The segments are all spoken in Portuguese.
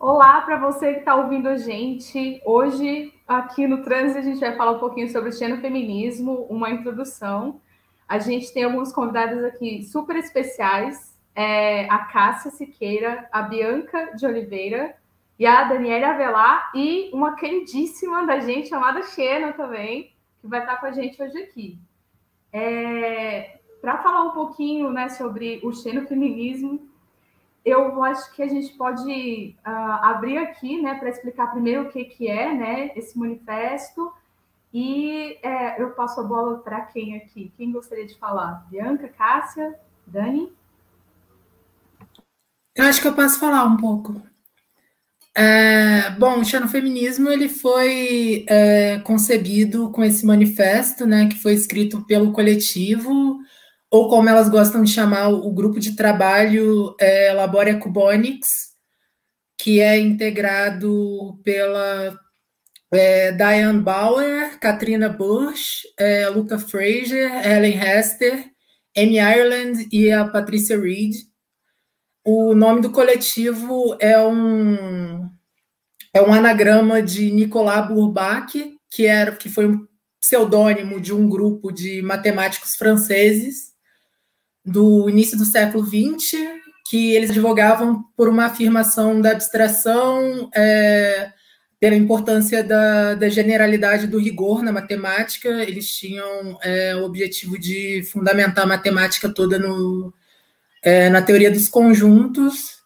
Olá para você que está ouvindo a gente. Hoje, aqui no Trânsito, a gente vai falar um pouquinho sobre o xenofeminismo, uma introdução. A gente tem alguns convidados aqui super especiais. É a Cássia Siqueira, a Bianca de Oliveira e a Daniela Avelar e uma queridíssima da gente chamada Xena também, que vai estar com a gente hoje aqui. É, Para falar um pouquinho né, sobre o xenofeminismo, eu acho que a gente pode uh, abrir aqui né, para explicar primeiro o que, que é né, esse manifesto e é, eu passo a bola para quem aqui? Quem gostaria de falar? Bianca, Cássia, Dani? Eu acho que eu posso falar um pouco. É, bom, o xenofeminismo ele foi é, concebido com esse manifesto, né, que foi escrito pelo coletivo, ou como elas gostam de chamar o grupo de trabalho é, Laboria Cubonics, que é integrado pela é, Diane Bauer, Katrina Bush, é, Luca Fraser, Ellen Hester, Amy Ireland e a Patricia Reed. O nome do coletivo é um é um anagrama de Nicolas Bourbach, que era que foi um pseudônimo de um grupo de matemáticos franceses do início do século XX, que eles advogavam por uma afirmação da abstração, é, pela importância da, da, generalidade do rigor na matemática. Eles tinham é, o objetivo de fundamentar a matemática toda no, é, na teoria dos conjuntos.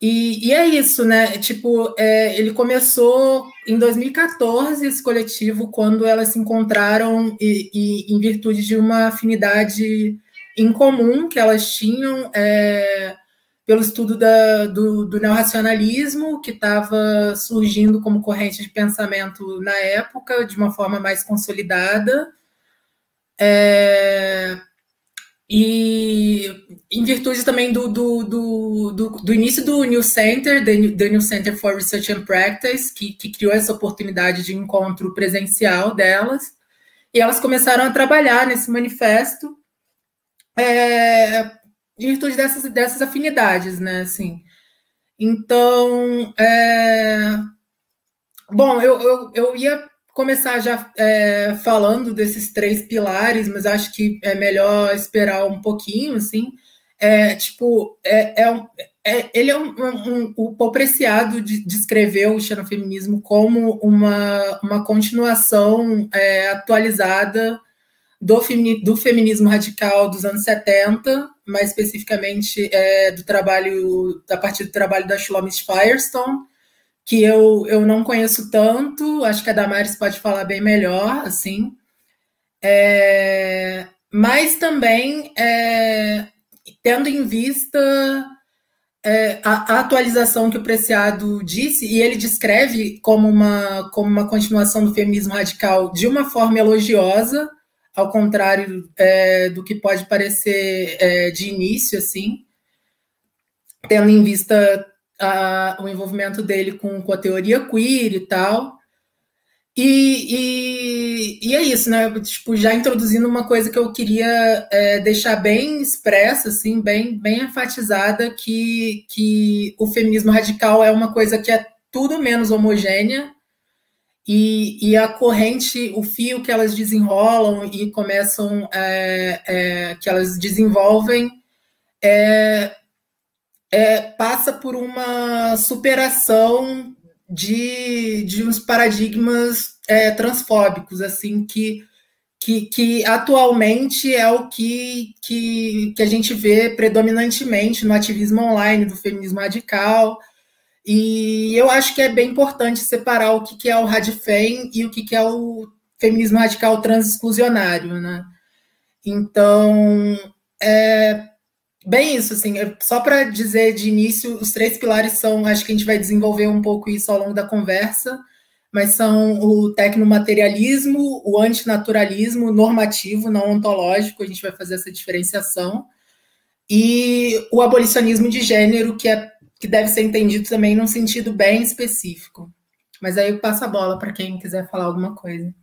E, e é isso, né? Tipo, é, ele começou em 2014, esse coletivo, quando elas se encontraram e, e em virtude de uma afinidade em comum que elas tinham é, pelo estudo da, do, do neorracionalismo, que estava surgindo como corrente de pensamento na época, de uma forma mais consolidada. É, e em virtude também do, do, do, do, do início do New Center, the New Center for Research and Practice, que, que criou essa oportunidade de encontro presencial delas, e elas começaram a trabalhar nesse manifesto é, em virtude dessas, dessas afinidades, né, assim. Então, é, bom, eu, eu, eu ia começar já é, falando desses três pilares, mas acho que é melhor esperar um pouquinho, assim. É, tipo, é, é, é ele é um, um, um, o Preciado de, descreveu o xenofeminismo como uma, uma continuação é, atualizada do, do, feminismo radical dos anos 70, mais especificamente é, do trabalho, a partir do trabalho da Shlomit Firestone, que eu, eu não conheço tanto, acho que a Damares pode falar bem melhor, assim. É, mas também é, tendo em vista é, a, a, atualização que o Preciado disse, e ele descreve como uma, como uma continuação do feminismo radical de uma forma elogiosa, ao contrário é, do que pode parecer é, de início, assim, tendo em vista a, o envolvimento dele com, com, a teoria queer e tal. E, e, e, é isso, né? Tipo, já introduzindo uma coisa que eu queria é, deixar bem expressa, assim, bem, bem enfatizada, que, que o feminismo radical é uma coisa que é tudo menos homogênea, e, e, a corrente, o fio que elas desenrolam e começam, é, é, que elas desenvolvem, é, é, passa por uma superação de, de uns paradigmas é, transfóbicos, assim, que, que, que, atualmente é o que, que, que a gente vê predominantemente no ativismo online do feminismo radical. E eu acho que é bem importante separar o que, é o radfem e o que, é o feminismo radical transexclusionário, né? Então, é, Bem isso, assim, só para dizer de início, os três pilares são, acho que a gente vai desenvolver um pouco isso ao longo da conversa, mas são o tecnomaterialismo, o antinaturalismo normativo, não ontológico, a gente vai fazer essa diferenciação, e o abolicionismo de gênero, que, é, que deve ser entendido também num sentido bem específico. Mas aí eu passo a bola para quem quiser falar alguma coisa.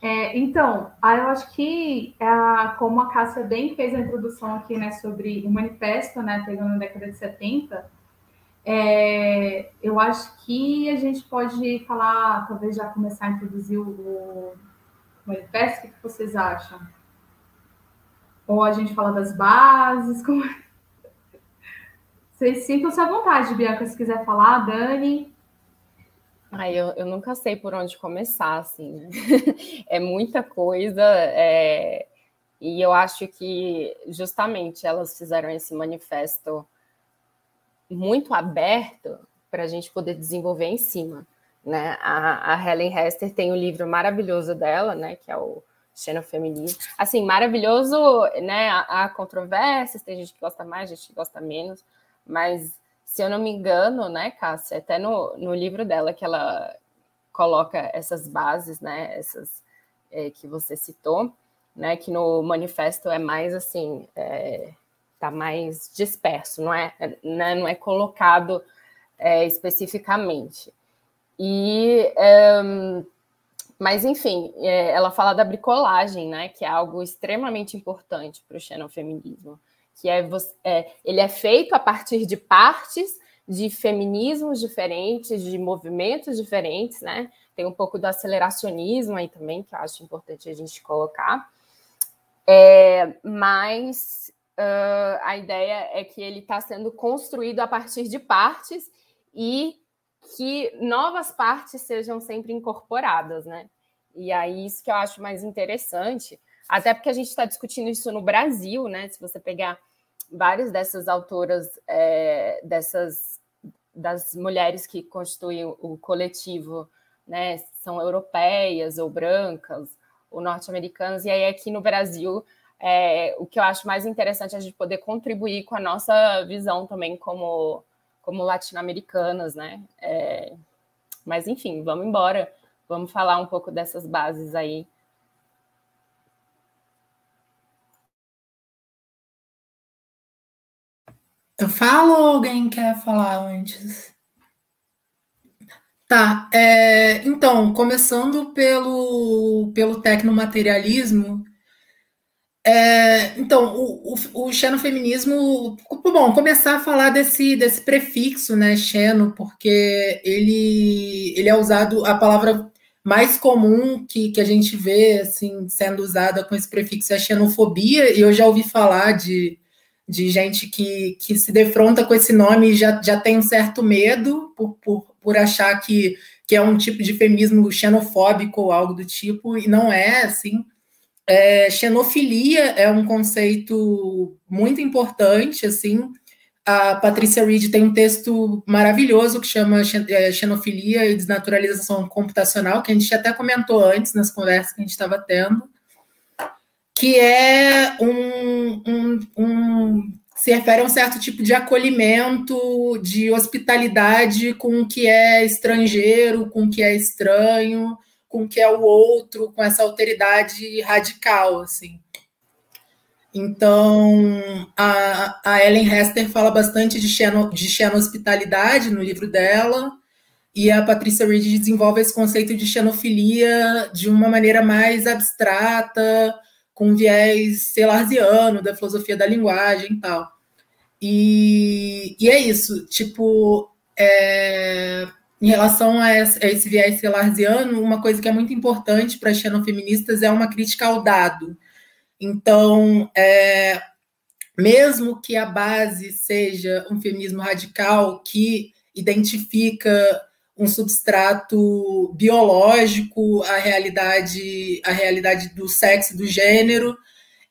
É, então, eu acho que, a, como a Cássia bem fez a introdução aqui, né, sobre o manifesto, né, pegando na década de 70, é, eu acho que a gente pode falar, talvez já começar a introduzir o manifesto, o que vocês acham? Ou a gente fala das bases? Como... Vocês sintam-se à vontade, Bianca, se quiser falar, Dani. Ai, eu, eu nunca sei por onde começar, assim, é muita coisa, é... e eu acho que justamente elas fizeram esse manifesto muito aberto para a gente poder desenvolver em cima. Né? A, a Helen Hester tem o um livro maravilhoso dela, né, que é o Xenofeminismo. Assim, maravilhoso, né? Há controvérsias, tem gente que gosta mais, gente que gosta menos, mas se eu não me engano, né, Cássia, até no, no livro dela que ela coloca essas bases, né, essas é, que você citou, né, que no manifesto é mais assim, é, tá mais disperso, não é, né, não é colocado é, especificamente. E, um, mas enfim, é, ela fala da bricolagem, né, que é algo extremamente importante para o xenofeminismo que é, é, ele é feito a partir de partes de feminismos diferentes, de movimentos diferentes, né? Tem um pouco do aceleracionismo aí também, que eu acho importante a gente colocar. É, mas uh, a ideia é que ele está sendo construído a partir de partes e que novas partes sejam sempre incorporadas, né? E aí isso que eu acho mais interessante, até porque a gente está discutindo isso no Brasil, né? Se você pegar várias dessas autoras, é, dessas das mulheres que constituem o coletivo, né? São europeias ou brancas ou norte-americanas, e aí aqui no Brasil é, o que eu acho mais interessante é a gente poder contribuir com a nossa visão também como, como latino-americanas, né? É, mas enfim, vamos embora, vamos falar um pouco dessas bases aí Eu falo ou alguém quer falar antes? Tá, é, então, começando pelo, pelo tecnomaterialismo, é, então, o, o, o xenofeminismo, bom, começar a falar desse, desse prefixo, né, xeno, porque ele, ele é usado, a palavra mais comum que, que a gente vê, assim, sendo usada com esse prefixo é xenofobia, e eu já ouvi falar de de gente que, que se defronta com esse nome e já, já tem um certo medo por, por, por achar que, que é um tipo de feminismo xenofóbico ou algo do tipo, e não é assim. É, xenofilia é um conceito muito importante, assim. A Patrícia Reed tem um texto maravilhoso que chama é, Xenofilia e Desnaturalização Computacional, que a gente até comentou antes nas conversas que a gente estava tendo que é um, um, um, se refere a um certo tipo de acolhimento, de hospitalidade com o que é estrangeiro, com o que é estranho, com o que é o outro, com essa alteridade radical, assim. Então, a, a Ellen Hester fala bastante de xeno, de xeno-hospitalidade no livro dela, e a Patrícia Reed desenvolve esse conceito de xenofilia de uma maneira mais abstrata, com viés celarziano da filosofia da linguagem e tal. E, e é isso, tipo, é, em relação a esse, a viés celarziano, uma coisa que é muito importante para as xenofeministas é uma crítica ao dado. Então, é, mesmo que a base seja um feminismo radical que identifica um substrato biológico à realidade, à realidade do sexo, do gênero,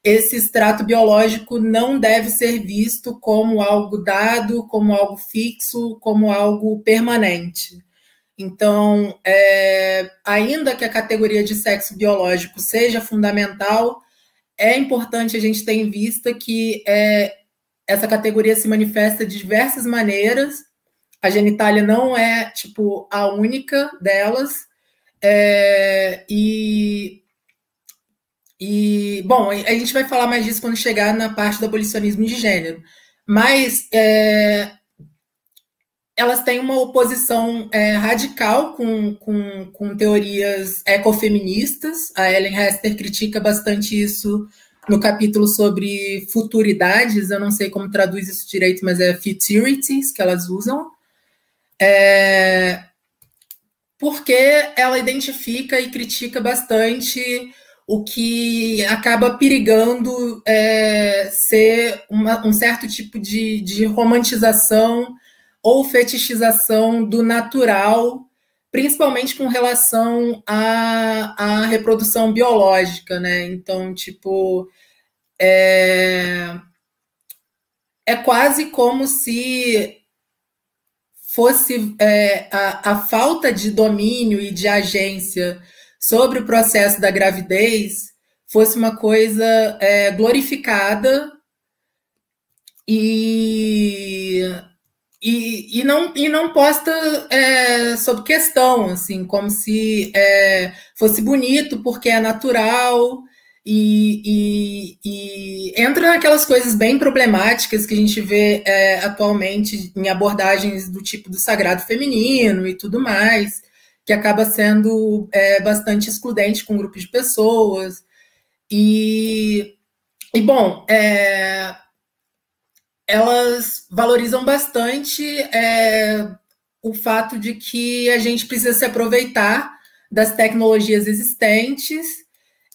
esse extrato biológico não deve ser visto como algo dado, como algo fixo, como algo permanente. Então, é, ainda que a categoria de sexo biológico seja fundamental, é importante a gente ter em vista que é, essa categoria se manifesta de diversas maneiras a genitália não é, tipo, a única delas. É, e, e, bom, a gente vai falar mais disso quando chegar na parte do abolicionismo de gênero. Mas é, elas têm uma oposição é, radical com, com, com teorias ecofeministas. A Ellen Hester critica bastante isso no capítulo sobre futuridades, eu não sei como traduz isso direito, mas é futurities que elas usam. É, porque ela identifica e critica bastante o que acaba perigando é, ser uma, um certo tipo de, de romantização ou fetichização do natural, principalmente com relação à, à reprodução biológica, né? Então, tipo, é, é quase como se fosse é, a, a falta de domínio e de agência sobre o processo da gravidez fosse uma coisa é, glorificada e, e, e, não, e não posta é, sob questão, assim, como se é, fosse bonito porque é natural e, e, e, entra naquelas coisas bem problemáticas que a gente vê é, atualmente em abordagens do tipo do sagrado feminino e tudo mais que acaba sendo é, bastante excludente com um grupo de pessoas. E, e bom, é, elas valorizam bastante é, o fato de que a gente precisa se aproveitar das tecnologias existentes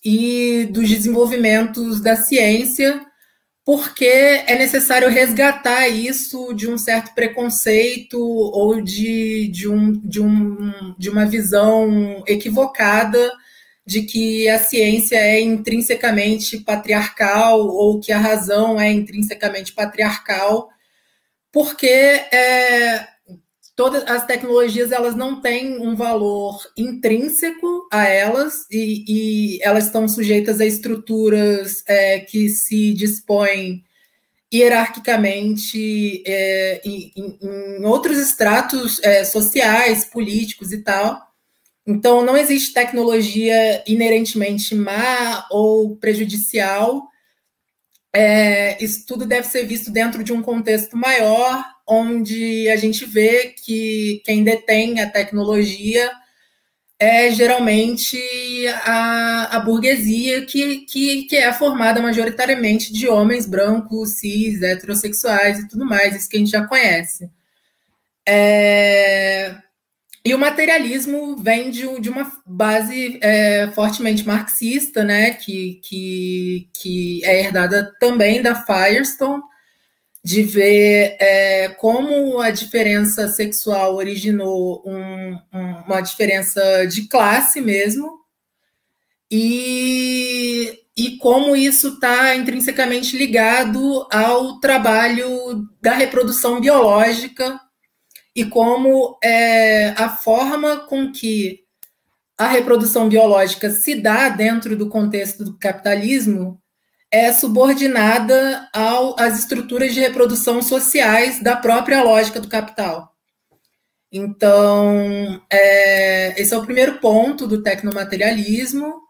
e dos desenvolvimentos da ciência porque é necessário resgatar isso de um certo preconceito ou de, de, um, de, um, de uma visão equivocada de que a ciência é intrinsecamente patriarcal ou que a razão é intrinsecamente patriarcal, porque é, todas as tecnologias elas não têm um valor intrínseco a elas e, e elas estão sujeitas a estruturas é, que se dispõem hierarquicamente é, em, em, outros estratos é, sociais, políticos e tal. Então, não existe tecnologia inerentemente má ou prejudicial. É, isso tudo deve ser visto dentro de um contexto maior onde a gente vê que quem detém a tecnologia é geralmente a, a burguesia, que, que, que é formada majoritariamente de homens brancos, cis, heterossexuais e tudo mais, isso que a gente já conhece. É, e o materialismo vem de, de uma base é, fortemente marxista, né, que, que, que é herdada também da Firestone, de ver é, como a diferença sexual originou um, um, uma diferença de classe mesmo, e, e como isso está intrinsecamente ligado ao trabalho da reprodução biológica e como é, a forma com que a reprodução biológica se dá dentro do contexto do capitalismo é subordinada ao, às estruturas de reprodução sociais da própria lógica do capital. Então, é, esse é o primeiro ponto do tecnomaterialismo.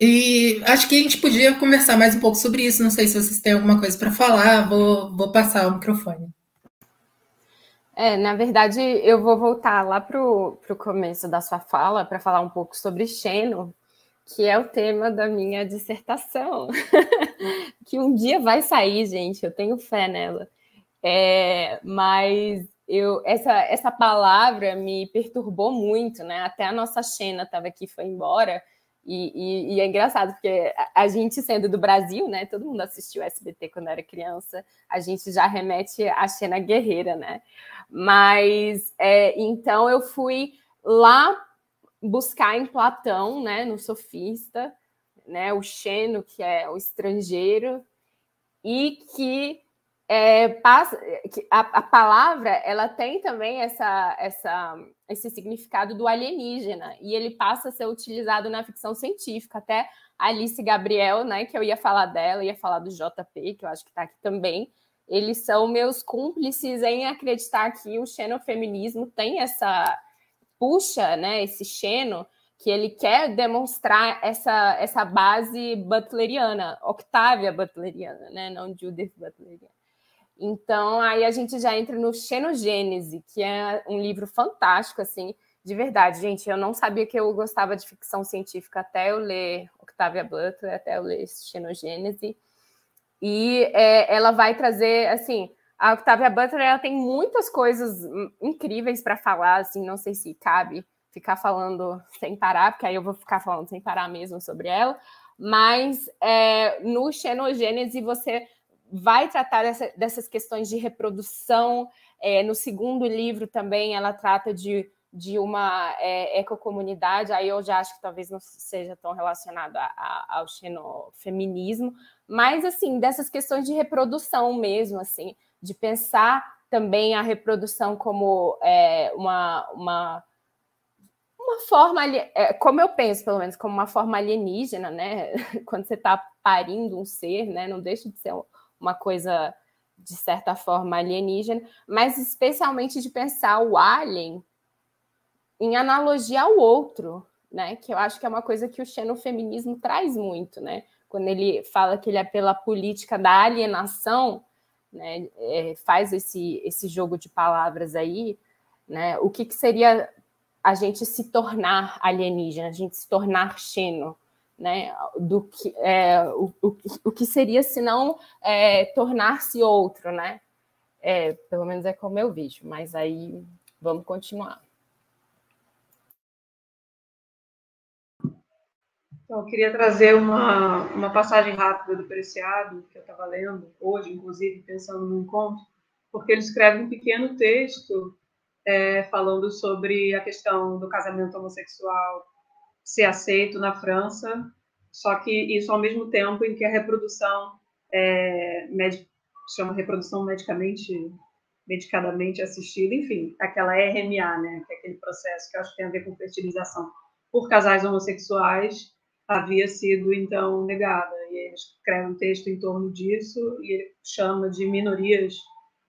E acho que a gente podia conversar mais um pouco sobre isso. Não sei se vocês têm alguma coisa para falar, vou, vou passar o microfone. É, na verdade, eu vou voltar lá para o começo da sua fala para falar um pouco sobre Xeno, que é o tema da minha dissertação, que um dia vai sair, gente, eu tenho fé nela. É, mas eu, essa, essa palavra me perturbou muito, né? Até a nossa Xena estava aqui, foi embora, e, e, e, é engraçado, porque a, a, gente sendo do Brasil, né? Todo mundo assistiu SBT quando era criança, a gente já remete à Xena Guerreira, né? Mas é, então eu fui lá buscar em Platão, né, no sofista, né, o Xeno, que é o estrangeiro, e que, é, passa, que a, a, palavra ela tem também essa, essa, esse significado do alienígena, e ele passa a ser utilizado na ficção científica, até Alice Gabriel, né, que eu ia falar dela, ia falar do JP, que eu acho que está aqui também, eles são meus cúmplices em acreditar que o xenofeminismo tem essa puxa, né, esse Xeno, que ele quer demonstrar essa, essa base butleriana, Octávia butleriana, né, não Judith butleriana. Então, aí a gente já entra no Xenogênese, que é um livro fantástico, assim, de verdade, gente. Eu não sabia que eu gostava de ficção científica até eu ler Octavia Butler, até eu ler Xenogênese. E é, ela vai trazer, assim, a Octavia Butler ela tem muitas coisas incríveis para falar, assim, não sei se cabe ficar falando sem parar, porque aí eu vou ficar falando sem parar mesmo sobre ela, mas é, no Xenogênese você vai tratar dessa, dessas questões de reprodução. É, no segundo livro também ela trata de, de uma é, ecocomunidade, aí eu já acho que talvez não seja tão relacionado a, a, ao xenofeminismo, mas assim, dessas questões de reprodução mesmo, assim, de pensar também a reprodução como é, uma, uma uma forma, é, como eu penso, pelo menos, como uma forma alienígena, né? Quando você está parindo um ser, né? Não deixa de ser uma coisa, de certa forma, alienígena, mas especialmente de pensar o alien em analogia ao outro, né? Que eu acho que é uma coisa que o xenofeminismo traz muito, né? Quando ele fala que ele é pela política da alienação, né? É, faz esse, esse jogo de palavras aí, né? O que, que seria a gente se tornar alienígena, a gente se tornar xeno, né? Do que, é, o, o, o que seria se não é, tornar-se outro, né? É, pelo menos é como eu vejo, mas aí vamos continuar. Então, eu queria trazer uma, uma passagem rápida do Preciado, que eu estava lendo hoje, inclusive, pensando no encontro, porque ele escreve um pequeno texto é, falando sobre a questão do casamento homossexual ser aceito na França, só que isso ao mesmo tempo em que a reprodução é, med, chama reprodução medicamente medicadamente assistida, enfim, aquela RMA, né, que é aquele processo que eu acho que tem a ver com fertilização por casais homossexuais, havia sido então negada. E ele escreve um texto em torno disso e ele chama de minorias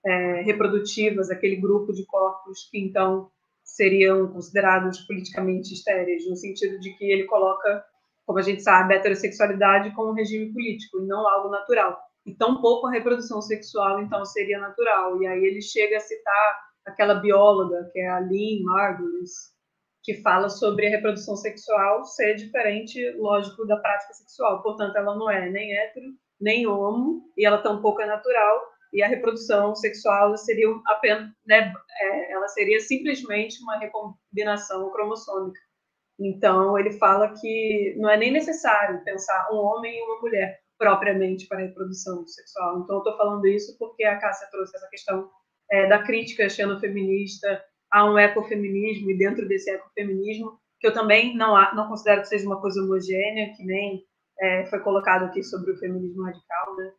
é, reprodutivas, aquele grupo de corpos que então seriam considerados politicamente estéreis, no sentido de que ele coloca, como a gente sabe, a heterossexualidade como um regime político e não algo natural. E tampouco a reprodução sexual, então, seria natural. E aí ele chega a citar aquela bióloga, que é a Lynn Margulis, que fala sobre a reprodução sexual ser diferente, lógico, da prática sexual. Portanto, ela não é nem hétero, nem homo, e ela tampouco é natural, e a reprodução sexual seria apenas, né, é, ela seria simplesmente uma recombinação cromossômica. Então, ele fala que não é nem necessário pensar um homem e uma mulher propriamente para a reprodução sexual. Então, eu estou falando isso porque a Cássia trouxe essa questão é, da crítica xenofeminista a um ecofeminismo, e dentro desse ecofeminismo, que eu também não, não considero que seja uma coisa homogênea, que nem é, foi colocado aqui sobre o feminismo radical, né?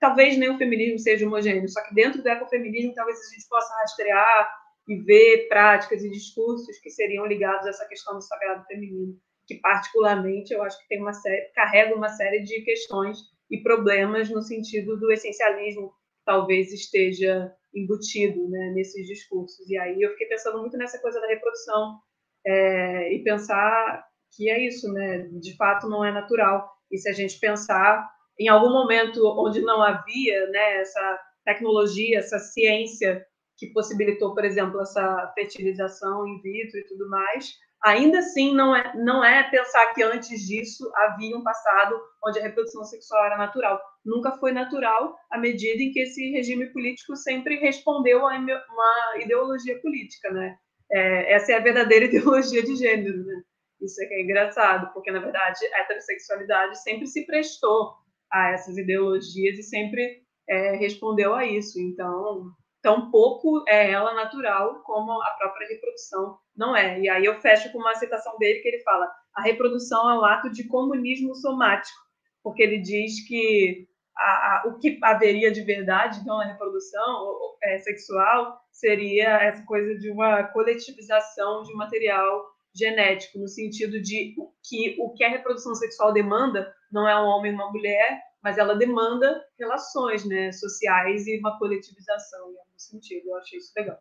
talvez nem o feminismo seja homogêneo, só que dentro do ecofeminismo talvez a gente possa rastrear e ver práticas e discursos que seriam ligados a essa questão do sagrado feminino, que particularmente eu acho que tem uma série, carrega uma série de questões e problemas no sentido do essencialismo, que talvez esteja embutido né, nesses discursos. E aí eu fiquei pensando muito nessa coisa da reprodução é, e pensar que é isso, né? De fato não é natural. E se a gente pensar em algum momento onde não havia né, essa tecnologia, essa ciência que possibilitou, por exemplo, essa fertilização in vitro e tudo mais, ainda assim não é, não é pensar que antes disso havia um passado onde a reprodução sexual era natural. Nunca foi natural à medida em que esse regime político sempre respondeu a uma ideologia política, né? É, essa é a verdadeira ideologia de gênero, né? Isso é que é engraçado, porque, na verdade, a heterossexualidade sempre se prestou a essas ideologias e sempre é, respondeu a isso. Então, tão pouco é ela natural como a própria reprodução não é. E aí eu fecho com uma citação dele que ele fala: a reprodução é um ato de comunismo somático, porque ele diz que a, a, o que haveria de verdade então na reprodução é, sexual seria essa coisa de uma coletivização de material genético, no sentido de que o que a reprodução sexual demanda não é um homem e uma mulher, mas ela demanda relações né, sociais e uma coletivização, sentido. Eu achei isso legal.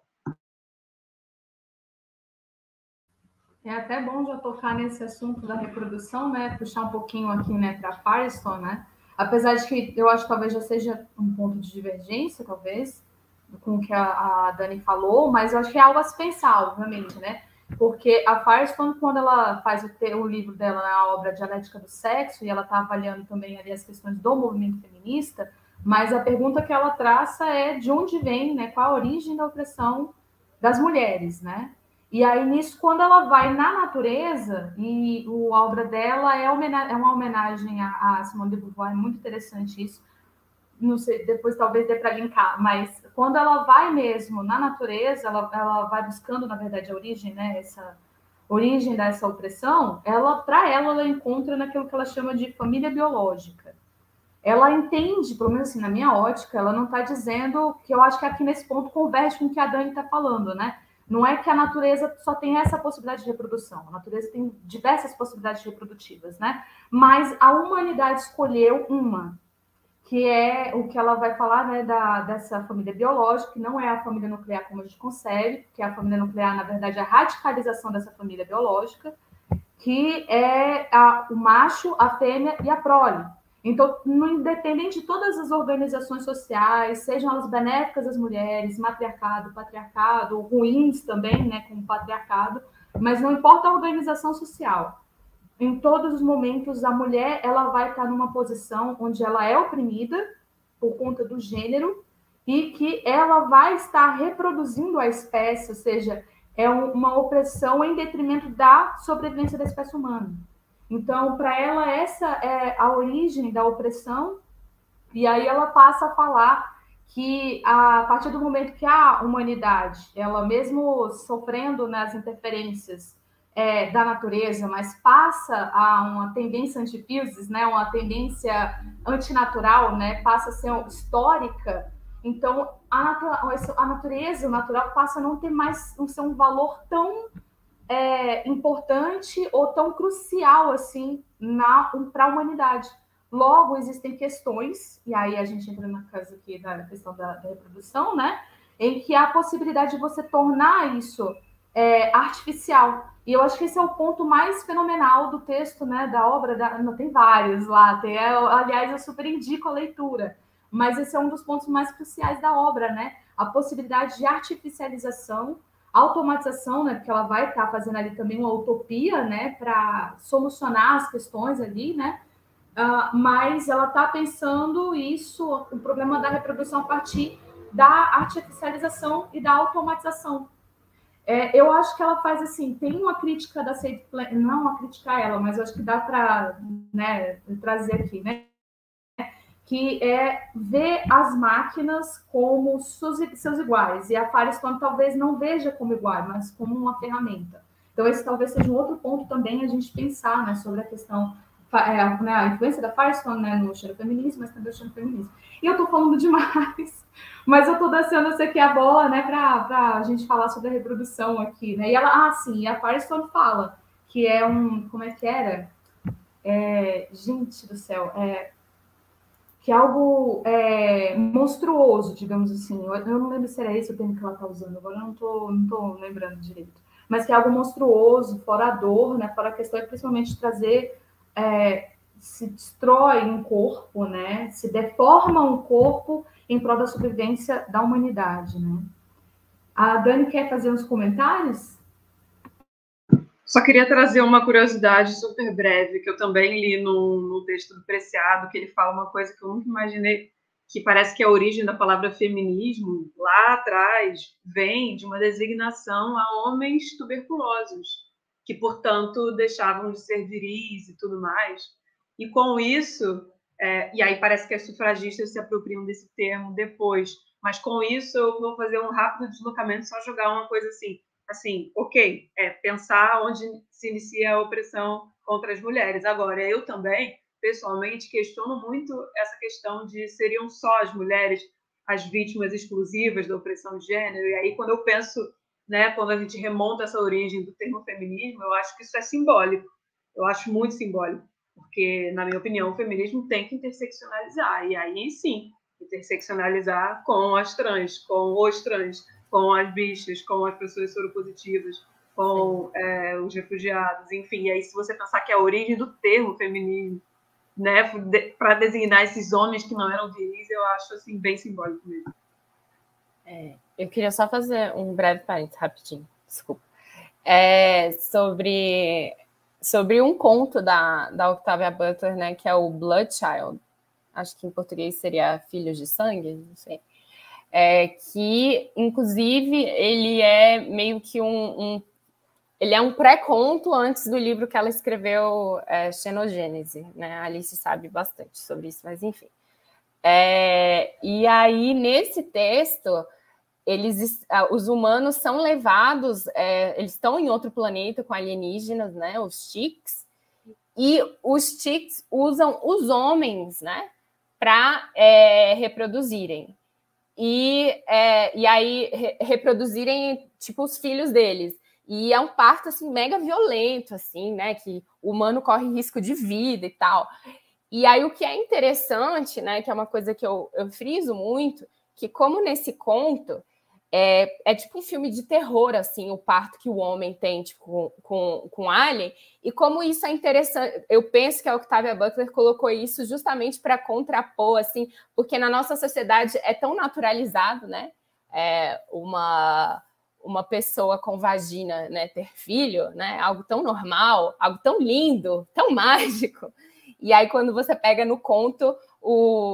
É até bom já tocar nesse assunto da reprodução, né? Puxar um pouquinho aqui, né, para Firestone, né? apesar de que eu acho que talvez já seja um ponto de divergência, talvez, com o que a, Dani falou, mas eu acho que é algo a se pensar, obviamente, né? Porque a Firestone, quando ela faz o, o livro dela na obra Dialética do Sexo, e ela está avaliando também ali as questões do movimento feminista, mas a pergunta que ela traça é de onde vem, né? Qual a origem da opressão das mulheres, né? E aí, nisso, quando ela vai na natureza, e o, a obra dela é, é uma homenagem a, a Simone de Beauvoir, é muito interessante isso, não sei, depois talvez dê para linkar, mas quando ela vai mesmo na natureza, ela, ela vai buscando, na verdade, a origem, né, essa origem dessa opressão, ela, para ela, ela encontra naquilo que ela chama de família biológica. Ela entende, pelo menos assim, na minha ótica, ela não está dizendo que eu acho que aqui nesse ponto converge com o que a Dani está falando, né? Não é que a natureza só tem essa possibilidade de reprodução, a natureza tem diversas possibilidades reprodutivas, né? Mas a humanidade escolheu uma, que é o que ela vai falar né, da, dessa família biológica, que não é a família nuclear como a gente concebe, que a família nuclear, na verdade, é a radicalização dessa família biológica, que é a, o macho, a fêmea e a prole. Então, independente de todas as organizações sociais, sejam elas benéficas às mulheres, matriarcado, patriarcado, ruins também, né, como patriarcado, mas não importa a organização social em todos os momentos a mulher ela vai estar numa posição onde ela é oprimida por conta do gênero e que ela vai estar reproduzindo a espécie, ou seja, é uma opressão em detrimento da sobrevivência da espécie humana. Então, para ela essa é a origem da opressão. E aí ela passa a falar que a partir do momento que a humanidade, ela mesmo sofrendo nas interferências é, da natureza, mas passa a uma tendência antipísis, né, uma tendência antinatural, né, passa a ser histórica, então a, a natureza, o natural, passa a não ter mais, não ser um valor tão é, importante ou tão crucial assim para a humanidade. Logo, existem questões, e aí a gente entra na casa aqui da questão da, da reprodução, né? Em que há a possibilidade de você tornar isso é, artificial. E eu acho que esse é o ponto mais fenomenal do texto, né, da obra, da, não, tem vários lá, tem, é, aliás, eu super indico a leitura, mas esse é um dos pontos mais cruciais da obra, né, a possibilidade de artificialização, automatização, né, porque ela vai estar fazendo ali também uma utopia, né, para solucionar as questões ali, né, uh, mas ela está pensando isso, o problema da reprodução a partir da artificialização e da automatização, é, eu acho que ela faz assim, tem uma crítica da Save Plan, não a ela, mas acho que dá para né, trazer aqui, né? Que é ver as máquinas como seus, iguais. E a Firestone talvez não veja como igual, mas como uma ferramenta. Então, esse talvez seja um outro ponto também a gente pensar né, sobre a questão, é, né, a influência da Firestone né, no xenofeminismo, mas também no feminismo. E eu estou falando demais. Mas eu estou dançando essa aqui a bola, né, para a gente falar sobre a reprodução aqui, né? E ela, ah, sim, a Firestone fala que é um, como é que era? É, gente do céu, é, que é algo é, monstruoso, digamos assim. Eu, eu, não lembro se era esse o termo que ela está usando, agora eu não estou não tô lembrando direito. Mas que é algo monstruoso, fora a dor, né, fora a questão, é principalmente trazer é, se destrói um corpo, né? Se deforma um corpo em prol da sobrevivência da humanidade, né? A Dani quer fazer uns comentários? Só queria trazer uma curiosidade super breve, que eu também li no, no texto do Preciado, que ele fala uma coisa que eu nunca imaginei, que parece que a origem da palavra feminismo, lá atrás, vem de uma designação a homens tuberculosos, que, portanto, deixavam de ser viris e tudo mais. E com isso, é, e aí parece que as sufragistas se apropriam desse termo depois, mas com isso eu vou fazer um rápido deslocamento, só jogar uma coisa assim, assim, ok, é pensar onde se inicia a opressão contra as mulheres. Agora, eu também, pessoalmente, questiono muito essa questão de seriam só as mulheres as vítimas exclusivas da opressão de gênero, e aí quando eu penso, né, quando a gente remonta essa origem do termo feminismo, eu acho que isso é simbólico, eu acho muito simbólico porque, na minha opinião, o feminismo tem que interseccionalizar, e aí sim, interseccionalizar com as trans, com os trans, com as bichas, com as pessoas soropositivas, com é, os refugiados, enfim. E aí, se você pensar que a origem do termo feminismo né, para designar esses homens que não eram viris, eu acho assim bem simbólico mesmo. É, eu queria só fazer um breve parênteses, rapidinho, desculpa. É, sobre, sobre um conto da, da Octavia Butler, né, que é o Blood Child. Acho que em português seria Filhos de Sangue, não sei. É, que, inclusive, ele é meio que um, um ele é um pré-conto antes do livro que ela escreveu, é, Xenogênese, né? A Alice sabe bastante sobre isso, mas enfim. É, e aí, nesse texto, eles, os humanos são levados, é, eles estão em outro planeta com alienígenas, né? Os Chicks, e os Chicks usam os homens, né? Para é, reproduzirem. E, é, e aí, re reproduzirem, tipo, os filhos deles. E é um parto assim mega violento, assim, né? Que o humano corre risco de vida e tal. E aí o que é interessante, né? Que é uma coisa que eu, eu friso muito, que como nesse conto é, é tipo um filme de terror, assim, o parto que o homem tem tipo, com, com, com Alien, e como isso é interessante. Eu penso que a Octavia Butler colocou isso justamente para contrapor, assim, porque na nossa sociedade é tão naturalizado, né? É uma uma pessoa com vagina né, ter filho, né? Algo tão normal, algo tão lindo, tão mágico. E aí, quando você pega no conto o,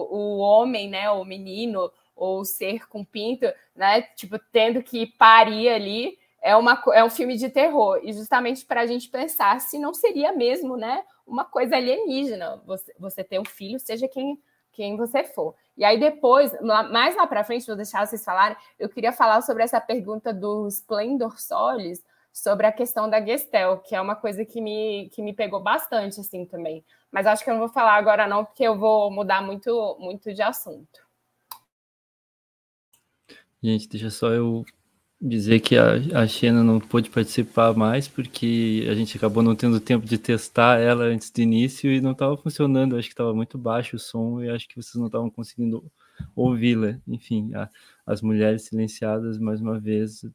o homem, né, o menino, ou ser com pinto, né? Tipo, tendo que parir ali, é, uma, é um filme de terror. E justamente para a gente pensar se não seria mesmo, né? Uma coisa alienígena, você, você ter um filho, seja quem, quem você for. E aí depois, mais lá para frente, vou deixar vocês falarem, eu queria falar sobre essa pergunta do Splendor Solis, sobre a questão da Gestel, que é uma coisa que me, que me pegou bastante, assim, também. Mas acho que eu não vou falar agora não, porque eu vou mudar muito, muito de assunto. Gente, deixa só eu dizer que a, a Xena não pôde participar mais porque a gente acabou não tendo tempo de testar ela antes do início e não estava funcionando. acho que estava muito baixo o som e acho que vocês não estavam conseguindo ouvi-la. Enfim, a, as mulheres silenciadas mais uma vez.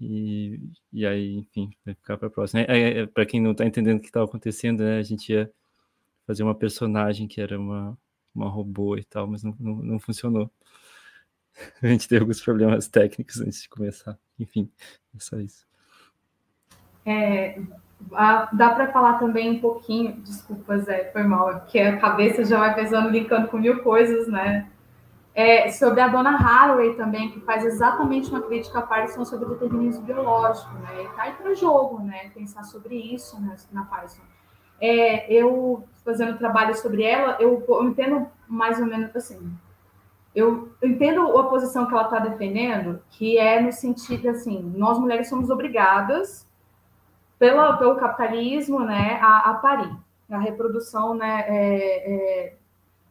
E, e aí, enfim, vai ficar para a próxima. É, é, é para quem não está entendendo o que estava acontecendo, né, a gente ia fazer uma personagem que era uma, uma robô e tal, mas não, não, não funcionou. a gente teve alguns problemas técnicos antes de começar. Enfim, é só isso. É, dá para falar também um pouquinho, desculpa, Zé, foi mal, que a cabeça já vai pesando, linkando com mil coisas, né? É, sobre a dona Haraway também, que faz exatamente uma crítica à Parson sobre o determinismo biológico, né? E tá aí para jogo, né? Pensar sobre isso né, na Parson. É, eu, fazendo trabalho sobre ela, eu, eu entendo mais ou menos assim, eu entendo a posição que ela está defendendo, que é no sentido assim, nós mulheres somos obrigadas pela, pelo capitalismo, né, a, a parir, a reprodução, né, é, é,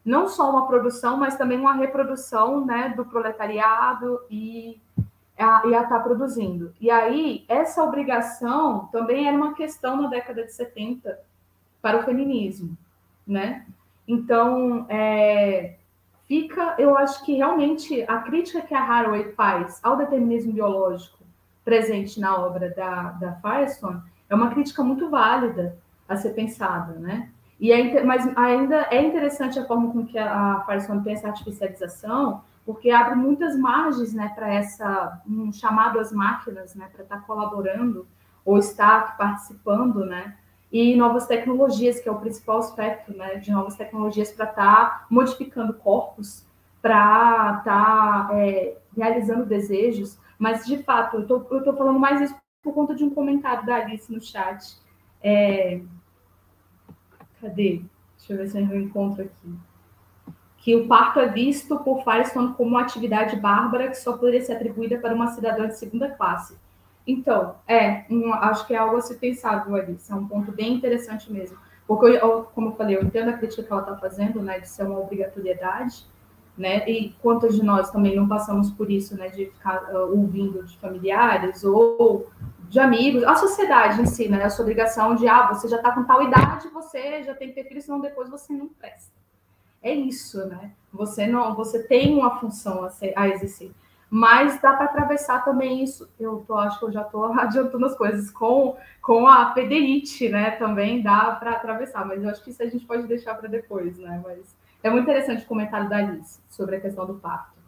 não só uma produção, mas também uma reprodução, né, do proletariado e a, e tá produzindo. E aí essa obrigação também era uma questão na década de 70 para o feminismo, né? Então, é, fica, eu acho que realmente a crítica que a Haraway faz ao determinismo biológico presente na obra da, da Firestone é uma crítica muito válida a ser pensada, né? E é, mas ainda é interessante a forma com que a, Firestone pensa a artificialização, porque abre muitas margens, né, para essa um chamado às máquinas, né, para estar colaborando ou estar participando, né, e novas tecnologias, que é o principal aspecto né, de novas tecnologias para estar tá modificando corpos, para estar tá, é, realizando desejos. Mas, de fato, eu estou falando mais isso por conta de um comentário da Alice no chat. É... Cadê? Deixa eu ver se eu encontro aqui. Que o parto é visto por Firestone como uma atividade bárbara que só poderia ser atribuída para uma cidadã de segunda classe então, é, um, acho que é algo a se pensar, viu, Alice? É um ponto bem interessante mesmo. Porque, eu, como eu falei, eu entendo a crítica que ela está fazendo, né, de ser uma obrigatoriedade, né, e quantas de nós também não passamos por isso, né, de ficar uh, ouvindo de familiares ou de amigos, a sociedade em si, né, essa obrigação de, ah, você já está com tal idade, você já tem que ter filho, senão depois você não presta. É isso, né? Você não, você tem uma função a, ser, a exercer. Mas dá para atravessar também isso. Eu tô, acho que eu já estou adiantando as coisas com, com a pedeite, né? Também dá para atravessar, mas eu acho que isso a gente pode deixar para depois, né? Mas é muito interessante o comentário da Alice sobre a questão do parto.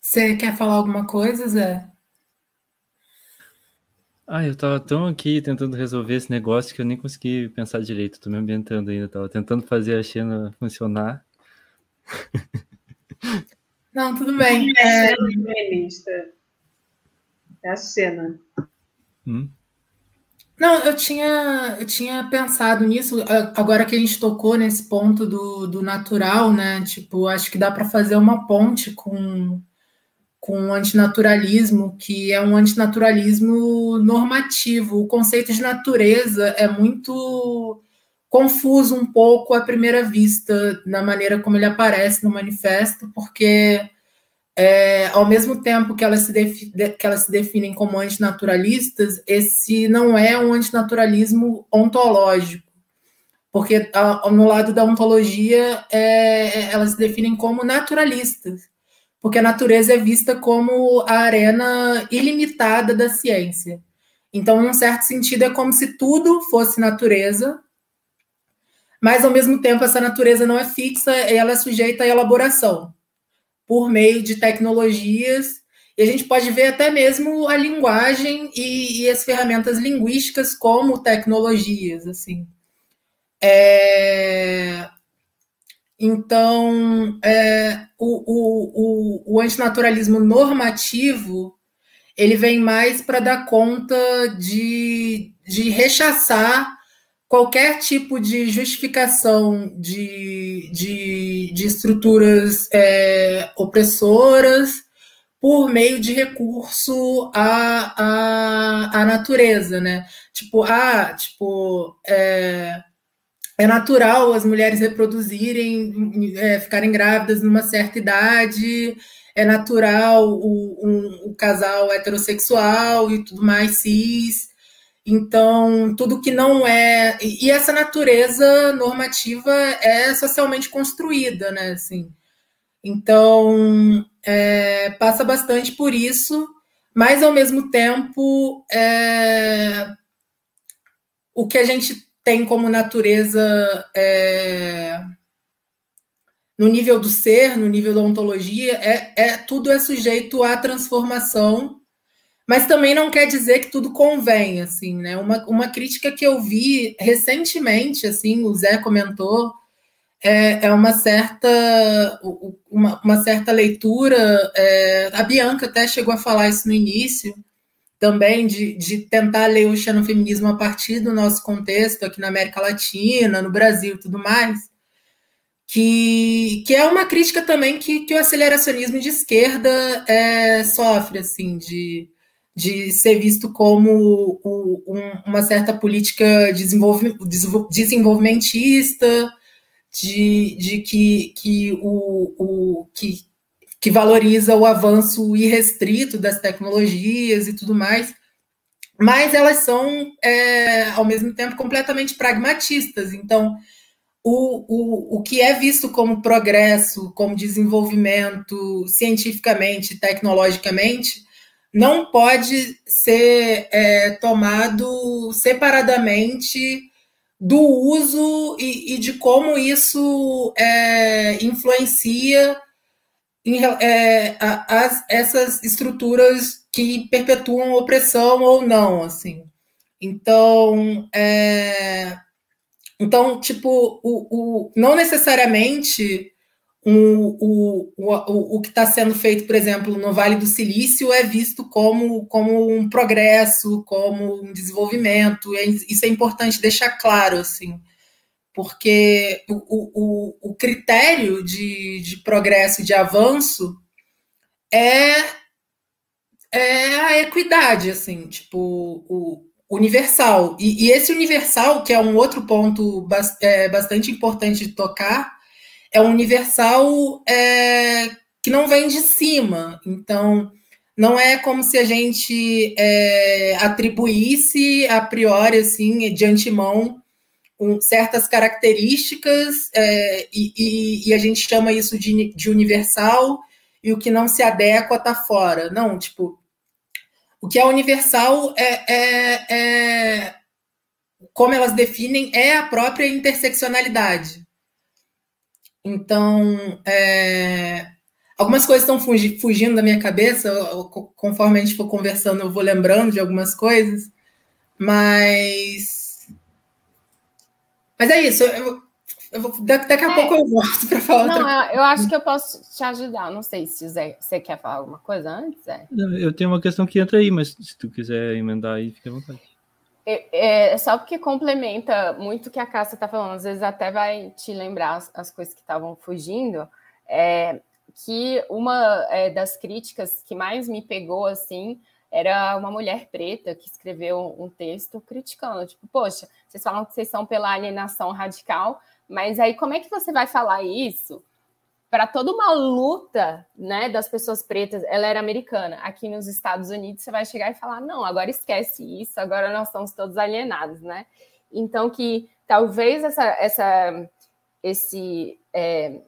Você quer falar alguma coisa, Zé? Ah, eu tava tão aqui tentando resolver esse negócio que eu nem consegui pensar direito. Tô me ambientando ainda, tava tentando fazer a Xena funcionar. Não, tudo bem. É, é... é a cena. Hum? Não, eu tinha, eu tinha pensado nisso, agora que a gente tocou nesse ponto do, do natural, né? Tipo, acho que dá para fazer uma ponte com com o antinaturalismo, que é um antinaturalismo normativo. O conceito de natureza é muito confuso um pouco à primeira vista, na maneira como ele aparece no manifesto, porque é, ao mesmo tempo que elas, se que elas se definem como antinaturalistas, esse não é um antinaturalismo ontológico, porque no lado da ontologia é, elas se definem como naturalistas porque a natureza é vista como a arena ilimitada da ciência. Então, em um certo sentido, é como se tudo fosse natureza, mas ao mesmo tempo essa natureza não é fixa ela é sujeita à elaboração por meio de tecnologias. E a gente pode ver até mesmo a linguagem e, e as ferramentas linguísticas como tecnologias, assim. É, então, é, o, o, o, o antinaturalismo normativo ele vem mais para dar conta de, de rechaçar qualquer tipo de justificação de, de, de estruturas é, opressoras por meio de recurso à, à, à natureza, né? Tipo, ah, tipo, é, é natural as mulheres reproduzirem, é, ficarem grávidas numa certa idade, é natural o, um, o casal heterossexual e tudo mais cis. Então, tudo que não é. E essa natureza normativa é socialmente construída, né? Assim. Então, é, passa bastante por isso, mas ao mesmo tempo, é, o que a gente tem como natureza é, no nível do ser, no nível da ontologia, é, é tudo é sujeito à transformação, mas também não quer dizer que tudo convém, assim, né? Uma, uma crítica que eu vi recentemente, assim, o Zé comentou, é, é uma certa uma, uma certa leitura, é, a Bianca até chegou a falar isso no início, também de, de tentar ler o xenofeminismo a partir do nosso contexto aqui na América Latina, no Brasil e tudo mais, que, que é uma crítica também que, que o aceleracionismo de esquerda é, sofre, assim, de, de ser visto como o, um, uma certa política desenvolve, desenvolvimentista, de, de que, que, o, o, que, que valoriza o avanço irrestrito das tecnologias e tudo mais, mas elas são, é, ao mesmo tempo, completamente pragmatistas. Então, o, o, o que é visto como progresso, como desenvolvimento cientificamente, tecnologicamente, não pode ser é, tomado separadamente do uso e, e de como isso é, influencia em, é, a, as, essas estruturas que perpetuam opressão ou não, assim. Então, é, então tipo, o, o, não necessariamente o, o, o, o que está sendo feito, por exemplo, no Vale do Silício é visto como, como um progresso, como um desenvolvimento. Isso é importante deixar claro, assim porque o, o, o critério de, de progresso e de avanço é, é a equidade, assim, tipo, o universal. E, e esse universal, que é um outro ponto é, bastante importante de tocar, é um universal é, que não vem de cima. Então, não é como se a gente é, atribuísse a priori, assim, de antemão, um, certas características é, e, e, e, a gente chama isso de, de universal e o que não se adequa está fora. Não, tipo, o que é universal é, é, é, como elas definem, é a própria interseccionalidade. Então, é, algumas coisas estão fugindo da minha cabeça, conforme a gente for conversando, eu vou lembrando de algumas coisas, mas. Mas é isso, eu, eu vou, daqui a é, pouco eu volto para falar. Não, outra... eu, eu acho que eu posso te ajudar. Não sei se Zé, você quer falar alguma coisa antes. É. Eu tenho uma questão que entra aí, mas se tu quiser emendar aí, fica à vontade. É, é só porque complementa muito o que a Cássia está falando, às vezes até vai te lembrar as, as coisas que estavam fugindo. É, que uma é, das críticas que mais me pegou assim era uma mulher preta que escreveu um texto criticando, tipo, poxa, vocês falam que vocês são pela alienação radical, mas aí como é que você vai falar isso para toda uma luta, né, das pessoas pretas? Ela era americana. Aqui nos Estados Unidos você vai chegar e falar: "Não, agora esquece isso, agora nós somos todos alienados", né? Então que talvez essa essa esse é,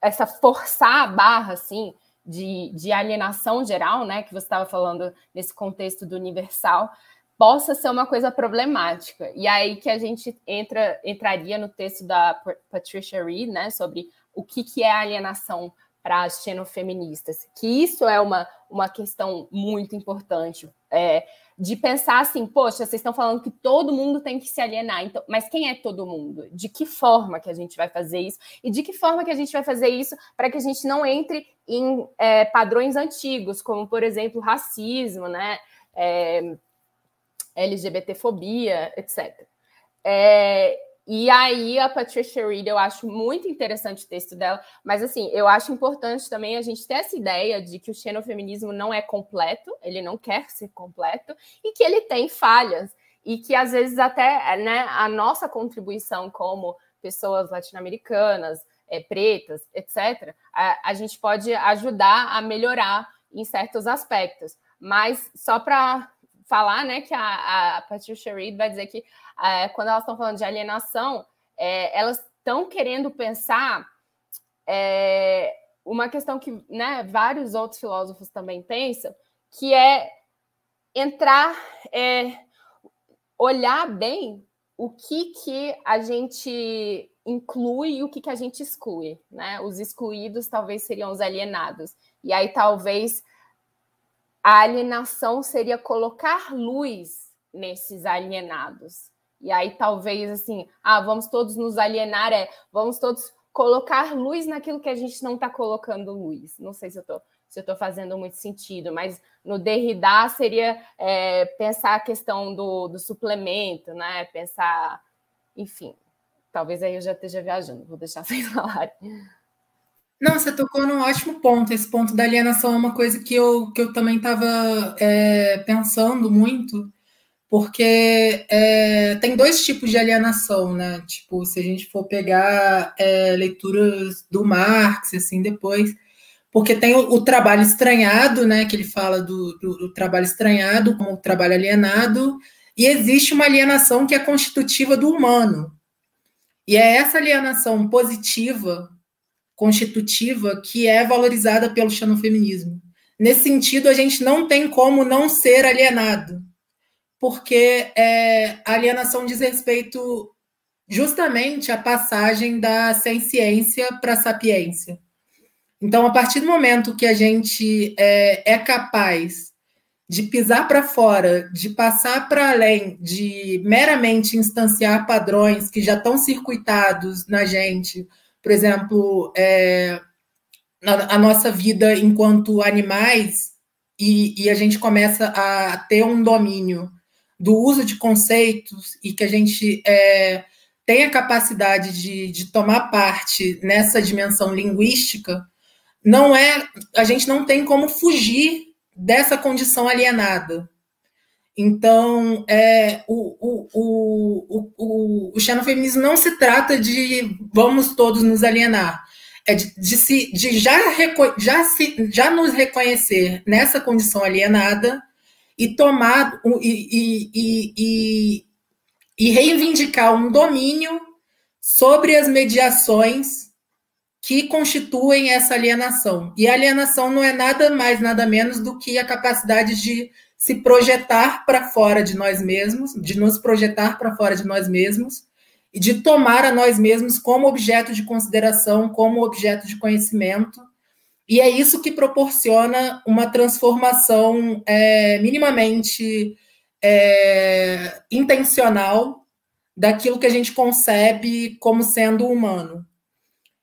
essa forçar a barra assim de, de alienação geral, né, que você estava falando nesse contexto do universal, possa ser uma coisa problemática. E aí que a gente entra entraria no texto da Patricia Reed, né, sobre o que, que é alienação para as xenofeministas, que isso é uma, uma questão muito importante. É, de pensar assim, poxa, vocês estão falando que todo mundo tem que se alienar, então, mas quem é todo mundo? De que forma que a gente vai fazer isso? E de que forma que a gente vai fazer isso para que a gente não entre em é, padrões antigos, como, por exemplo, racismo, né? É, LGBTfobia, etc. É, e aí a Patricia Reed, eu acho muito interessante o texto dela, mas assim, eu acho importante também a gente ter essa ideia de que o xenofeminismo não é completo, ele não quer ser completo, e que ele tem falhas, e que às vezes até né, a nossa contribuição como pessoas latino-americanas, é, pretas, etc., a, a gente pode ajudar a melhorar em certos aspectos. Mas só para falar, né, que a, a Patricia Reed vai dizer que é, quando elas estão falando de alienação, é, elas estão querendo pensar é, uma questão que né, vários outros filósofos também pensam, que é entrar, é, olhar bem o que, que a gente inclui e o que, que a gente exclui. Né? Os excluídos talvez seriam os alienados. E aí talvez a alienação seria colocar luz nesses alienados. E aí talvez assim, ah, vamos todos nos alienar, é, vamos todos colocar luz naquilo que a gente não está colocando luz. Não sei se eu estou se eu fazendo muito sentido, mas no Derrida seria é, pensar a questão do, do suplemento, né? Pensar, enfim, talvez aí eu já esteja viajando, vou deixar vocês falarem. Não, você tocou num ótimo ponto. Esse ponto da alienação é uma coisa que eu, que eu também estava é, pensando muito, porque é, tem dois tipos de alienação, né? Tipo, se a gente for pegar é, leituras do Marx, assim, depois, porque tem o, o, trabalho estranhado, né? Que ele fala do, do, do trabalho estranhado como o trabalho alienado, e existe uma alienação que é constitutiva do humano. E é essa alienação positiva constitutiva que é valorizada pelo xenofeminismo. Nesse sentido, a gente não tem como não ser alienado, porque é, a alienação diz respeito justamente à passagem da ciência para a sapiência. Então, a partir do momento que a gente é, é capaz de pisar para fora, de passar para além, de meramente instanciar padrões que já estão circuitados na gente, por exemplo, é, a, nossa vida enquanto animais, e, e, a gente começa a ter um domínio do uso de conceitos e que a gente é, tem a capacidade de, de tomar parte nessa dimensão linguística, não é, a gente não tem como fugir dessa condição alienada. Então, é, o, o, o, o, xenofeminismo não se trata de vamos todos nos alienar. é de, de, se, de já, já, se, já nos reconhecer nessa condição alienada e tomar e, e, e, e reivindicar um domínio sobre as mediações que constituem essa alienação. E a alienação não é nada mais, nada menos do que a capacidade de se projetar para fora de nós mesmos, de nos projetar para fora de nós mesmos e de tomar a nós mesmos como objeto de consideração, como objeto de conhecimento. E é isso que proporciona uma transformação é, minimamente é, intencional daquilo que a gente concebe como sendo humano.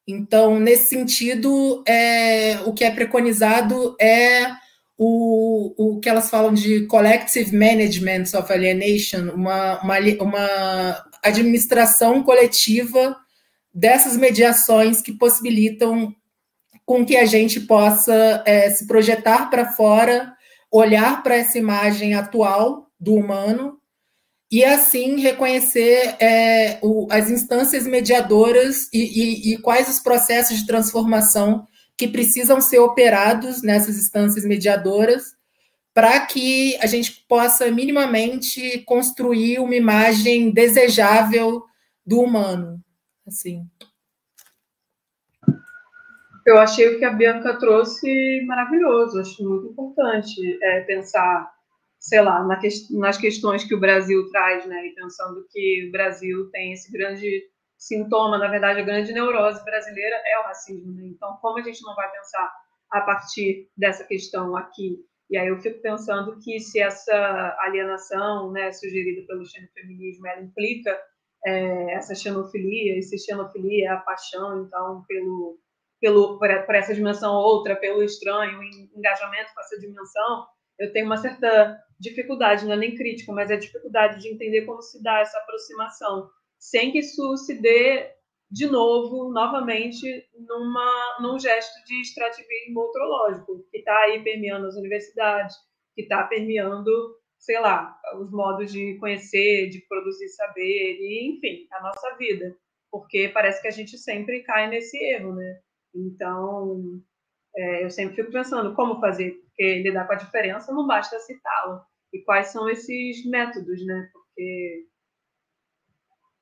Então, nesse sentido, é, o que é preconizado é o, o que elas falam de collective management of alienation, uma, uma, uma administração coletiva dessas mediações que possibilitam com que a gente possa é, se projetar para fora, olhar para essa imagem atual do humano e assim reconhecer é, o, as instâncias mediadoras e, e, e, quais os processos de transformação que precisam ser operados nessas instâncias mediadoras para que a gente possa minimamente construir uma imagem desejável do humano, assim. Eu achei o que a Bianca trouxe maravilhoso, acho muito importante é, pensar, sei lá, na que, nas questões que o Brasil traz, né, e pensando que o Brasil tem esse grande sintoma, na verdade, a grande neurose brasileira é o racismo, né? Então, como a gente não vai pensar a partir dessa questão aqui e aí eu fico pensando que se essa alienação, né, sugerida pelo xenofeminismo, ela implica é, essa xenofilia, e se xenofilia é a paixão, então, pelo, pelo, por, essa dimensão outra, pelo estranho, engajamento com essa dimensão, eu tenho uma certa dificuldade, não é nem crítica, mas é dificuldade de entender como se dá essa aproximação, sem que isso se dê de novo, novamente, numa, num gesto de extrativismo outrológico, que está aí permeando as universidades, que está permeando, sei lá, os modos de conhecer, de produzir saber, e, enfim, a nossa vida. Porque parece que a gente sempre cai nesse erro, né? Então, é, eu sempre fico pensando como fazer, porque lidar com a diferença não basta citá-la. E quais são esses métodos, né? Porque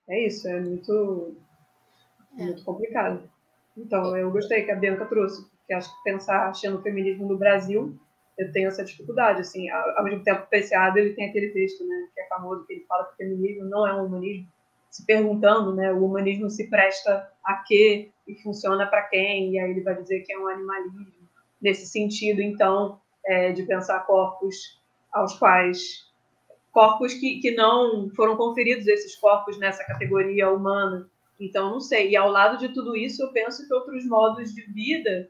é isso, é muito é. muito complicado. Então, eu gostei que a Bianca trouxe, porque acho que pensar achando o feminismo no Brasil, eu tenho essa dificuldade, assim, ao mesmo tempo PCA ele tem aquele texto, né, que é famoso, que ele fala que o feminismo não é um humanismo, se perguntando, né, o humanismo se presta a quê e funciona para quem, e aí ele vai dizer que é um animalismo, nesse sentido, então, é, de pensar corpos aos quais corpos que, que não foram conferidos esses corpos nessa categoria humana então, não sei. E ao lado de tudo isso, eu penso que outros modos de vida,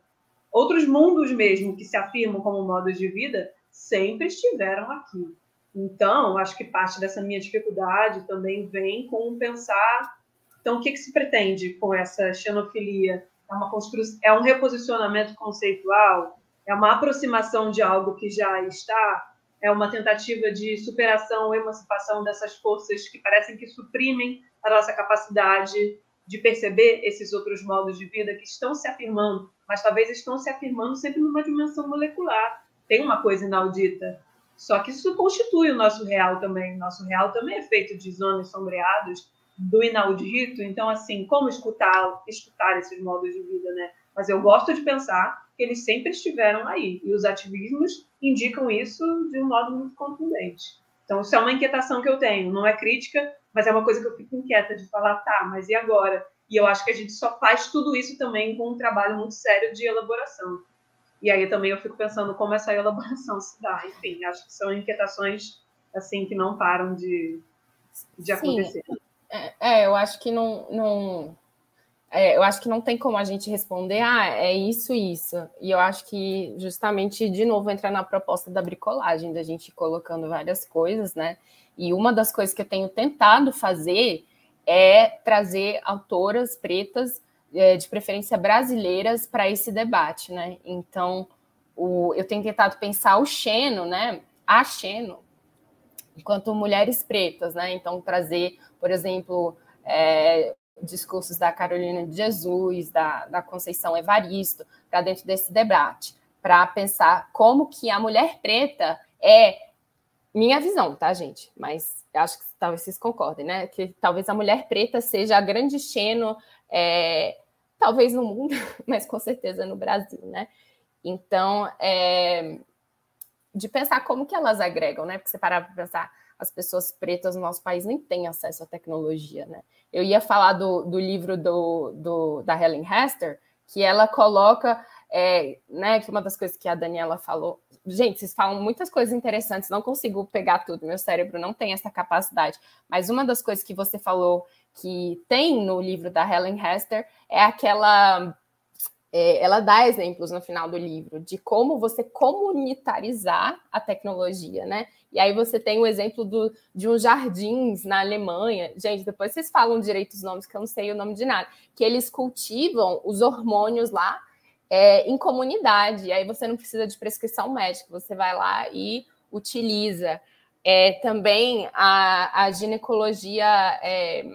outros mundos mesmo que se afirmam como modos de vida, sempre estiveram aqui. Então, acho que parte dessa minha dificuldade também vem com pensar. Então, o que, que se pretende com essa xenofilia? É, uma é um reposicionamento conceitual? É uma aproximação de algo que já está? É uma tentativa de superação, emancipação dessas forças que parecem que suprimem a nossa capacidade de perceber esses outros modos de vida que estão se afirmando, mas talvez estão se afirmando sempre numa dimensão molecular. Tem uma coisa inaudita. Só que isso constitui o nosso real também. O nosso real também é feito de zonas sombreadas, do inaudito. Então, assim, como escutar, escutar esses modos de vida, né? Mas eu gosto de pensar que eles sempre estiveram aí. E os ativismos indicam isso de um modo muito contundente. Então, isso é uma inquietação que eu tenho. Não é crítica, mas é uma coisa que eu fico inquieta de falar, tá, mas e agora? E eu acho que a gente só faz tudo isso também com um trabalho muito sério de elaboração. E aí também eu fico pensando como essa elaboração se dá. Enfim, acho que são inquietações assim que não param de, de acontecer. É, é, eu acho que não, não é, eu acho que não tem como a gente responder, ah, é isso, isso. E eu acho que justamente, de novo, entra na proposta da bricolagem, da gente colocando várias coisas, né? E uma das coisas que eu tenho tentado fazer é trazer autoras pretas, é, de preferência brasileiras, para esse debate, né? Então, o, eu tenho tentado pensar o Xeno, né? A Xeno, enquanto mulheres pretas, né? Então, trazer, por exemplo, é, discursos da Carolina de Jesus, da, da Conceição Evaristo, para dentro desse debate, para pensar como que a mulher preta é minha visão, tá, gente? Mas acho que talvez vocês concordem, né? Que talvez a mulher preta seja a grande xeno, é, talvez no mundo, mas com certeza no Brasil, né? Então, é, de pensar como que elas agregam, né? Porque você parar para pensar, as pessoas pretas no nosso país nem têm acesso à tecnologia, né? Eu ia falar do, do livro do, do, da Helen Hester, que ela coloca, é, né, que uma das coisas que a Daniela falou, gente, vocês falam muitas coisas interessantes, não consigo pegar tudo, meu cérebro não tem essa capacidade, mas uma das coisas que você falou que tem no livro da Helen Hester é aquela é, ela dá exemplos no final do livro de como você comunitarizar a tecnologia, né? E aí você tem o exemplo do, de uns jardins na Alemanha. Gente, depois vocês falam direito os nomes, que eu não sei o nome de nada. Que eles cultivam os hormônios lá é, em comunidade. E aí você não precisa de prescrição médica, você vai lá e utiliza. É, também a, a ginecologia é,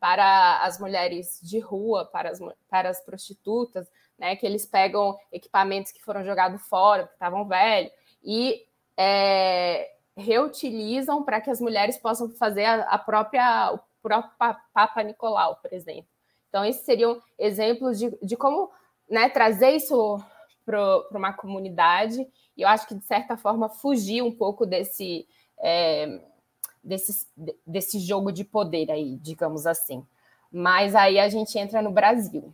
para as mulheres de rua, para as, para as prostitutas, né, que eles pegam equipamentos que foram jogados fora, que estavam velhos, e é, reutilizam para que as mulheres possam fazer a, a, própria, o próprio Papa Nicolau, por exemplo. Então, esses seriam exemplos de, de como né, trazer isso para uma comunidade, e eu acho que, de certa forma, fugir um pouco desse. É, desse, desse jogo de poder aí, digamos assim. Mas aí a gente entra no Brasil.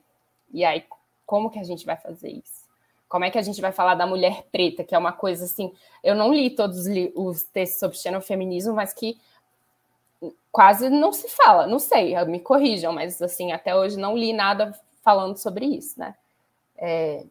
E aí, como que a gente vai fazer isso? Como é que a gente vai falar da mulher preta, que é uma coisa assim. Eu não li todos os textos sobre xenofeminismo, mas que quase não se fala. Não sei, me corrijam, mas assim, até hoje não li nada falando sobre isso, né? É.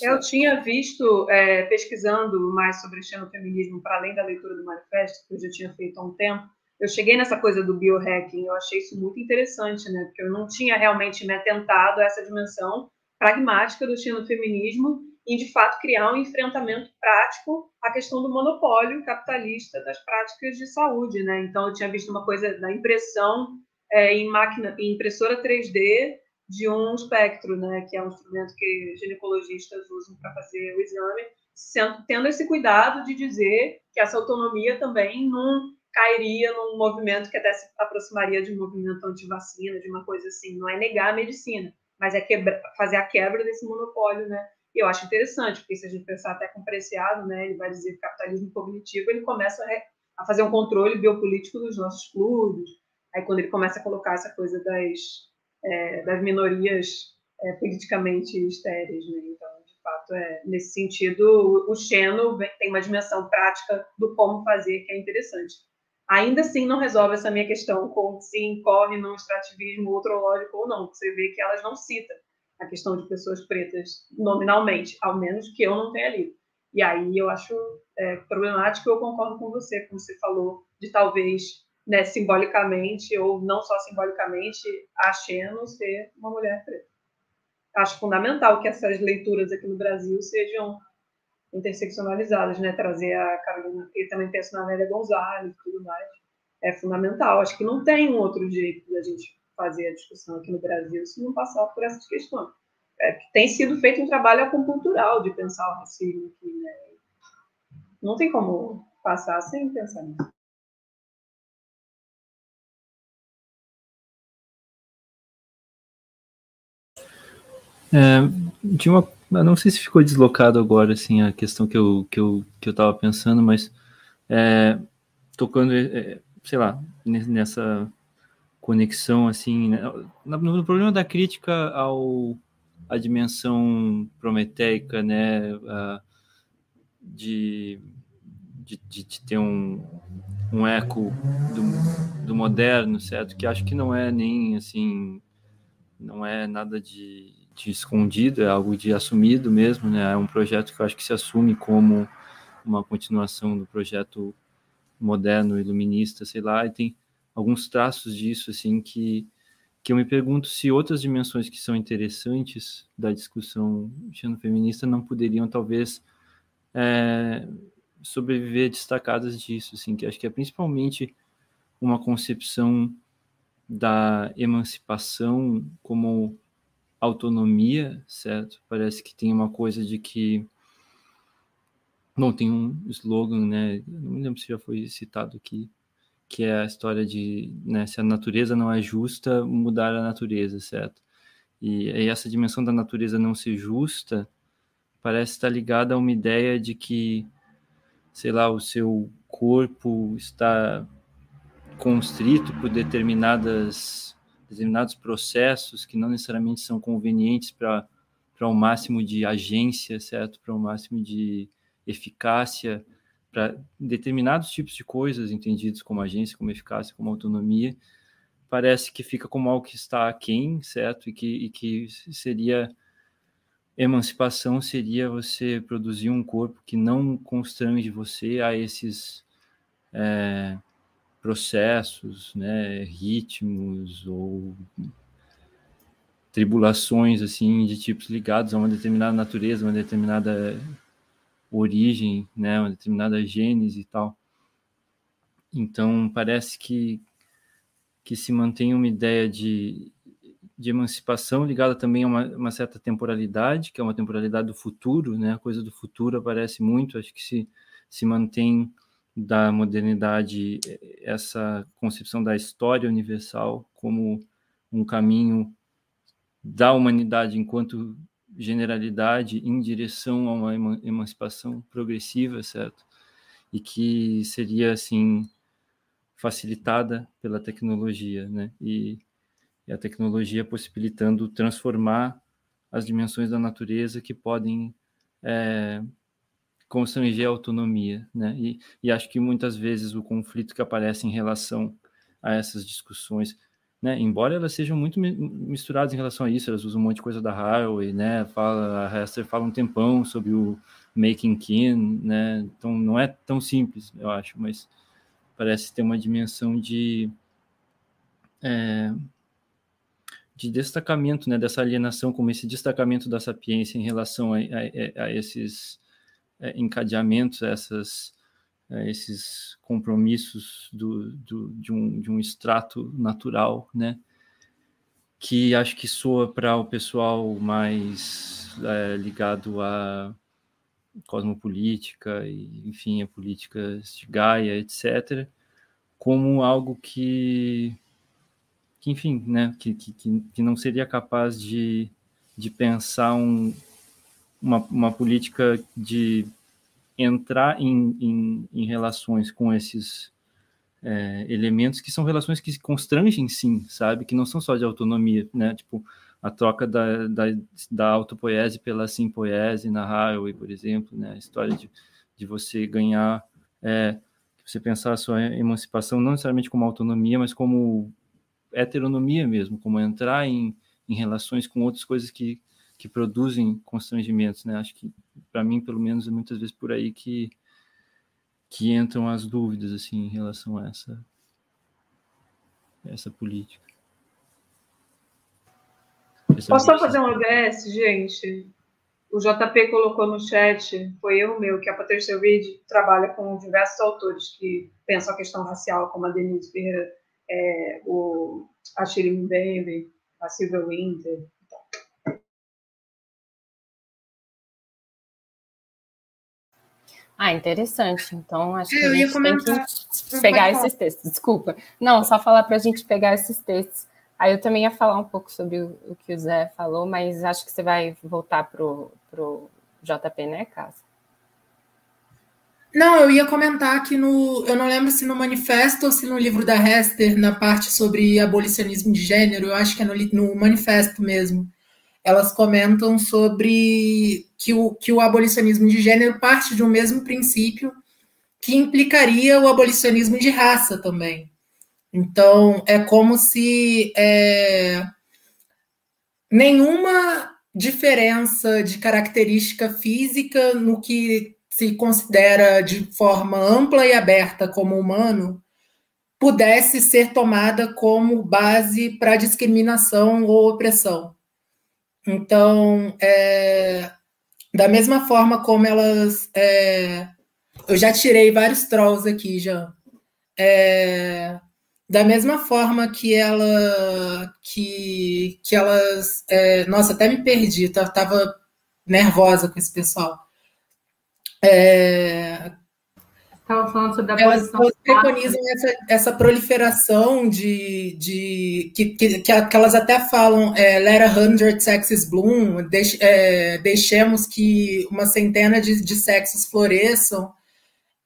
Eu tinha visto, é, pesquisando mais sobre xenofeminismo, para além da leitura do manifesto, que eu já tinha feito há um tempo, eu cheguei nessa coisa do biohacking, eu achei isso muito interessante, né? Porque eu não tinha realmente me atentado a essa dimensão pragmática do xenofeminismo e, de fato, criar um enfrentamento prático à questão do monopólio capitalista das práticas de saúde, né? Então, eu tinha visto uma coisa da impressão é, em máquina, em impressora 3D de um espectro, né, que é um instrumento que ginecologistas usam para fazer o exame, sendo, tendo esse cuidado de dizer que essa autonomia também não cairia num movimento que até se aproximaria de um movimento anti-vacina, de uma coisa assim. Não é negar a medicina, mas é quebra, fazer a quebra desse monopólio, né? E eu acho interessante, porque se a gente pensar até com Preciado, né, ele vai dizer que capitalismo cognitivo ele começa a, a fazer um controle biopolítico dos nossos fluidos. Aí quando ele começa a colocar essa coisa das é, das minorias é, politicamente estéreis. Né? Então, de fato, é, nesse sentido, o Xeno tem uma dimensão prática do como fazer que é interessante. Ainda assim, não resolve essa minha questão com se incorre no extrativismo outrológico ou não. Você vê que elas não citam a questão de pessoas pretas nominalmente, ao menos que eu não tenha lido. E aí eu acho é, problemático, eu concordo com você, como você falou, de talvez né, simbolicamente, ou não só simbolicamente, a Xeno ser uma mulher preta. Acho fundamental que essas leituras aqui no Brasil sejam interseccionalizadas, né? Trazer a Carolina, e também penso na Nélia Gonzalez e tudo mais. É fundamental. Acho que não tem um outro jeito da gente fazer a discussão aqui no Brasil se não passar por essas questões. É, tem sido feito um trabalho acupuntural de pensar o racismo aqui, né? Não tem como passar sem pensar nisso. É, de uma, não sei se ficou deslocado agora, assim, a questão que eu, que eu, que eu tava pensando, mas é, tocando, é, sei lá, nessa conexão, assim, né, no, problema da crítica ao a dimensão prometeica, né, de, de, de, ter um, um eco do, do moderno, certo? Que acho que não é nem, assim, não é nada de de escondido, é algo de assumido mesmo, né? É um projeto que eu acho que se assume como uma continuação do projeto moderno, iluminista, sei lá, e tem alguns traços disso, assim, que, que eu me pergunto se outras dimensões que são interessantes da discussão feminista não poderiam, talvez, é, sobreviver destacadas disso, assim, que acho que é principalmente uma concepção da emancipação como autonomia, certo? Parece que tem uma coisa de que Bom, tem um slogan, né? Não me lembro se já foi citado aqui, que é a história de, né, se a natureza não é justa, mudar a natureza, certo? E, e essa dimensão da natureza não ser justa parece estar ligada a uma ideia de que, sei lá, o seu corpo está constrito por determinadas determinados processos que não necessariamente são convenientes para para um máximo de agência, certo? Para um máximo de eficácia para determinados tipos de coisas entendidos como agência, como eficácia, como autonomia, parece que fica como algo que está aquém, certo? E que, e que seria emancipação seria você produzir um corpo que não constrange você a esses é, processos, né, ritmos ou tribulações assim de tipos ligados a uma determinada natureza, uma determinada origem, né, uma determinada gênese e tal. Então, parece que, que se mantém uma ideia de, de emancipação ligada também a uma, uma, certa temporalidade, que é uma temporalidade do futuro, né? A coisa do futuro aparece muito, acho que se, se mantém da modernidade essa concepção da história universal como um caminho da humanidade enquanto generalidade em direção a uma emancipação progressiva, certo? E que seria assim facilitada pela tecnologia, né? E, e a tecnologia possibilitando transformar as dimensões da natureza que podem é, constranger a autonomia, né? E, e acho que muitas vezes o conflito que aparece em relação a essas discussões né? Embora elas sejam muito misturadas em relação a isso, elas usam um monte de coisa da Highway, né? Fala, a Hester fala um tempão sobre o making kin, né? Então não é tão simples, eu acho, mas parece ter uma dimensão de é, de destacamento, né? Dessa alienação, como esse destacamento da sapiência em relação a, a, a esses é, encadeamentos, essas é, esses compromissos do, do, de, um, de um extrato natural, né? Que acho que soa para o pessoal mais é, ligado à cosmopolítica e, enfim, a políticas de Gaia, etc., como algo que, que enfim, né? Que, que, que não seria capaz de, de pensar um, uma, uma política de entrar em, em, em relações com esses é, elementos que são relações que constrangem sim, sabe? Que não são só de autonomia, né? Tipo, a troca da, da, da pela simpoese na Highway, por exemplo, né? A história de, de você ganhar, é, você pensar a sua emancipação não necessariamente como autonomia, mas como heteronomia mesmo, como entrar em, em relações com outras coisas que, que produzem constrangimentos, né? Acho que para mim, pelo menos, é muitas vezes por aí que que entram as dúvidas assim em relação a essa essa política. Essa Posso só fazer um ABS, gente? O JP colocou no chat, foi erro meu, que a Patricia Reed trabalha com diversos autores que pensam a questão racial, como a Denise Ferreira, é, o, a Shirley Bailey, a Silvia Winter, Ah, interessante. Então, acho que a gente tem que pegar esses textos. Desculpa. Não, só falar para a gente pegar esses textos. Aí eu também ia falar um pouco sobre o, o que o Zé falou, mas acho que você vai voltar para o JP, né, Cássio? Não, eu ia comentar que no. Eu não lembro se no manifesto ou se no livro da Hester, na parte sobre abolicionismo de gênero, eu acho que é no, no manifesto mesmo elas comentam sobre que o, que o abolicionismo de gênero parte de um mesmo princípio que implicaria o abolicionismo de raça também. Então, é como se é, nenhuma diferença de característica física no que se considera de forma ampla e aberta como humano pudesse ser tomada como base para discriminação ou opressão. Então, é, da mesma forma como elas. É, eu já tirei vários trolls aqui já. É, da mesma forma que ela que, que elas é, nossa até me perdi tava nervosa com esse pessoal é, Estava falando sobre a elas, preconizam essa, essa proliferação de, de que, que, que, elas até falam é, let a hundred sexes bloom deix, é, deixemos que uma centena de, de sexos floresçam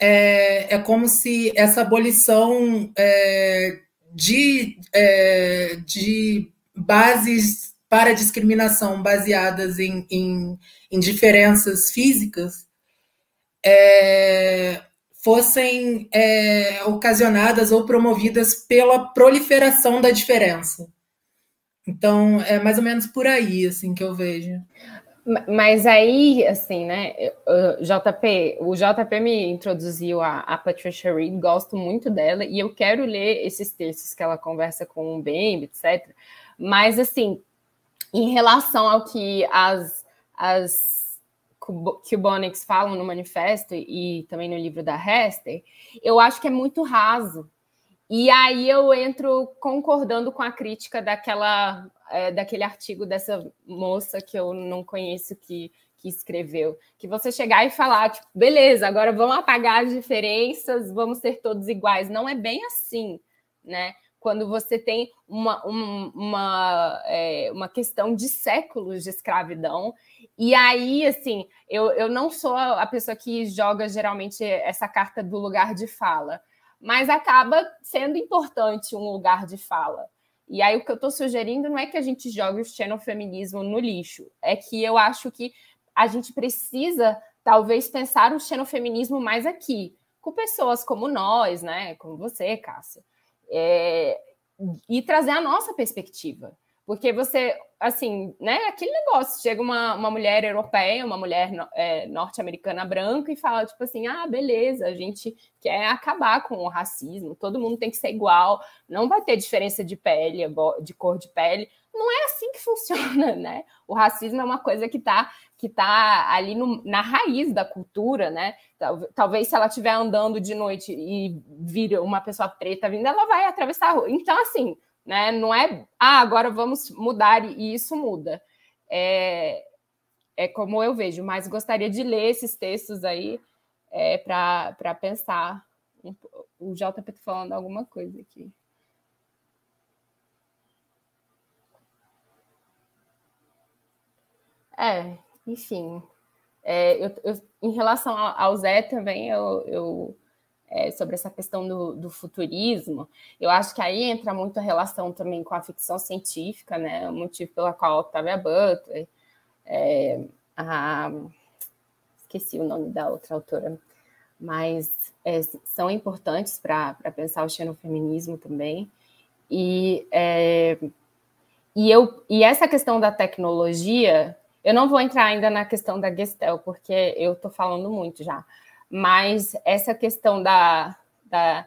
é, é como se essa abolição é, de, é, de bases para discriminação baseadas em, em, em diferenças físicas é, fossem é, ocasionadas ou promovidas pela proliferação da diferença. Então, é mais ou menos por aí, assim, que eu vejo. Mas aí, assim, né, JP, o JP me introduziu a, a, Patricia Reed, gosto muito dela, e eu quero ler esses textos que ela conversa com o Bembe, etc. Mas, assim, em relação ao que as, as Cubonics falam no manifesto e também no livro da Hester, eu acho que é muito raso. E aí eu entro concordando com a crítica daquela é, daquele artigo dessa moça que eu não conheço que, que escreveu. Que você chegar e falar, tipo, beleza, agora vamos apagar as diferenças, vamos ser todos iguais. Não é bem assim, né? Quando você tem uma, uma, uma, é, uma questão de séculos de escravidão. E aí, assim, eu, eu não sou a pessoa que joga geralmente essa carta do lugar de fala, mas acaba sendo importante um lugar de fala. E aí o que eu estou sugerindo não é que a gente jogue o xenofeminismo no lixo, é que eu acho que a gente precisa talvez pensar o xenofeminismo mais aqui, com pessoas como nós, né, como você, Cássia, é, e trazer a nossa perspectiva. Porque você, assim, né? Aquele negócio, chega uma, uma mulher europeia, uma mulher é, norte-americana branca e fala, tipo assim, ah, beleza, a gente quer acabar com o racismo, todo mundo tem que ser igual, não vai ter diferença de pele, de cor de pele. Não é assim que funciona, né? O racismo é uma coisa que está que tá ali no, na raiz da cultura, né? Talvez se ela estiver andando de noite e vira uma pessoa preta vindo, ela vai atravessar a rua. Então, assim, né? Não é, ah, agora vamos mudar e isso muda. É, é como eu vejo, mas gostaria de ler esses textos aí é, para pensar. O JP está falando alguma coisa aqui. É, enfim. É, eu, eu, em relação ao Zé também, eu, eu é, sobre essa questão do, do, futurismo, eu acho que aí entra muito a relação também com a ficção científica, né? O motivo pela qual a Octavia Butler, é, a, esqueci o nome da outra autora, mas é, são importantes para pensar o xenofeminismo também. E, é, e, eu, e essa questão da tecnologia, eu não vou entrar ainda na questão da Gestel, porque eu estou falando muito já mas essa questão da, da,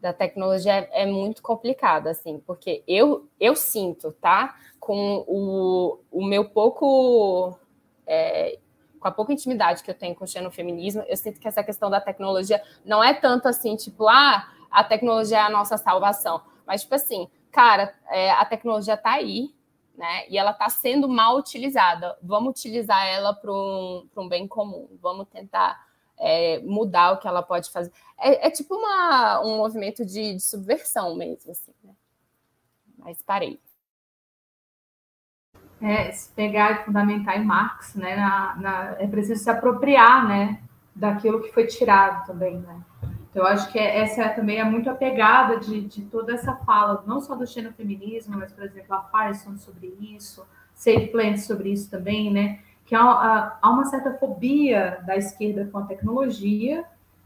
da tecnologia é, é, muito complicada, assim, porque eu, eu sinto, tá? Com o, o meu pouco. É, com a pouca intimidade que eu tenho com o xenofeminismo, eu sinto que essa questão da tecnologia não é tanto assim, tipo, ah, a tecnologia é a nossa salvação. Mas, tipo assim, cara, é, a tecnologia está aí, né? E ela está sendo mal utilizada. Vamos utilizar ela para um, um bem comum. Vamos tentar é, mudar o que ela pode fazer. É, é tipo uma, um movimento de, de, subversão mesmo, assim, né? Mas parei. É, se pegar e fundamentar em Marx, né, na, na, é preciso se apropriar, né, daquilo que foi tirado também, né. Então, eu acho que é, essa também é muito a pegada de, de toda essa fala, não só do xenofeminismo, mas, por exemplo, a Firestone sobre isso, Save Plant sobre isso também, né, que há, há uma certa fobia da esquerda com a tecnologia,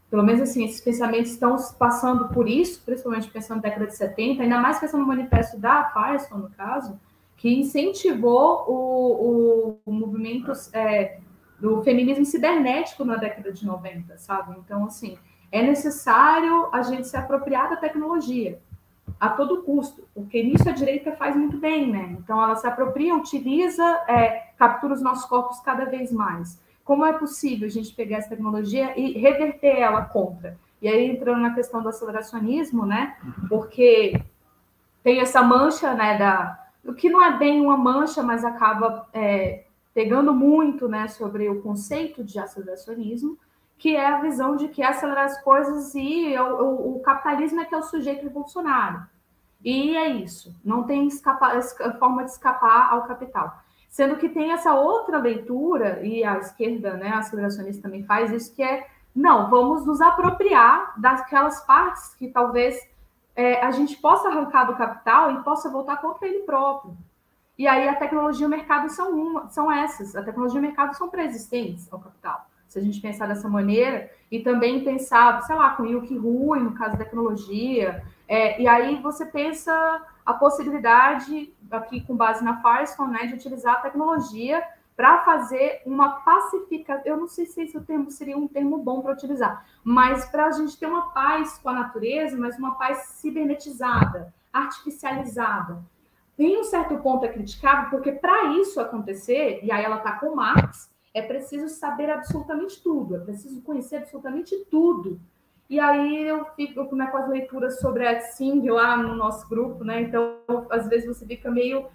pelo menos assim, esses pensamentos estão passando por isso, principalmente pensando na década de 70, ainda mais pensando no manifesto da Firestone, no caso, que incentivou o, o, o movimento é, do feminismo cibernético na década de 90, sabe? Então, assim, é necessário a gente se apropriar da tecnologia a todo custo, porque nisso a direita faz muito bem, né? Então ela se apropria, utiliza, é, captura os nossos corpos cada vez mais. Como é possível a gente pegar essa tecnologia e reverter ela contra? E aí, entrando na questão do aceleracionismo, né? Porque tem essa mancha, né? Da, o que não é bem uma mancha, mas acaba é, pegando muito, né? Sobre o conceito de aceleracionismo, que é a visão de que acelerar as coisas e o, o, o capitalismo é que é o sujeito revolucionário. E é isso, não tem escapa, forma de escapar ao capital. Sendo que tem essa outra leitura, e a esquerda, né, a aceleracionista também faz isso, que é, não, vamos nos apropriar daquelas partes que talvez é, a gente possa arrancar do capital e possa voltar contra ele próprio. E aí a tecnologia e o mercado são, uma, são essas, a tecnologia e o mercado são pré-existentes ao capital se a gente pensar dessa maneira, e também pensar, sei lá, com Yuki Rui, no caso da tecnologia, é, e aí você pensa a possibilidade, aqui com base na Firestone, né, de utilizar a tecnologia para fazer uma pacificação. Eu não sei se esse termo seria um termo bom para utilizar, mas para a gente ter uma paz com a natureza, mas uma paz cibernetizada, artificializada. Tem um certo ponto a criticar, porque para isso acontecer, e aí ela está com Marx, é preciso saber absolutamente tudo, é preciso conhecer absolutamente tudo. E aí eu fico com as leituras sobre a Sing lá no nosso grupo, né? Então, às vezes você fica meio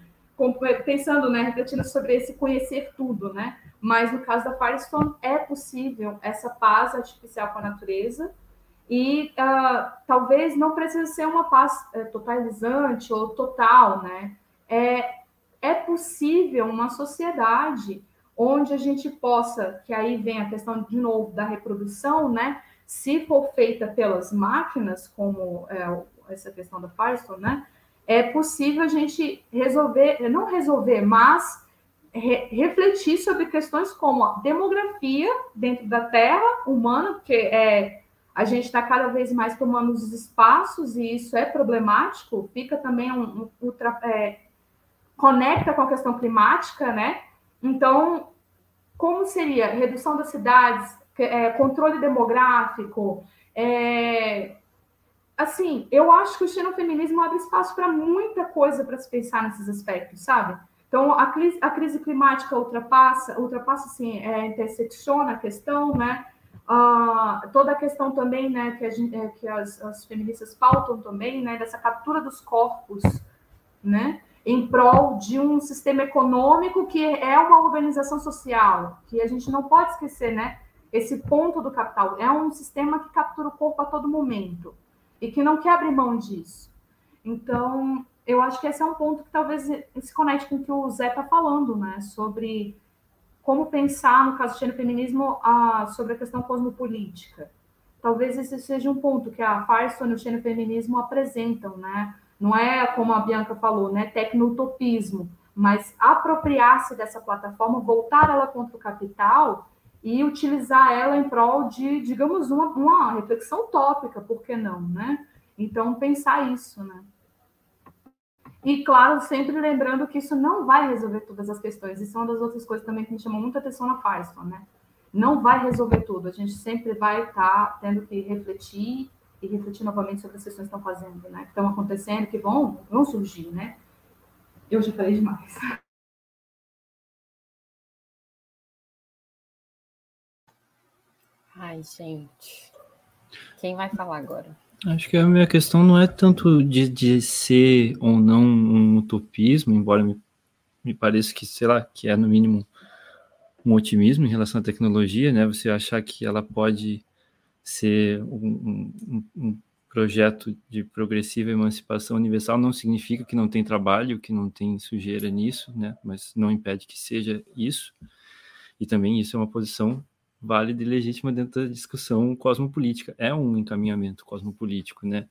pensando, né, refletindo sobre esse conhecer tudo, né? Mas no caso da Firestone é possível essa paz artificial com a natureza e uh, talvez não precise ser uma paz uh, totalizante ou total, né? É, é possível uma sociedade onde a gente possa, que aí vem a questão de novo da reprodução, né? Se for feita pelas máquinas, como é, essa questão da Firestone, né? É possível a gente resolver, não resolver, mas re, refletir sobre questões como a demografia dentro da Terra humana, porque é, a gente está cada vez mais tomando os espaços e isso é problemático, fica também um, um é, conecta com a questão climática, né? Então, como seria redução das cidades, é, controle demográfico? É, assim, eu acho que o xenofeminismo abre espaço para muita coisa para se pensar nesses aspectos, sabe? Então, a crise, a crise climática ultrapassa, ultrapassa assim, é, intersecciona a questão, né? Uh, toda a questão também, né, que, gente, é, que as, as, feministas pautam também, né, dessa captura dos corpos, né? Em prol de um sistema econômico que é uma organização social, que a gente não pode esquecer, né? Esse ponto do capital é um sistema que captura o corpo a todo momento e que não quer abrir mão disso. Então, eu acho que esse é um ponto que talvez se conecte com o que o Zé está falando, né? Sobre como pensar, no caso do feminismo, a, sobre a questão cosmopolítica. Talvez esse seja um ponto que a Firestone e o xenofeminismo apresentam, né? Não é, como a Bianca falou, né, tecnotopismo, mas apropriar-se dessa plataforma, voltar ela contra o capital e utilizar ela em prol de, digamos, uma, uma reflexão tópica, por que não, né? Então, pensar isso, né? E, claro, sempre lembrando que isso não vai resolver todas as questões. Isso é uma das outras coisas também que me chamou muita atenção na Firestone, né? Não vai resolver tudo. A gente sempre vai estar tá tendo que refletir e refletir novamente sobre as questões que estão fazendo, né? Que estão acontecendo, que vão, vão surgir, né? Eu já falei demais. Ai, gente. Quem vai falar agora? Acho que a minha questão não é tanto de, de ser ou não um utopismo, embora me, me pareça que, sei lá, que é no mínimo um otimismo em relação à tecnologia, né? Você achar que ela pode ser um, um, um projeto de progressiva emancipação universal não significa que não tem trabalho, que não tem sujeira nisso, né? Mas não impede que seja isso. E também isso é uma posição válida e legítima dentro da discussão cosmopolítica. É um encaminhamento cosmopolítico, né?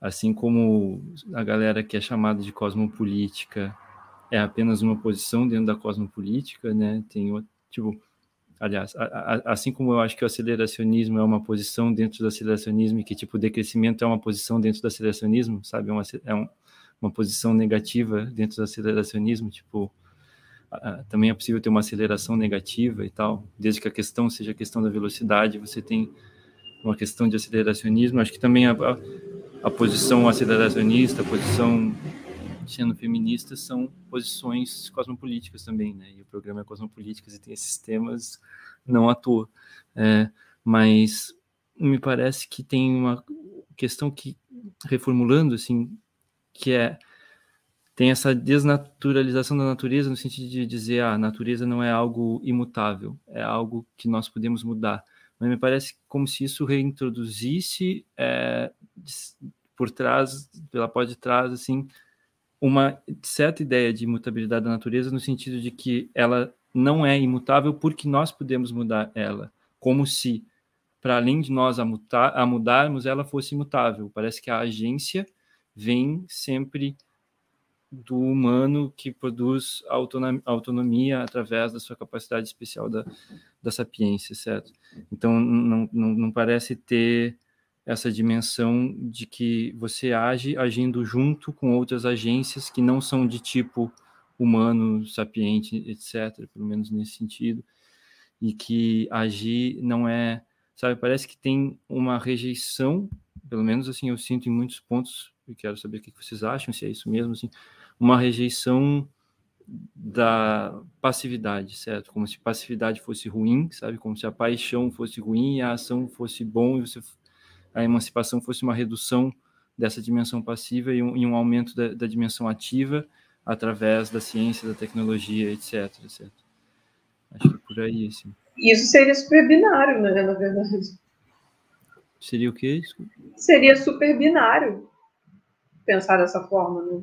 Assim como a galera que é chamada de cosmopolítica é apenas uma posição dentro da cosmopolítica, né? Tem tipo aliás, a, a, assim como eu acho que o aceleracionismo é uma posição dentro do aceleracionismo e que tipo o decrescimento é uma posição dentro do aceleracionismo, sabe, é uma, é um, uma posição negativa dentro do aceleracionismo, tipo também é possível ter uma aceleração negativa e tal, desde que a questão seja a questão da velocidade, você tem uma questão de aceleracionismo, acho que também a, a, a posição aceleracionista, a posição sendo feministas são posições cosmopolíticas também, né? E o programa é cosmopolíticas e tem esses temas não à toa. É, mas me parece que tem uma questão que, reformulando, assim, que é tem essa desnaturalização da natureza no sentido de dizer ah, a natureza não é algo imutável, é algo que nós podemos mudar. Mas me parece como se isso reintroduzisse é, por trás, pela pode trás, assim, uma certa ideia de imutabilidade da natureza no sentido de que ela não é imutável porque nós podemos mudar ela, como se para além de nós a, mutar, a mudarmos, ela fosse imutável. Parece que a agência vem sempre do humano que produz autonomia, autonomia através da sua capacidade especial da, da sapiência, certo? Então, não, não, não parece ter essa dimensão de que você age agindo junto com outras agências que não são de tipo humano, sapiente, etc., pelo menos nesse sentido, e que agir não é, sabe, parece que tem uma rejeição, pelo menos assim eu sinto em muitos pontos, e quero saber o que vocês acham, se é isso mesmo, assim, uma rejeição da passividade, certo? Como se passividade fosse ruim, sabe? Como se a paixão fosse ruim e a ação fosse bom e você, a emancipação fosse uma redução dessa dimensão passiva e um, e um aumento da, da, dimensão ativa através da ciência, da tecnologia, etc, etc. Acho que é por aí, assim. Isso seria super binário, né, na verdade. Seria o quê? Seria super binário pensar dessa forma, né?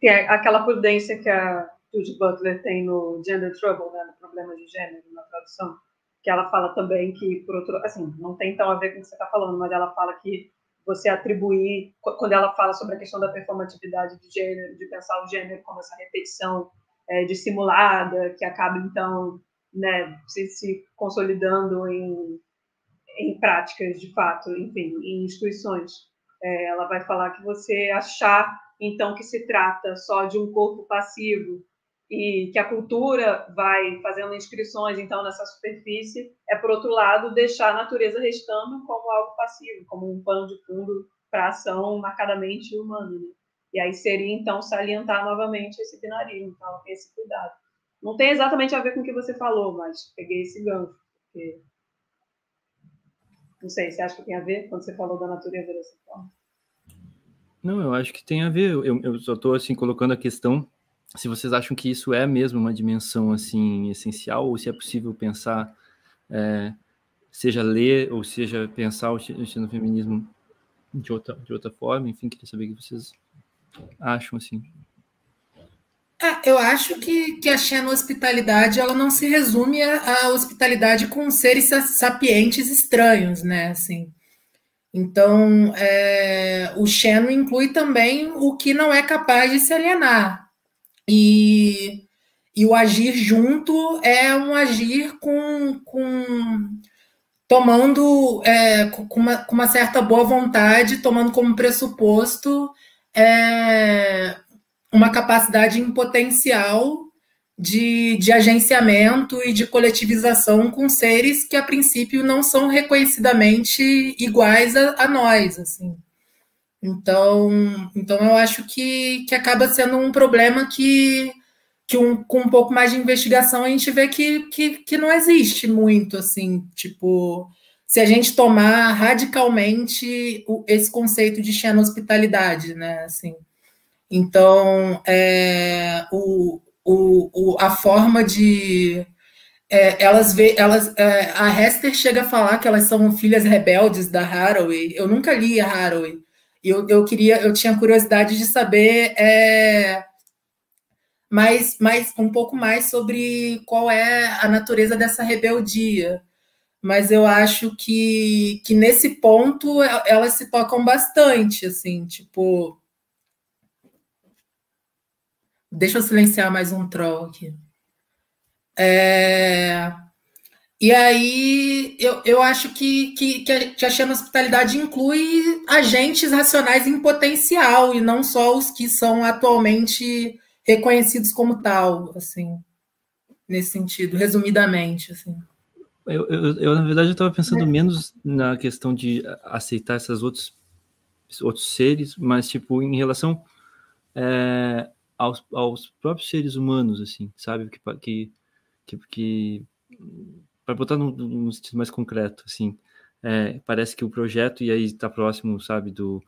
tem aquela prudência que a Judy Butler tem no Gender Trouble, né, no problema de gênero, na tradução, que ela fala também que, por outro assim, não tem tão a ver com o que você está falando, mas ela fala que você atribuir, quando ela fala sobre a questão da performatividade de gênero, de pensar o gênero como essa repetição é, dissimulada, que acaba, então, né, se, se consolidando em, em práticas, de fato, enfim, em instituições. É, ela vai falar que você achar então que se trata só de um corpo passivo e que a cultura vai fazendo inscrições então nessa superfície é por outro lado deixar a natureza restando como algo passivo, como um pano de fundo para ação marcadamente humana. Né? E aí seria então salientar novamente esse binarismo, então esse cuidado. Não tem exatamente a ver com o que você falou, mas peguei esse gancho, porque não sei, você acha que tem a ver quando você falou da natureza dessa forma? Não, eu acho que tem a ver. Eu, eu só estou assim colocando a questão se vocês acham que isso é mesmo uma dimensão assim essencial ou se é possível pensar, é, seja ler ou seja pensar o feminismo de outra de outra forma. Enfim, queria saber o que vocês acham assim. É, eu acho que, que a xeno-hospitalidade ela não se resume à hospitalidade com seres sapientes estranhos, né? Assim, então, é, o Xeno inclui também o que não é capaz de se alienar. E, e o agir junto é um agir com, com tomando é, com, uma, com uma certa boa vontade, tomando como pressuposto é, uma capacidade em potencial de, de agenciamento e de coletivização com seres que, a princípio, não são reconhecidamente iguais a, a nós. assim. Então, então, eu acho que, que acaba sendo um problema que, que um, com um pouco mais de investigação a gente vê que, que, que não existe muito, assim, tipo, se a gente tomar radicalmente o, esse conceito de xeno-hospitalidade, né, assim. Então, é, o, o, o, a forma de. É, elas vê, elas, é, a Hester chega a falar que elas são filhas rebeldes da Haraway. Eu nunca li a Haraway. Eu, eu queria, eu tinha curiosidade de saber é, mais, mais, um pouco mais sobre qual é a natureza dessa rebeldia. Mas eu acho que, que nesse ponto elas se tocam bastante, assim, tipo, Deixa eu silenciar mais um troll aqui. É... E aí, eu, eu acho que, que, que, a, que a chama hospitalidade inclui agentes racionais em potencial e não só os que são atualmente reconhecidos como tal, assim, nesse sentido, resumidamente, assim. Eu, eu, eu na verdade, estava pensando é. menos na questão de aceitar esses outros, outros seres, mas, tipo, em relação é, aos, aos próprios seres humanos, assim, sabe? Que, que, que, que para botar num, num sentido mais concreto, assim, é, parece que o projeto, e aí está próximo, sabe, do,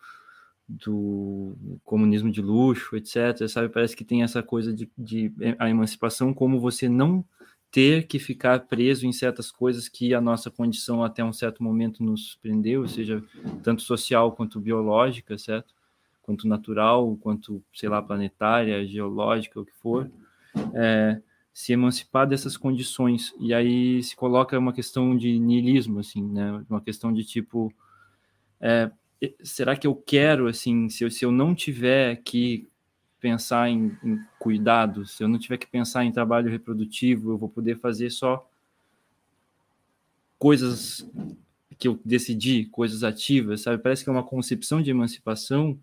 do comunismo de luxo, etc., sabe, parece que tem essa coisa de, de a emancipação como você não ter que ficar preso em certas coisas que a nossa condição até um certo momento nos prendeu, seja tanto social quanto biológica, certo? Quanto natural, quanto, sei lá, planetária, geológica, o que for. É, se emancipar dessas condições. E aí se coloca uma questão de niilismo, assim, né? Uma questão de tipo, é, será que eu quero, assim, se eu, se eu não tiver que pensar em, em se eu não tiver que pensar em trabalho reprodutivo, eu vou poder fazer só coisas que eu decidi, coisas ativas, sabe? Parece que é uma concepção de emancipação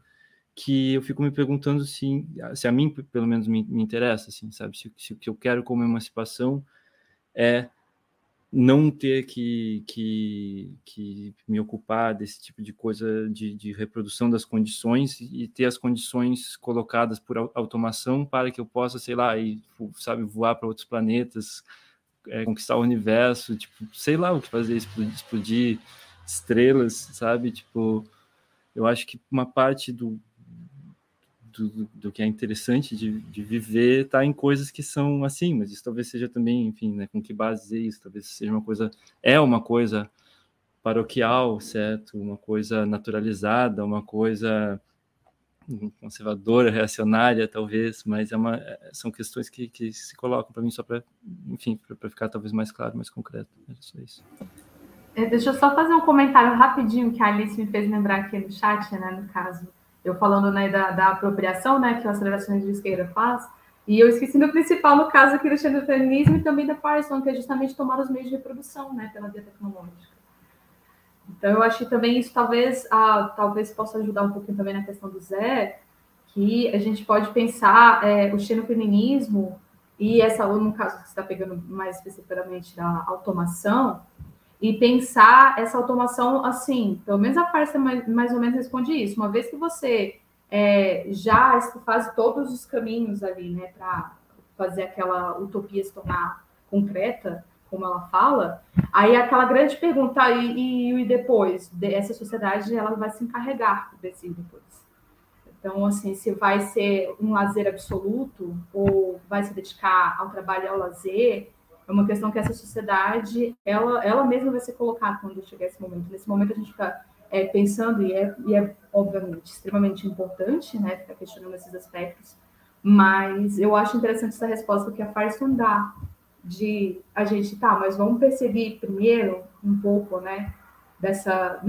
que eu fico me perguntando se, se a mim, pelo menos, me, me interessa, assim, sabe? Se, se, o que eu quero como emancipação é não ter que, que, que me ocupar desse tipo de coisa de, de reprodução das condições e ter as condições colocadas por automação para que eu possa, sei lá, e, sabe, voar para outros planetas, é, conquistar o universo, tipo, sei lá o que fazer, explodir, explodir estrelas, sabe? Tipo, eu acho que uma parte do, do, do que é interessante de, de viver está em coisas que são assim, mas isso talvez seja também, enfim, né, com que base isso, talvez seja uma coisa, é uma coisa paroquial, certo? Uma coisa naturalizada, uma coisa conservadora, reacionária, talvez, mas é uma, é, são questões que, que se colocam para mim só para, enfim, para ficar talvez mais claro, mais concreto. É só isso. É, deixa eu só fazer um comentário rapidinho que a Alice me fez lembrar aqui no chat, né, no caso eu falando né, da, da apropriação né, que a aceleração de esquerda faz, e eu esqueci do principal no caso aqui do xenofeminismo e também da Parson, que é justamente tomar os meios de reprodução né, pela via tecnológica. Então, eu acho que também isso talvez, ah, talvez possa ajudar um pouquinho também na questão do Zé, que a gente pode pensar é, o xenofeminismo e essa, no caso que você está pegando mais especificamente da automação, e pensar essa automação assim, pelo menos a farsa mais, mais ou menos responde isso. Uma vez que você é, já faz todos os caminhos ali, né, para fazer aquela utopia se tornar concreta, como ela fala, aí aquela grande pergunta, e, e, e depois? Essa sociedade, ela vai se encarregar desse depois. Então, assim, se vai ser um lazer absoluto ou vai se dedicar ao trabalho e ao lazer, é uma questão que essa sociedade, ela, ela mesma vai ser colocada quando chegar esse momento. Nesse momento a gente fica é, pensando, e é, e é obviamente extremamente importante, né, ficar questionando esses aspectos, mas eu acho interessante essa resposta que a Firestone dá, de a gente, tá, mas vamos perceber primeiro um pouco, né, dessa,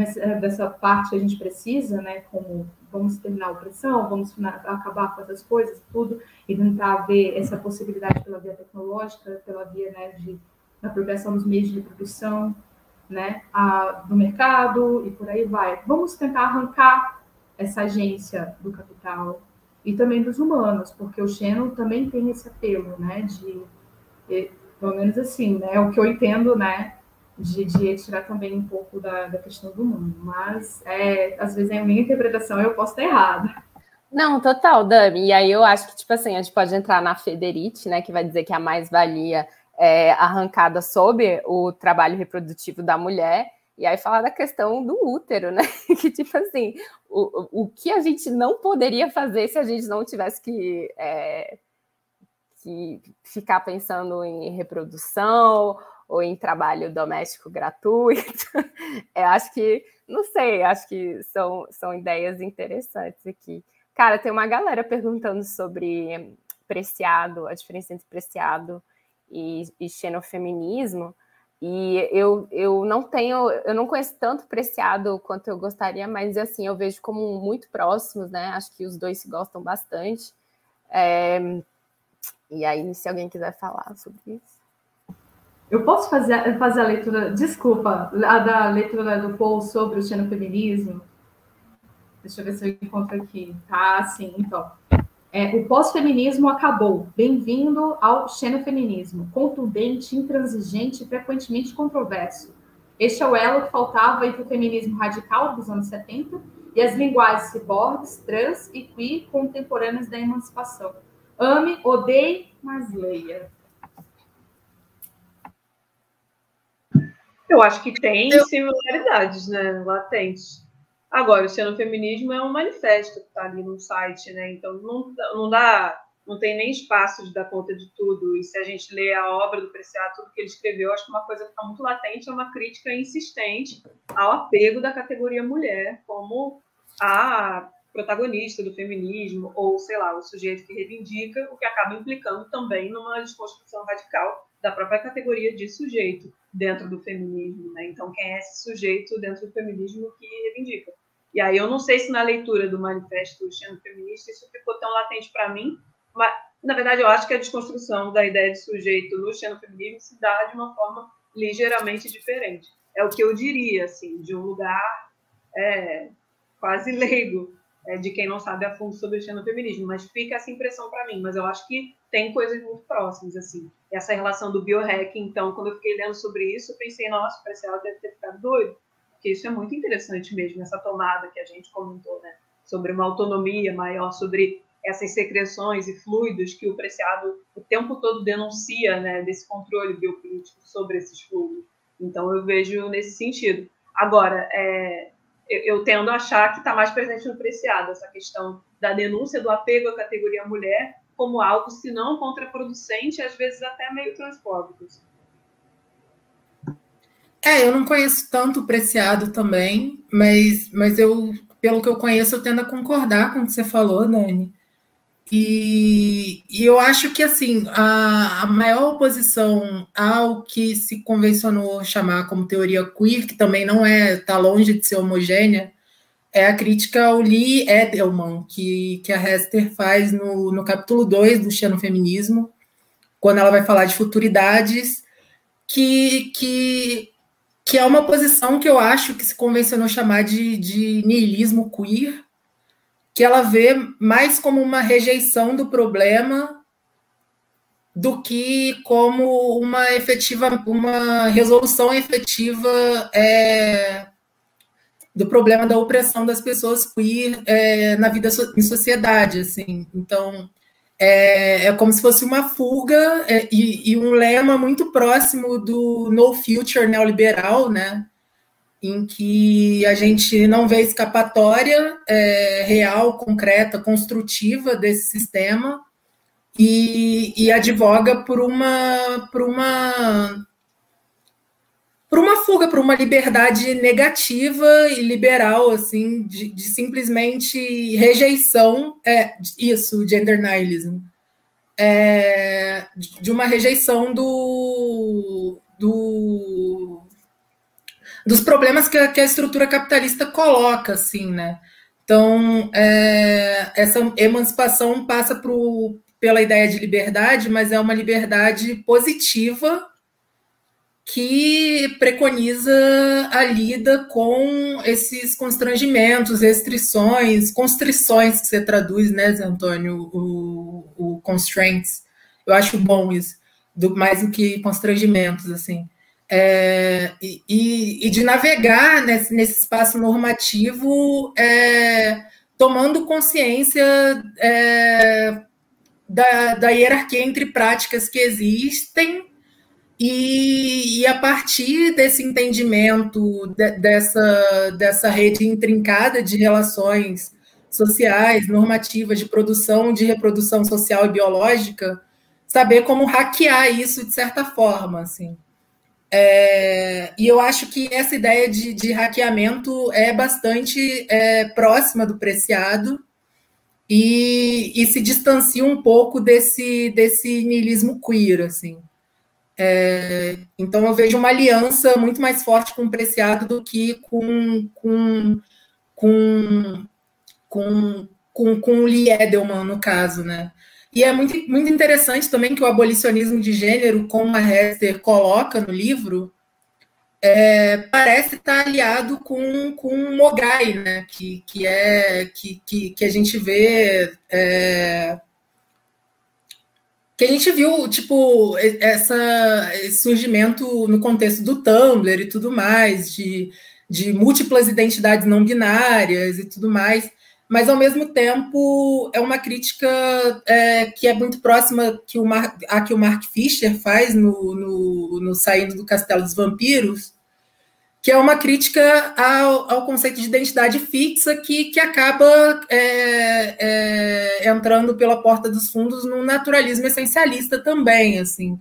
dessa parte que a gente precisa, né, como vamos terminar a opressão, vamos acabar com essas coisas, tudo, e tentar ver essa possibilidade pela via tecnológica, pela via né, de apropriação dos meios de produção, né, a, do mercado e por aí vai. Vamos tentar arrancar essa agência do capital e também dos humanos, porque o Xeno também tem esse apelo, né, de, pelo menos assim, né, o que eu entendo, né, de, de tirar também um pouco da, da questão do mundo. Mas, é, às vezes, é a minha interpretação eu posso estar errada. Não, total, Dami. E aí eu acho que, tipo assim, a gente pode entrar na Federite, né, que vai dizer que a mais-valia é arrancada sob o trabalho reprodutivo da mulher, e aí falar da questão do útero, né? que, tipo assim, o, o que a gente não poderia fazer se a gente não tivesse que, é, que ficar pensando em reprodução ou em trabalho doméstico gratuito. Eu acho que, não sei, acho que são, são ideias interessantes aqui. Cara, tem uma galera perguntando sobre preciado, a diferença entre preciado e, e xenofeminismo. E eu, eu não tenho, eu não conheço tanto preciado quanto eu gostaria, mas assim, eu vejo como muito próximos, né? Acho que os dois se gostam bastante. É, e aí, se alguém quiser falar sobre isso. Eu posso fazer, fazer a leitura, desculpa, a da leitura do Paul sobre o xenofeminismo? Deixa eu ver se eu encontro aqui. Tá, sim, então. É, o pós-feminismo acabou. Bem-vindo ao xenofeminismo, contundente, intransigente e frequentemente controverso. Este é o elo que faltava entre o feminismo radical dos anos 70 e as linguagens ciborgues, trans e queer contemporâneas da emancipação. Ame, odeie, mas leia. Eu acho que tem eu... similaridades, né, latentes. Agora, o xenofeminismo é um manifesto que está ali no site, né? Então não, não dá, não tem nem espaço de dar conta de tudo. E se a gente lê a obra do Preciado, tudo que ele escreveu, acho que uma coisa que está muito latente é uma crítica insistente ao apego da categoria mulher como a protagonista do feminismo, ou, sei lá, o sujeito que reivindica, o que acaba implicando também numa desconstrução radical da própria categoria de sujeito dentro do feminismo. Né? Então, quem é esse sujeito dentro do feminismo que reivindica? E aí eu não sei se na leitura do manifesto do feminista isso ficou tão latente para mim, mas, na verdade, eu acho que a desconstrução da ideia de sujeito no feminismo se dá de uma forma ligeiramente diferente. É o que eu diria, assim, de um lugar é, quase leigo, é, de quem não sabe a fundo sobre o xenofeminismo, mas fica essa impressão para mim. Mas eu acho que tem coisas muito próximas, assim. Essa relação do biohacking, então, quando eu fiquei lendo sobre isso, eu pensei, nossa, parece ela deve ter ficado doido, porque isso é muito interessante mesmo, essa tomada que a gente comentou, né? Sobre uma autonomia maior, sobre essas secreções e fluidos que o Preciado o tempo todo denuncia, né, desse controle biopolítico sobre esses fluidos. Então, eu vejo nesse sentido. Agora, é, eu, eu tendo a achar que está mais presente no Preciado, essa questão da denúncia do apego à categoria mulher como algo, se não contraproducente, às vezes até meio transfóbico. É, eu não conheço tanto o Preciado também, mas, mas eu, pelo que eu conheço, eu tendo a concordar com o que você falou, Dani. E, e, eu acho que assim a, a, maior oposição ao que se convencionou chamar como teoria queer, que também não é está longe de ser homogênea, é a crítica ao Lee Edelman, que, que a Hester faz no, no capítulo 2 do Xenofeminismo, quando ela vai falar de futuridades, que, que, que é uma posição que eu acho que se convencionou chamar de, de niilismo queer, que ela vê mais como uma rejeição do problema do que como uma efetiva, uma resolução efetiva é, do problema da opressão das pessoas queer é, na vida em sociedade, assim. Então é, é como se fosse uma fuga é, e, e um lema muito próximo do no future neoliberal, né? Em que a gente não vê escapatória é, real, concreta, construtiva desse sistema e, e, advoga por uma, por uma por uma fuga, por uma liberdade negativa e liberal, assim, de, de simplesmente rejeição, é isso, gender nihilism, é, de uma rejeição do, do dos problemas que a, que a estrutura capitalista coloca, assim, né? Então, é, essa emancipação passa pro, pela ideia de liberdade, mas é uma liberdade positiva que preconiza a lida com esses constrangimentos, restrições, constrições que você traduz, né, Zé Antônio, o, o constraints. Eu acho bom isso, do, mais do que constrangimentos, assim é, e, e, de navegar nesse, nesse espaço normativo, é, tomando consciência é, da, da, hierarquia entre práticas que existem, e, e a partir desse entendimento de, dessa, dessa rede intrincada de relações sociais, normativas, de produção, de reprodução social e biológica, saber como hackear isso de certa forma, assim. É, e eu acho que essa ideia de, de hackeamento é bastante é, próxima do preciado e, e, se distancia um pouco desse, desse niilismo queer, assim. É, então eu vejo uma aliança muito mais forte com o preciado do que com com com com, com, com o Lee Edelman, no caso, né? E é muito, muito interessante também que o abolicionismo de gênero, como a Hester coloca no livro, é, parece estar aliado com, com Mogai, né? que, que, é, que, que, que a gente vê. É, que a gente viu, tipo, essa, esse surgimento no contexto do Tumblr e tudo mais, de, de múltiplas identidades não binárias e tudo mais mas ao mesmo tempo é uma crítica é, que é muito próxima que o Mar, a que o Mark Fisher faz no, no, no, Saindo do Castelo dos Vampiros, que é uma crítica ao, ao conceito de identidade fixa que, que acaba é, é, entrando pela porta dos fundos no naturalismo essencialista também, assim.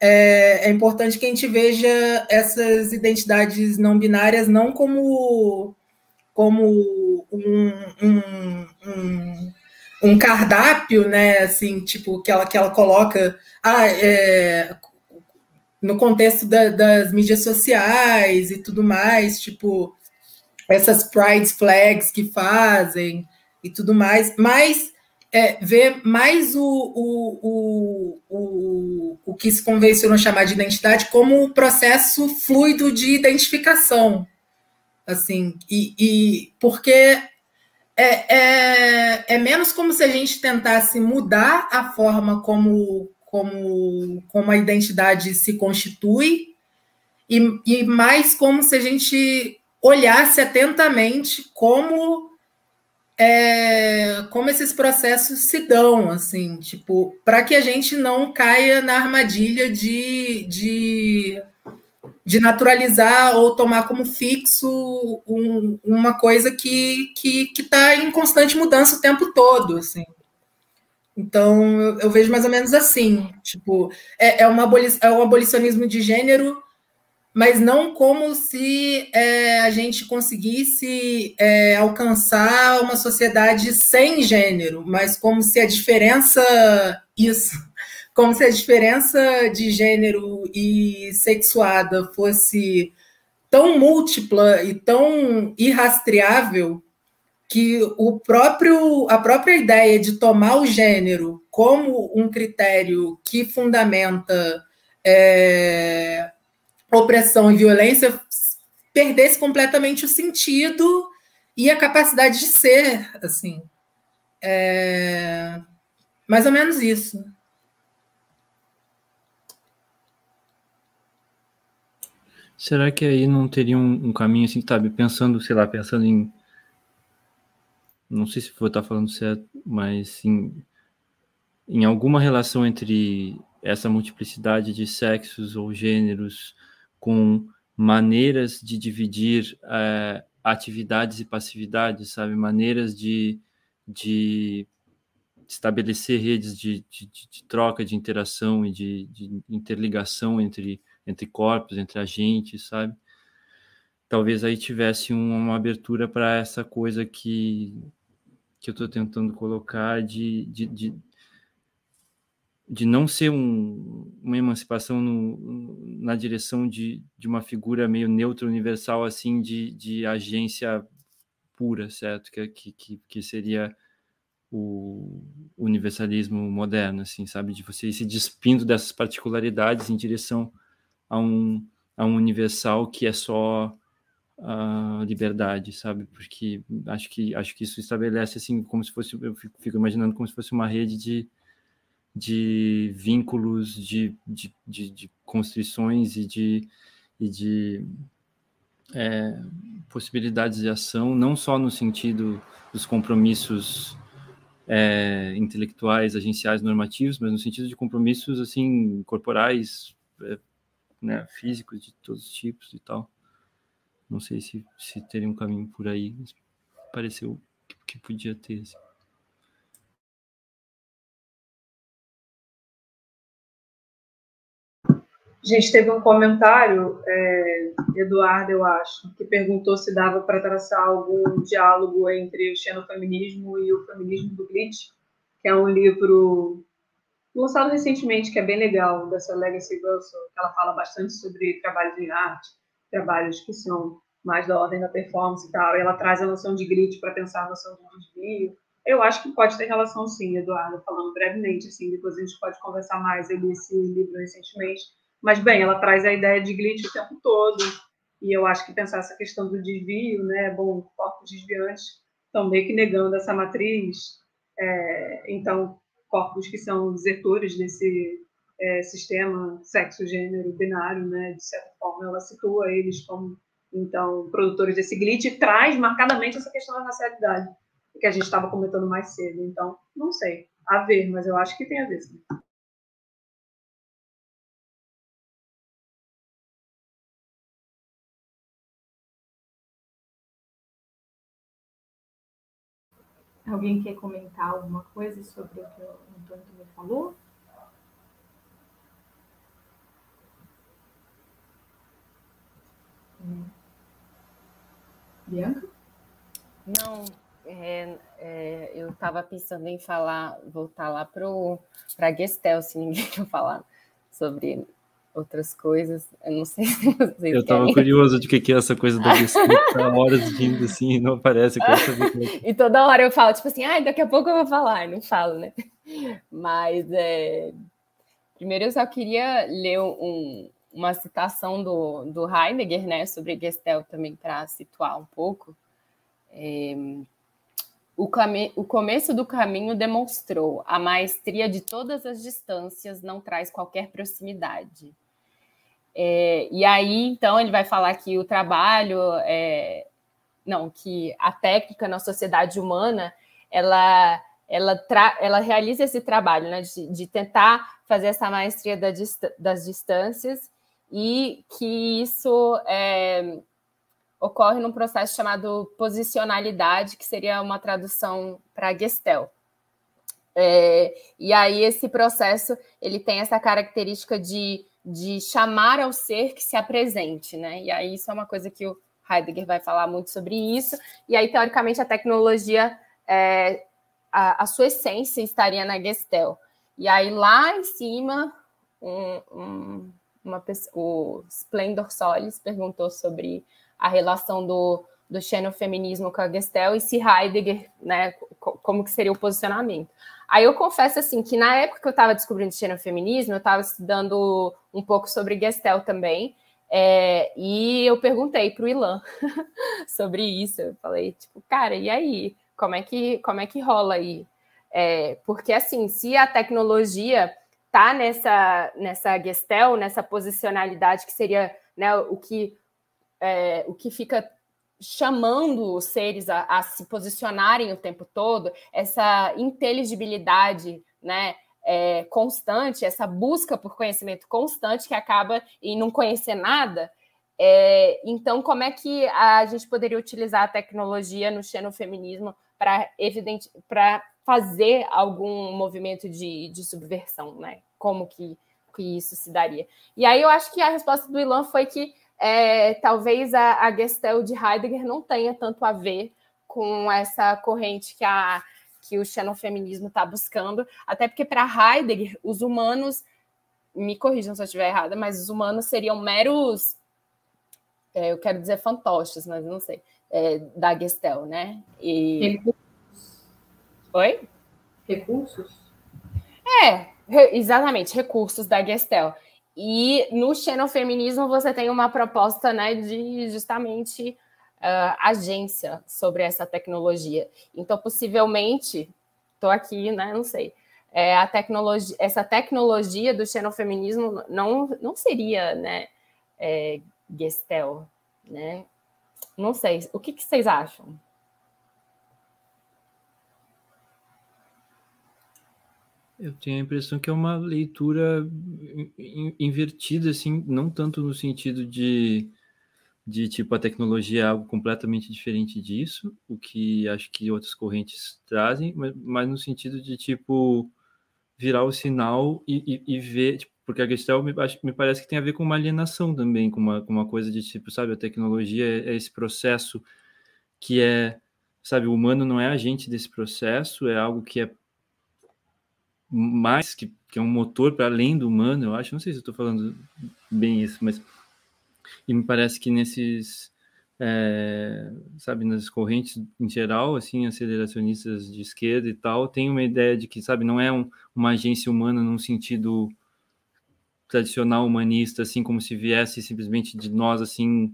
É, é, importante que a gente veja essas identidades não binárias não como, como um, um, um, um cardápio, né, assim, tipo, que ela, que ela coloca... Ah, é, no contexto da, das mídias sociais e tudo mais, tipo, essas pride flags que fazem e tudo mais, mas é, ver mais o, o, o, o, o que se convencionou chamar de identidade como um processo fluido de identificação, assim, e, e porque é, é, é menos como se a gente tentasse mudar a forma como como, como a identidade se constitui, e, e mais como se a gente olhasse atentamente como é, como esses processos se dão, assim, tipo, para que a gente não caia na armadilha de, de, de naturalizar ou tomar como fixo um, uma coisa que está que, tá em constante mudança o tempo todo, assim. Então, eu, eu, vejo mais ou menos assim, tipo, é, é, uma aboli é um abolicionismo de gênero, mas não como se é, a gente conseguisse é, alcançar uma sociedade sem gênero, mas como se a diferença, isso, como se a diferença de gênero e sexuada fosse tão múltipla e tão irrastreável que o próprio, a própria ideia de tomar o gênero como um critério que fundamenta é, opressão e violência perdesse completamente o sentido e a capacidade de ser, assim. É, mais ou menos isso. Será que aí não teria um, um caminho assim, sabe, pensando, sei lá, pensando em não sei se vou estar falando certo, mas em, em alguma relação entre essa multiplicidade de sexos ou gêneros com maneiras de dividir é, atividades e passividades, sabe? Maneiras de, de estabelecer redes de, de, de troca, de interação e de, de, interligação entre, entre corpos, entre agentes, sabe? Talvez aí tivesse uma, uma abertura para essa coisa que que eu estou tentando colocar de, de, de, de não ser um, uma emancipação no, na direção de, de uma figura meio neutra, universal, assim, de, de agência pura, certo? Que, que, que seria o universalismo moderno, assim, sabe? De você ir se despindo dessas particularidades em direção a um, a um universal que é só a liberdade, sabe? Porque acho que acho que isso estabelece assim como se fosse eu fico, fico imaginando como se fosse uma rede de, de vínculos, de, de, de, de constrições e de, e de é, possibilidades de ação, não só no sentido dos compromissos é, intelectuais, agenciais, normativos, mas no sentido de compromissos assim corporais, é, né, físicos de todos os tipos e tal. Não sei se, se teria um caminho por aí, mas pareceu que, podia ter. Assim. Gente, teve um comentário, é, Eduardo, eu acho, que perguntou se dava para traçar algum diálogo entre o xenofeminismo e o feminismo do Glitch, que é um livro lançado recentemente, que é bem legal, dessa Legacy Russell, que ela fala bastante sobre trabalhos em arte, trabalhos que são mais da ordem da performance e tal, e ela traz a noção de grit para pensar a noção de desvio. Eu acho que pode ter relação, sim, Eduardo, falando brevemente, assim, depois a gente pode conversar mais. Eu esse livro recentemente, mas, bem, ela traz a ideia de glitch o tempo todo, e eu acho que pensar essa questão do desvio, né, bom, corpos desviantes estão meio que negando essa matriz, é, então, corpos que são desertores desse é, sistema sexo-gênero binário, né, de certa forma, ela situa eles como então, produtores desse glitch traz marcadamente essa questão da racialidade, que a gente estava comentando mais cedo. Então, não sei, a ver, mas eu acho que tem a ver. Sim. Alguém quer comentar alguma coisa sobre o que o Antônio também falou? Bianca? Não, é, é, eu estava pensando em falar, voltar lá para a Gestel, se ninguém quer falar sobre outras coisas. Eu não sei se vocês Eu estava curioso de que, que é essa coisa da tá horas rindo assim, não aparece. E toda hora eu falo, tipo assim, ah, daqui a pouco eu vou falar, não falo, né? Mas é... primeiro eu só queria ler um, uma citação do, do Heidegger, né, sobre Gestel também para situar um pouco. É, o, o começo do caminho demonstrou a maestria de todas as distâncias não traz qualquer proximidade. É, e aí, então, ele vai falar que o trabalho, é, não, que a técnica na sociedade humana, ela, ela, tra, ela realiza esse trabalho, né, de, de tentar fazer essa maestria da, das distâncias e que isso é, ocorre num processo chamado posicionalidade, que seria uma tradução para Gestel. É, e aí esse processo ele tem essa característica de, de chamar ao ser que se apresente, né? E aí isso é uma coisa que o Heidegger vai falar muito sobre isso. E aí teoricamente a tecnologia, é, a, a, sua essência estaria na Gestel. E aí lá em cima um, um uma o Splendor Solis perguntou sobre a relação do, do xenofeminismo com a Gestel e se Heidegger, né, como que seria o posicionamento. Aí eu confesso assim que na época que eu estava descobrindo xenofeminismo, eu estava estudando um pouco sobre Gestel também, é, e eu perguntei para o Ilan sobre isso. Eu falei, tipo, cara, e aí? Como é que, como é que rola aí? É, porque assim, se a tecnologia tá nessa, nessa gestel, nessa posicionalidade que seria né, o, que, é, o que fica chamando os seres a, a, se posicionarem o tempo todo, essa inteligibilidade né, é, constante, essa busca por conhecimento constante que acaba em não conhecer nada. É, então, como é que a gente poderia utilizar a tecnologia no xenofeminismo para evidente para fazer algum movimento de, de subversão, né? Como que, que isso se daria? E aí eu acho que a resposta do Ilan foi que é, talvez a, a Gestel de Heidegger não tenha tanto a ver com essa corrente que, a, que o xenofeminismo está buscando, até porque para Heidegger, os humanos, me corrijam se eu estiver errada, mas os humanos seriam meros, é, eu quero dizer fantoches, mas não sei, é, da Gestel, né? E... Oi? Recursos? É, re exatamente, recursos da Gestel. E no xenofeminismo você tem uma proposta né, de justamente uh, agência sobre essa tecnologia. Então, possivelmente, estou aqui, né, não sei, é, a tecnologia, essa tecnologia do xenofeminismo não, não seria né, é, Gestel, né? Não sei. O que, que vocês acham? Eu tenho a impressão que é uma leitura invertida, assim, não tanto no sentido de, de tipo a tecnologia é algo completamente diferente disso, o que acho que outras correntes trazem, mas, mas no sentido de tipo virar o sinal e, e, e ver, tipo, porque a questão me, me, parece que tem a ver com uma alienação também, com uma, com uma coisa de tipo, sabe, a tecnologia é, é esse processo que é, sabe, o humano não é agente desse processo, é algo que é mais que, que é um motor para além do humano, eu acho. Não sei se estou falando bem isso, mas e me parece que nesses é, sabe nas correntes em geral assim aceleracionistas de esquerda e tal tem uma ideia de que sabe não é um, uma agência humana num sentido tradicional humanista assim como se viesse simplesmente de nós assim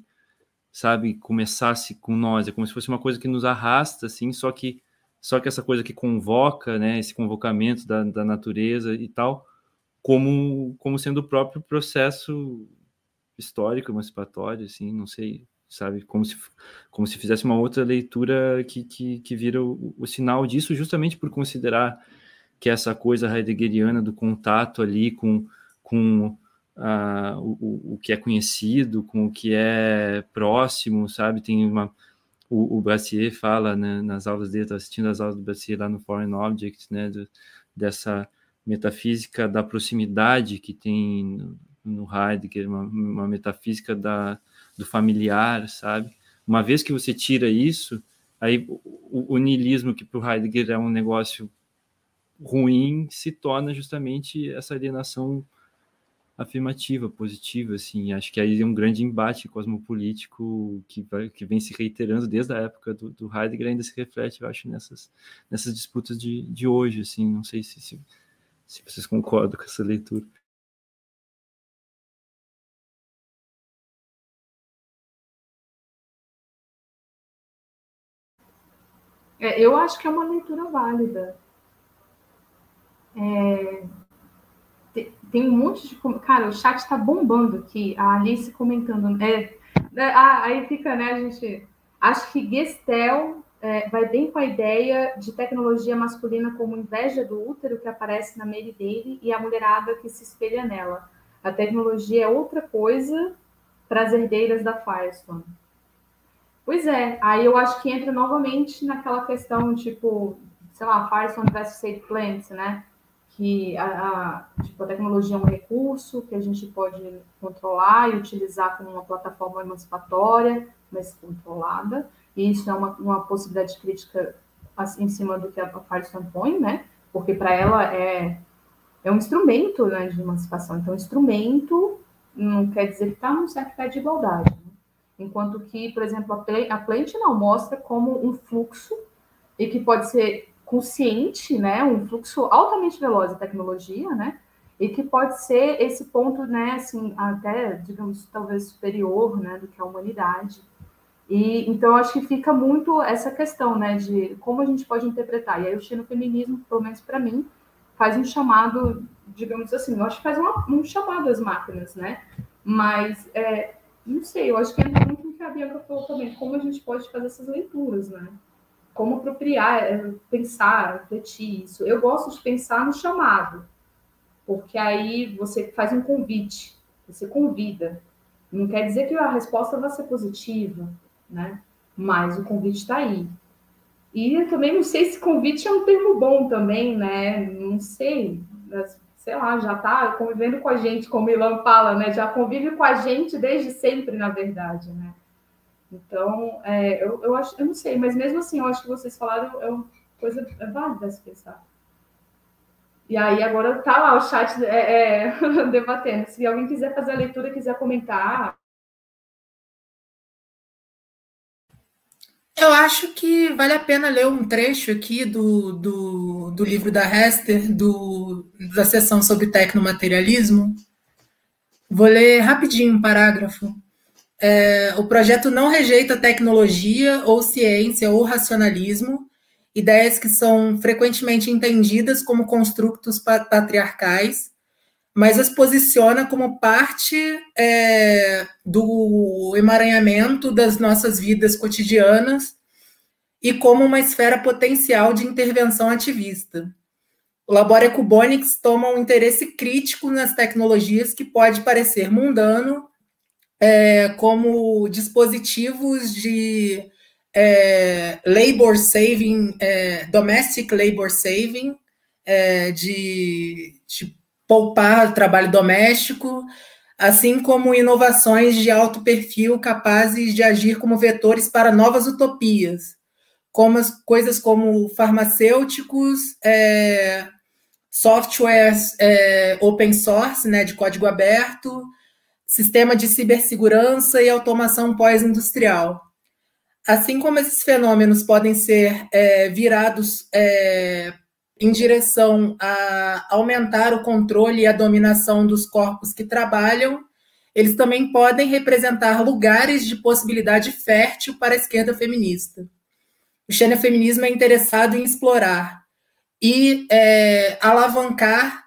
sabe começasse com nós é como se fosse uma coisa que nos arrasta assim só que só que essa coisa que convoca, né, esse convocamento da, da natureza e tal, como, como sendo o próprio processo histórico, emancipatório, assim, não sei, sabe, como se, como se fizesse uma outra leitura que, que, que vira o, o sinal disso, justamente por considerar que essa coisa heideggeriana do contato ali com, com uh, o, o que é conhecido, com o que é próximo, sabe, tem uma o, o Brassier fala né, nas aulas dele, assistindo as aulas do Brassier lá no Foreign Object, né, do, dessa metafísica da proximidade que tem no Heidegger, uma, uma metafísica da, do familiar, sabe? Uma vez que você tira isso, aí o, o niilismo, que para o Heidegger é um negócio ruim, se torna justamente essa alienação afirmativa, positiva, assim. Acho que aí é um grande embate cosmopolítico que, vai, que vem se reiterando desde a época do, do Heidegger, ainda se reflete, eu acho, nessas, nessas disputas de, de hoje, assim. Não sei se, se, se vocês concordam com essa leitura. É, eu acho que é uma leitura válida. É, tem, um monte de. Cara, o chat está bombando aqui. A Alice comentando. É, é, aí fica, né, a gente. Acho que Gestel é, vai bem com a ideia de tecnologia masculina como inveja do útero que aparece na Mary dele e a mulherada que se espelha nela. A tecnologia é outra coisa para as herdeiras da Firestone. Pois é, aí eu acho que entra novamente naquela questão, tipo, sei lá, Firestone versus Safe Plants, né? Que a, a, tipo, a tecnologia é um recurso que a gente pode controlar e utilizar como uma plataforma emancipatória, mas controlada, e isso é uma, uma possibilidade crítica assim, em cima do que a Firestone põe, né? Porque para ela é, é um instrumento né, de emancipação. Então, instrumento não quer dizer que está num certo pé de igualdade. Enquanto que, por exemplo, a Plant não mostra como um fluxo e que pode ser consciente, né, um fluxo altamente veloz de tecnologia, né, e que pode ser esse ponto, né, assim, até, digamos, talvez superior, né, do que a humanidade. E então acho que fica muito essa questão, né, de como a gente pode interpretar. E aí o xenofeminismo, pelo menos para mim, faz um chamado, digamos assim, eu acho que faz uma, um chamado às máquinas, né? Mas é, não sei, eu acho que é muito o que a Bianca falou também, como a gente pode fazer essas leituras, né? Como apropriar, é, pensar, refletir isso. Eu gosto de pensar no chamado, porque aí você faz um convite, você convida. Não quer dizer que a resposta vai ser positiva, né? Mas o convite está aí. E eu também não sei se convite é um termo bom também, né? Não sei sei lá, já está convivendo com a gente, como o Ilan fala, né? Já convive com a gente desde sempre, na verdade, né? Então, é, eu, eu acho, eu não sei, mas mesmo assim, eu acho que vocês falaram é uma coisa é válida se pensar. E aí agora tá lá o chat é, é, debatendo. Se alguém quiser fazer a leitura, quiser comentar, Eu acho que vale a pena ler um trecho aqui do, do, do livro da Hester, do, da sessão sobre tecnomaterialismo. Vou ler rapidinho um parágrafo. É, o projeto não rejeita tecnologia ou ciência ou racionalismo, ideias que são frequentemente entendidas como construtos patriarcais, mas as posiciona como parte é, do emaranhamento das nossas vidas cotidianas e como uma esfera potencial de intervenção ativista. O Labora Ecubonics toma um interesse crítico nas tecnologias que pode parecer mundano, é, como dispositivos de é, labor saving, é, domestic labor saving, é, de, de poupar trabalho doméstico, assim como inovações de alto perfil capazes de agir como vetores para novas utopias, como as, coisas como farmacêuticos, é, softwares é, open source, né, de código aberto, sistema de cibersegurança e automação pós-industrial. Assim como esses fenômenos podem ser é, virados é, em direção a aumentar o controle e a dominação dos corpos que trabalham, eles também podem representar lugares de possibilidade fértil para a esquerda feminista. O xenofeminismo é interessado em explorar e é, alavancar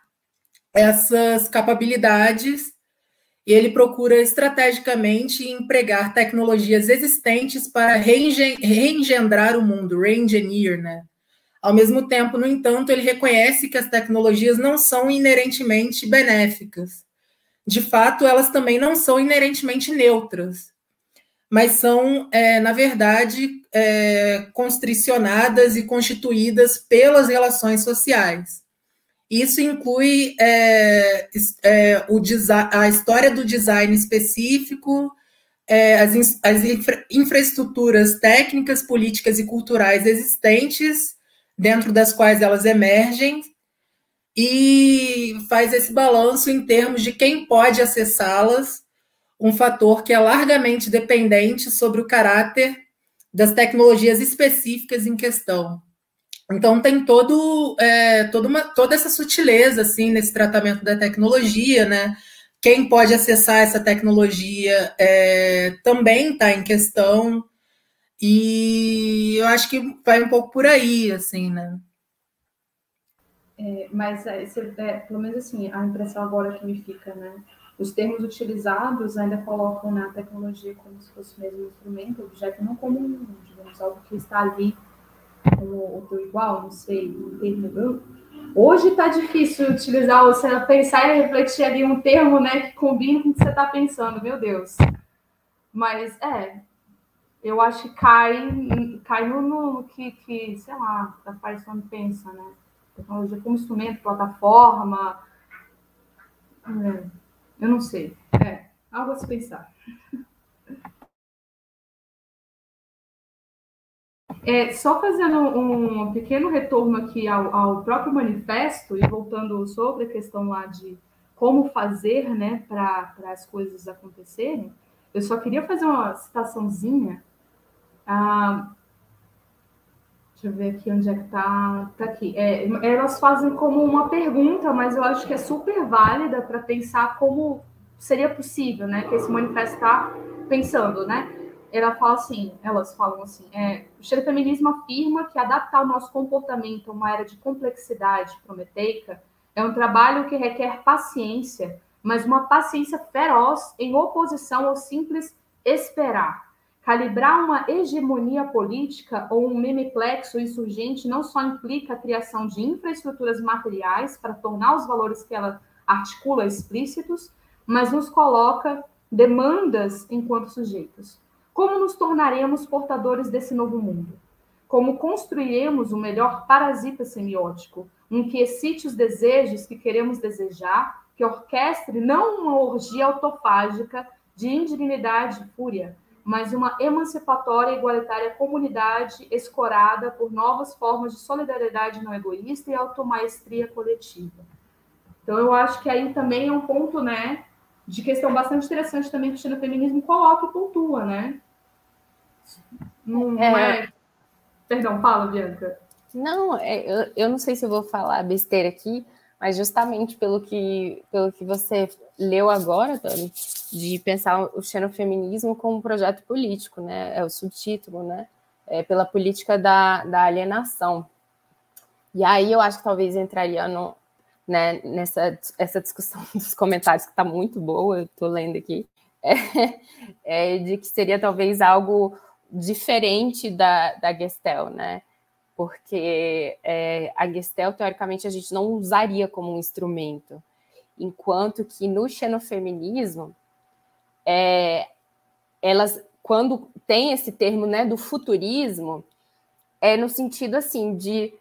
essas capacidades e ele procura estrategicamente empregar tecnologias existentes para reengendrar o mundo, reengineer, né? Ao mesmo tempo, no entanto, ele reconhece que as tecnologias não são inerentemente benéficas. De fato, elas também não são inerentemente neutras. mas são, é, na verdade, é, constricionadas e constituídas pelas relações sociais. Isso inclui é, é, o a história do design específico, é, as, as infra, infraestruturas técnicas, políticas e culturais existentes, dentro das quais elas emergem, e faz esse balanço em termos de quem pode acessá-las, um fator que é largamente dependente sobre o caráter das tecnologias específicas em questão. Então tem todo, é, toda, uma, toda essa sutileza assim nesse tratamento da tecnologia, né? Quem pode acessar essa tecnologia é, também está em questão e eu acho que vai um pouco por aí, assim, né? É, mas é, é, pelo menos assim, a impressão agora que me fica, né? Os termos utilizados ainda colocam na tecnologia como se fosse mesmo um instrumento, objeto, não como, digamos, algo que está ali como o teu igual, não sei, um. Hoje está difícil utilizar, você pensar e refletir ali um termo né, que combine com o que você está pensando, meu Deus. Mas é, eu acho que cai, cai no, no que, que, sei lá, a paixão pensa, né? Tecnologia como instrumento, plataforma. É, eu não sei. É, algo a se pensar. É, só fazendo um pequeno retorno aqui ao, ao, próprio manifesto e voltando sobre a questão lá de como fazer né, para as coisas acontecerem, eu só queria fazer uma citaçãozinha. Ah, deixa eu ver aqui onde é que está. Está aqui. É, elas fazem como uma pergunta, mas eu acho que é super válida para pensar como seria possível, né? Que esse manifesto está pensando, né? Ela fala assim, elas falam assim, é, o xerofeminismo afirma que adaptar o nosso comportamento a uma era de complexidade prometeica é um trabalho que requer paciência, mas uma paciência feroz em oposição ao simples esperar. Calibrar uma hegemonia política ou um memiplexo insurgente não só implica a criação de infraestruturas materiais para tornar os valores que ela articula explícitos, mas nos coloca demandas enquanto sujeitos. Como nos tornaremos portadores desse novo mundo? Como construiremos o melhor parasita semiótico, um que excite os desejos que queremos desejar, que orquestre não uma orgia autofágica de indignidade e fúria, mas uma emancipatória e igualitária comunidade escorada por novas formas de solidariedade não egoísta e automaestria coletiva. Então, eu acho que aí também é um ponto, né, de questão bastante interessante também que o feminismo coloca e pontua, né? Não é... é... Perdão, fala, Bianca. Não, é, eu, eu não sei se eu vou falar besteira aqui, mas justamente pelo que, pelo que você leu agora, Tony, de pensar o xenofeminismo como um projeto político, né? É o subtítulo, né? É pela política da, da alienação. E aí eu acho que talvez entraria no, né, nessa essa discussão dos comentários que está muito boa, eu estou lendo aqui, é, é, de que seria talvez algo diferente da, da Gestel, né? Porque é, a Gestel, teoricamente, a gente não usaria como um instrumento, enquanto que no xenofeminismo, é, elas, quando tem esse termo né, do futurismo, é no sentido assim de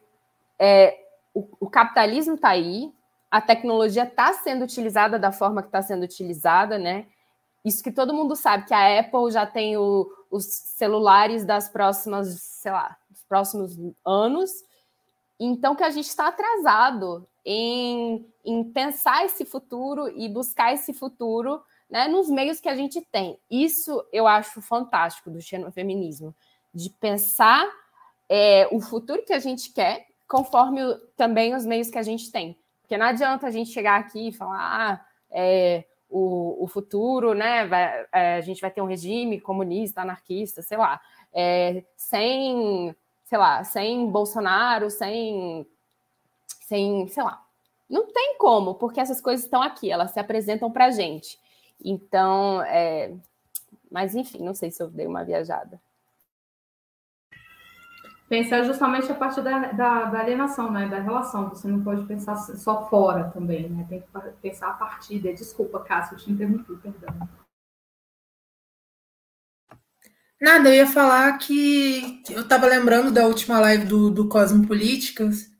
é, o, o capitalismo está aí, a tecnologia está sendo utilizada da forma que está sendo utilizada, né? Isso que todo mundo sabe, que a Apple já tem o, os celulares das próximas, sei lá, dos próximos anos. Então que a gente está atrasado em, em pensar esse futuro e buscar esse futuro né, nos meios que a gente tem. Isso eu acho fantástico do xenofeminismo, de pensar é, o futuro que a gente quer conforme também os meios que a gente tem. Porque não adianta a gente chegar aqui e falar, ah, é, o, o, futuro, né? Vai, é, a gente vai ter um regime comunista, anarquista, sei lá, é, sem, sei lá, sem Bolsonaro, sem, sem, sei lá. Não tem como, porque essas coisas estão aqui, elas se apresentam para gente. Então, é, mas enfim, não sei se eu dei uma viajada pensar justamente a partir da, da, da, alienação, né? Da relação. Você não pode pensar só fora também, né? Tem que pensar a partir. Desculpa, Cássio, eu te interrompi, perdão. Nada, eu ia falar que eu estava lembrando da última live do, do Cosmopolíticas,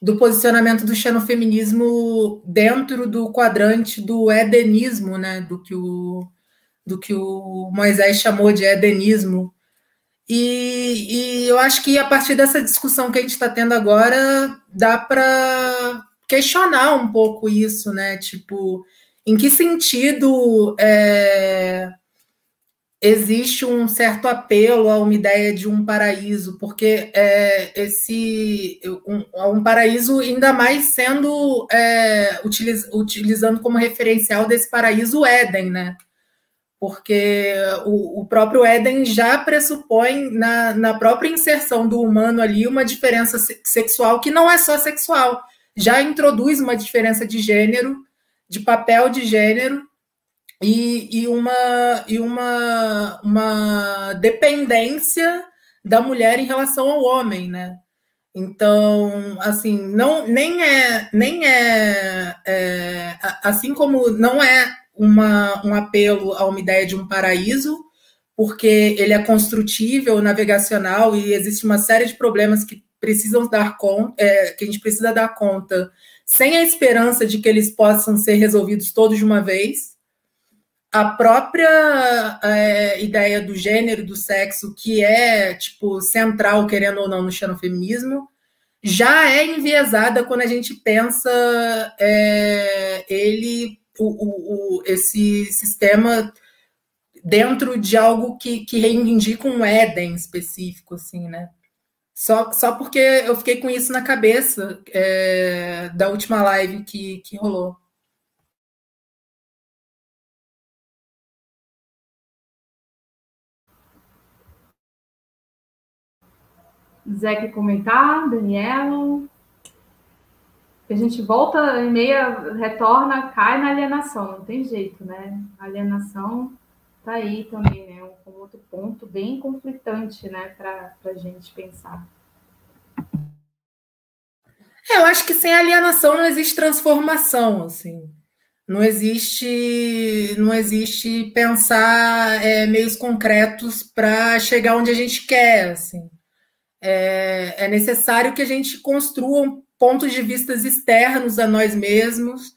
do posicionamento do xenofeminismo dentro do quadrante do edenismo, né? Do que o, do que o Moisés chamou de edenismo. E, e eu acho que a partir dessa discussão que a gente está tendo agora, dá para questionar um pouco isso, né? Tipo, em que sentido é, existe um certo apelo a uma ideia de um paraíso, porque é, esse um, um, paraíso ainda mais sendo é, utiliz, utilizando como referencial desse paraíso o Éden, né? Porque o, o próprio Éden já pressupõe na, na própria inserção do humano ali uma diferença sexual que não é só sexual, já introduz uma diferença de gênero, de papel de gênero e, e, uma, e uma, uma dependência da mulher em relação ao homem, né? Então, assim, não nem é nem é, é assim como não é uma, um apelo a uma ideia de um paraíso, porque ele é construtível, navegacional e existe uma série de problemas que precisam dar conta, é, que a gente precisa dar conta, sem a esperança de que eles possam ser resolvidos todos de uma vez. A própria é, ideia do gênero, do sexo, que é tipo central, querendo ou não, no xenofeminismo, já é enviesada quando a gente pensa é, ele, o, o, esse sistema dentro de algo que, que reivindica um Éden específico, assim, né? Só, só porque eu fiquei com isso na cabeça é, da última live que, que rolou. Zé quer comentar, Daniela? A gente volta em meia, retorna, cai na alienação, não tem jeito, né? A alienação tá aí também, né? Um, um outro ponto bem conflitante, né, para a gente pensar. É, eu acho que sem alienação não existe transformação, assim. Não existe, não existe pensar é, meios concretos para chegar onde a gente quer, assim é, é necessário que a gente construa pontos de vista externos a nós mesmos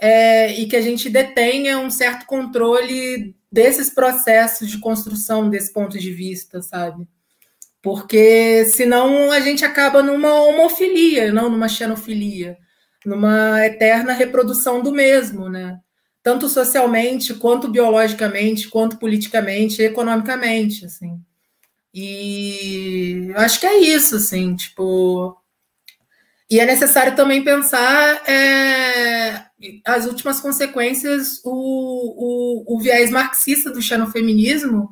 é, e que a gente detenha um certo controle desses processos de construção desse ponto de vista, sabe? Porque senão a gente acaba numa homofilia, não numa xenofilia, numa eterna reprodução do mesmo, né? Tanto socialmente, quanto biologicamente, quanto politicamente, economicamente, assim. E acho que é isso, assim, tipo. E é necessário também pensar é, as últimas consequências, o, o, o, viés marxista do xenofeminismo,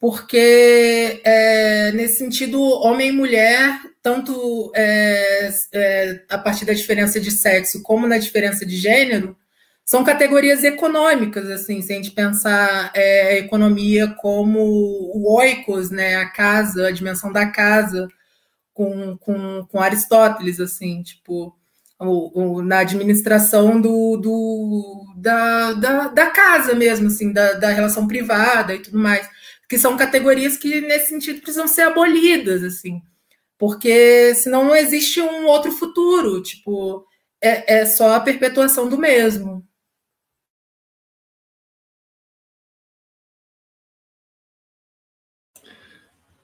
porque é, nesse sentido, homem e mulher, tanto é, é a partir da diferença de sexo como na diferença de gênero, são categorias econômicas, assim, se a gente pensar é, a economia como o oikos, né, a casa, a dimensão da casa, com, com, com Aristóteles, assim, tipo, na administração do, do, da, da, da, casa mesmo, assim, da, da relação privada e tudo mais, que são categorias que, nesse sentido, precisam ser abolidas, assim, porque senão não existe um outro futuro, tipo, é, é só a perpetuação do mesmo.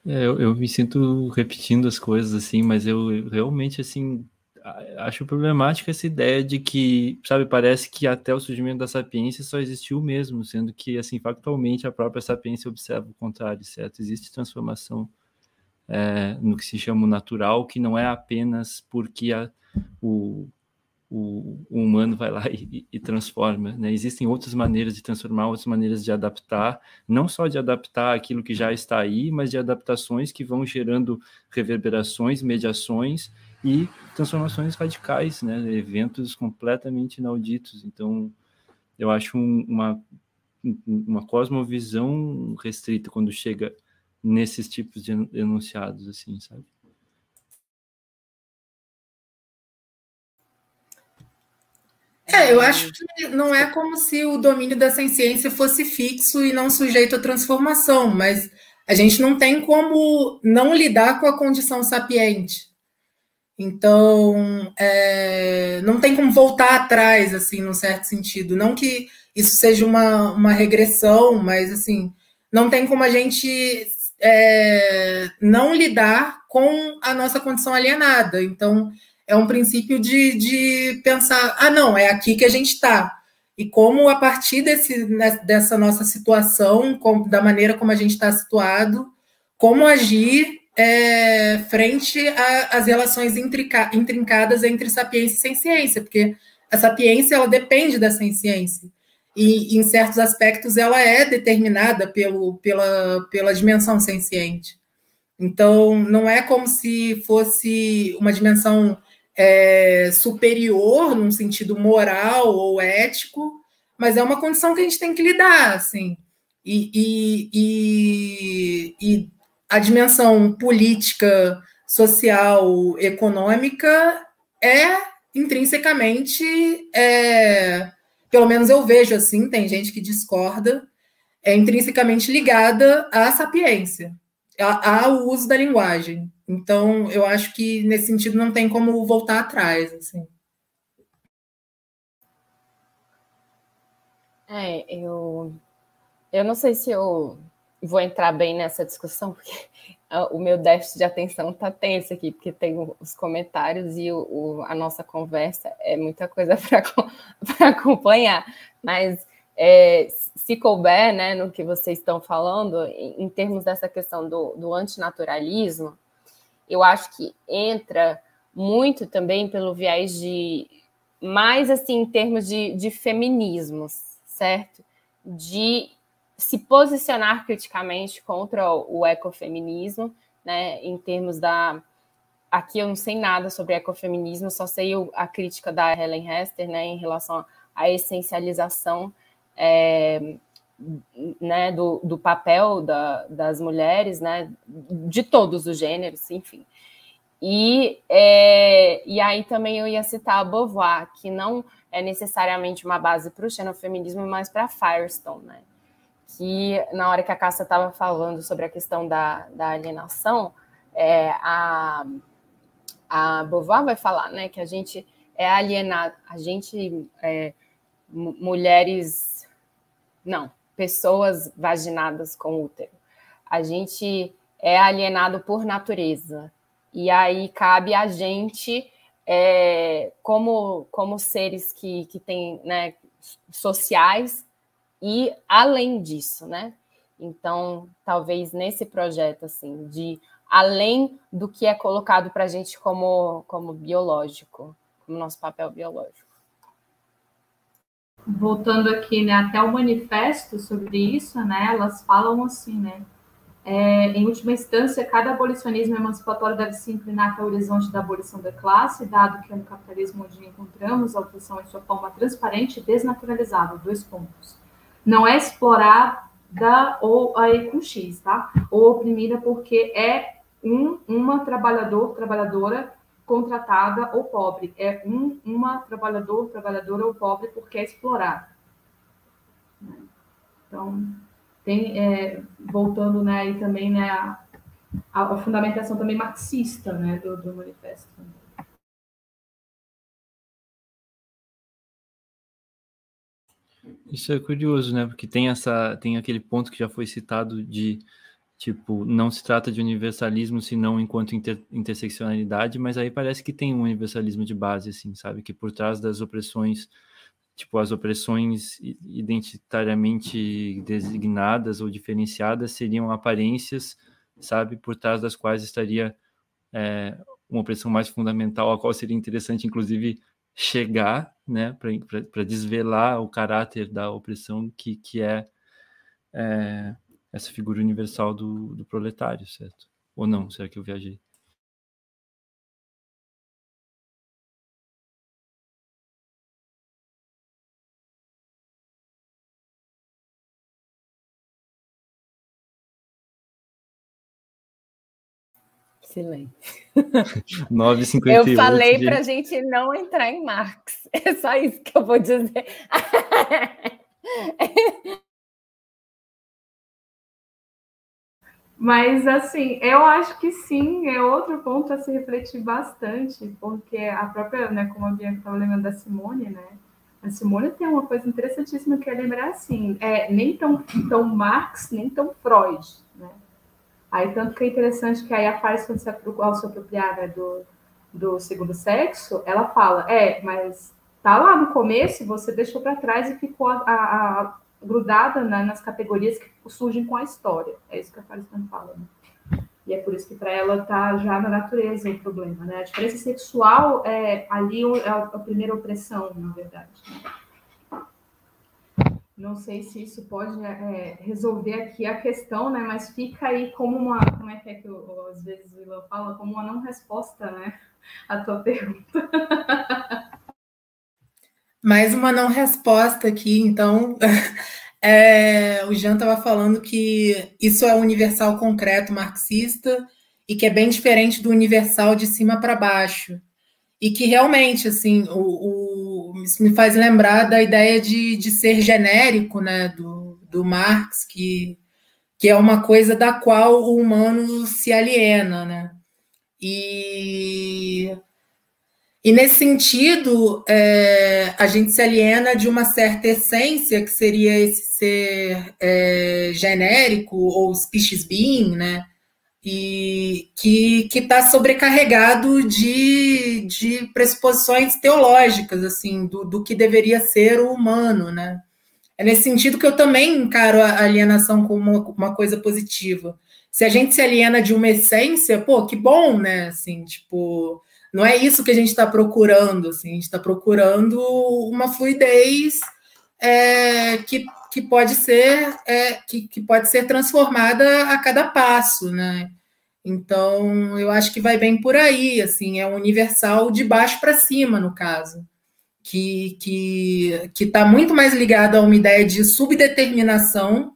É, eu, eu me sinto repetindo as coisas assim, mas eu realmente assim acho problemática essa ideia de que, sabe, parece que até o surgimento da sapiência só existiu mesmo, sendo que, assim, factualmente a própria sapiência observa o contrário, certo? Existe transformação é, no que se chama o natural, que não é apenas porque a, o, o, o humano vai lá e, e, transforma. Né? Existem outras maneiras de transformar, outras maneiras de adaptar, não só de adaptar aquilo que já está aí, mas de adaptações que vão gerando reverberações, mediações e transformações radicais, né? eventos completamente inauditos. Então, eu acho um, uma, uma cosmovisão restrita quando chega nesses tipos de enunciados, assim, sabe? É, eu acho que não é como se o domínio dessa ciência fosse fixo e não sujeito à transformação, mas a gente não tem como não lidar com a condição sapiente. Então, é, não tem como voltar atrás, assim, num certo sentido. Não que isso seja uma, uma regressão, mas, assim, não tem como a gente é, não lidar com a nossa condição alienada. Então, é um princípio de, de pensar, ah, não, é aqui que a gente está. E como, a partir desse, né, dessa nossa situação, da maneira como a gente está situado, como agir é, frente às relações intrincadas entre sapiência e sem ciência, porque a sapiência ela depende da sem ciência. E, em certos aspectos, ela é determinada pelo, pela, pela dimensão senciente. Então, não é como se fosse uma dimensão é, superior, num sentido moral ou ético, mas é uma condição que a gente tem que lidar, assim. E, e, e, e a dimensão política, social, econômica é intrinsecamente, é, pelo menos eu vejo assim, tem gente que discorda, é intrinsecamente ligada à sapiência ao uso da linguagem. Então, eu acho que nesse sentido não tem como voltar atrás, assim. É, eu, eu não sei se eu vou entrar bem nessa discussão, porque o meu déficit de atenção está tenso aqui, porque tem os comentários e o, o, a nossa conversa é muita coisa para acompanhar. Mas é, se couber né, no que vocês estão falando, em, em termos dessa questão do, do antinaturalismo, eu acho que entra muito também pelo viés de mais assim em termos de, de feminismos, certo? De se posicionar criticamente contra o ecofeminismo, né? Em termos da aqui eu não sei nada sobre ecofeminismo, só sei a crítica da Helen Hester, né, em relação à essencialização é, né, do, do papel da, das mulheres, né, de todos os gêneros, enfim. E, é, e aí também eu ia citar a Beauvoir, que não é necessariamente uma base para o xenofeminismo, mas para Firestone, né? Que na hora que a Cássia estava falando sobre a questão da, da alienação, é, a, a Beauvoir vai falar né, que a gente é alienado, a gente, é, mulheres não, pessoas vaginadas com útero. A gente é alienado por natureza. E aí cabe a gente, é, como, como seres que, que têm né, sociais, e além disso, né? Então, talvez nesse projeto, assim, de além do que é colocado para a gente como, como biológico, como nosso papel biológico voltando aqui né, até o manifesto sobre isso, né, elas falam assim, né, é, em última instância, cada abolicionismo emancipatório deve se inclinar para o horizonte da abolição da classe, dado que é no capitalismo onde encontramos a opressão em sua forma transparente e desnaturalizada, dois pontos. Não é explorada ou aí com X, tá? Ou oprimida porque é um, uma trabalhador, trabalhadora contratada ou pobre, é um, uma trabalhador, trabalhadora ou pobre porque é explorada. Então, tem, é, voltando né, aí também né, a, a, fundamentação também marxista né, do, do manifesto. Isso é curioso, né? Porque tem essa, tem aquele ponto que já foi citado de Tipo, não se trata de universalismo senão enquanto inter, interseccionalidade, mas aí parece que tem um universalismo de base, assim, sabe? Que por trás das opressões, tipo, as opressões identitariamente designadas ou diferenciadas seriam aparências, sabe? Por trás das quais estaria é, uma opressão mais fundamental, a qual seria interessante, inclusive, chegar, né, para desvelar o caráter da opressão que, que é, é essa figura universal do, do proletário, certo? Ou não? Será que eu viajei? Silêncio. 9h58. Eu falei para a gente não entrar em Marx. É só isso que eu vou dizer. Mas, assim, eu acho que sim, é outro ponto a se refletir bastante, porque a própria, né, como a Bianca estava lembrando da Simone, né, a Simone tem uma coisa interessantíssima que é lembrar assim, é nem tão, tão Marx, nem tão Freud, né? Aí, tanto que é interessante que aí a Paz, quando se, ao se apropriar né, do, do segundo sexo, ela fala, é, mas tá lá no começo, você deixou para trás e ficou a, a, a grudada né, nas categorias que surgem com a história. É isso que a Faristan fala. Né? E é por isso que para ela tá já na natureza o problema. Né? A diferença sexual é ali é a, primeira opressão, na verdade. Não sei se isso pode é, resolver aqui a questão, né? Mas fica aí como uma, como é que é que eu, às vezes o Ilan fala, como uma não resposta, né? A tua pergunta. Mais uma não resposta aqui, então. É, o Jean estava falando que isso é universal concreto marxista e que é bem diferente do universal de cima para baixo. E que realmente, assim, o, o, isso me faz lembrar da ideia de, de ser genérico, né, do, do Marx, que, que é uma coisa da qual o humano se aliena, né? E e nesse sentido, é, a gente se aliena de uma certa essência, que seria esse ser é, genérico ou species being, né? E que está sobrecarregado de, de pressuposições teológicas, assim, do, do que deveria ser o humano, né? É nesse sentido que eu também encaro a alienação como uma, uma coisa positiva. Se a gente se aliena de uma essência, pô, que bom, né? Assim, tipo, não é isso que a gente está procurando, assim, a gente está procurando uma fluidez é, que, que pode ser é, que, que pode ser transformada a cada passo, né? Então, eu acho que vai bem por aí, assim, é um universal de baixo para cima, no caso, que que que está muito mais ligado a uma ideia de subdeterminação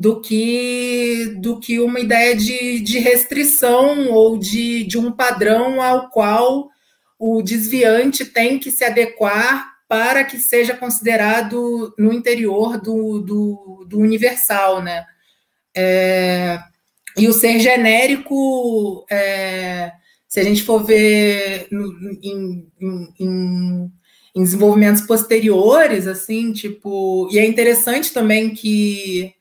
do que, do que uma ideia de, de restrição ou de, de um padrão ao qual o desviante tem que se adequar para que seja considerado no interior do, do, do universal, né? É, e o ser genérico, é, se a gente for ver em, em, em, em, desenvolvimentos posteriores, assim, tipo, e é interessante também que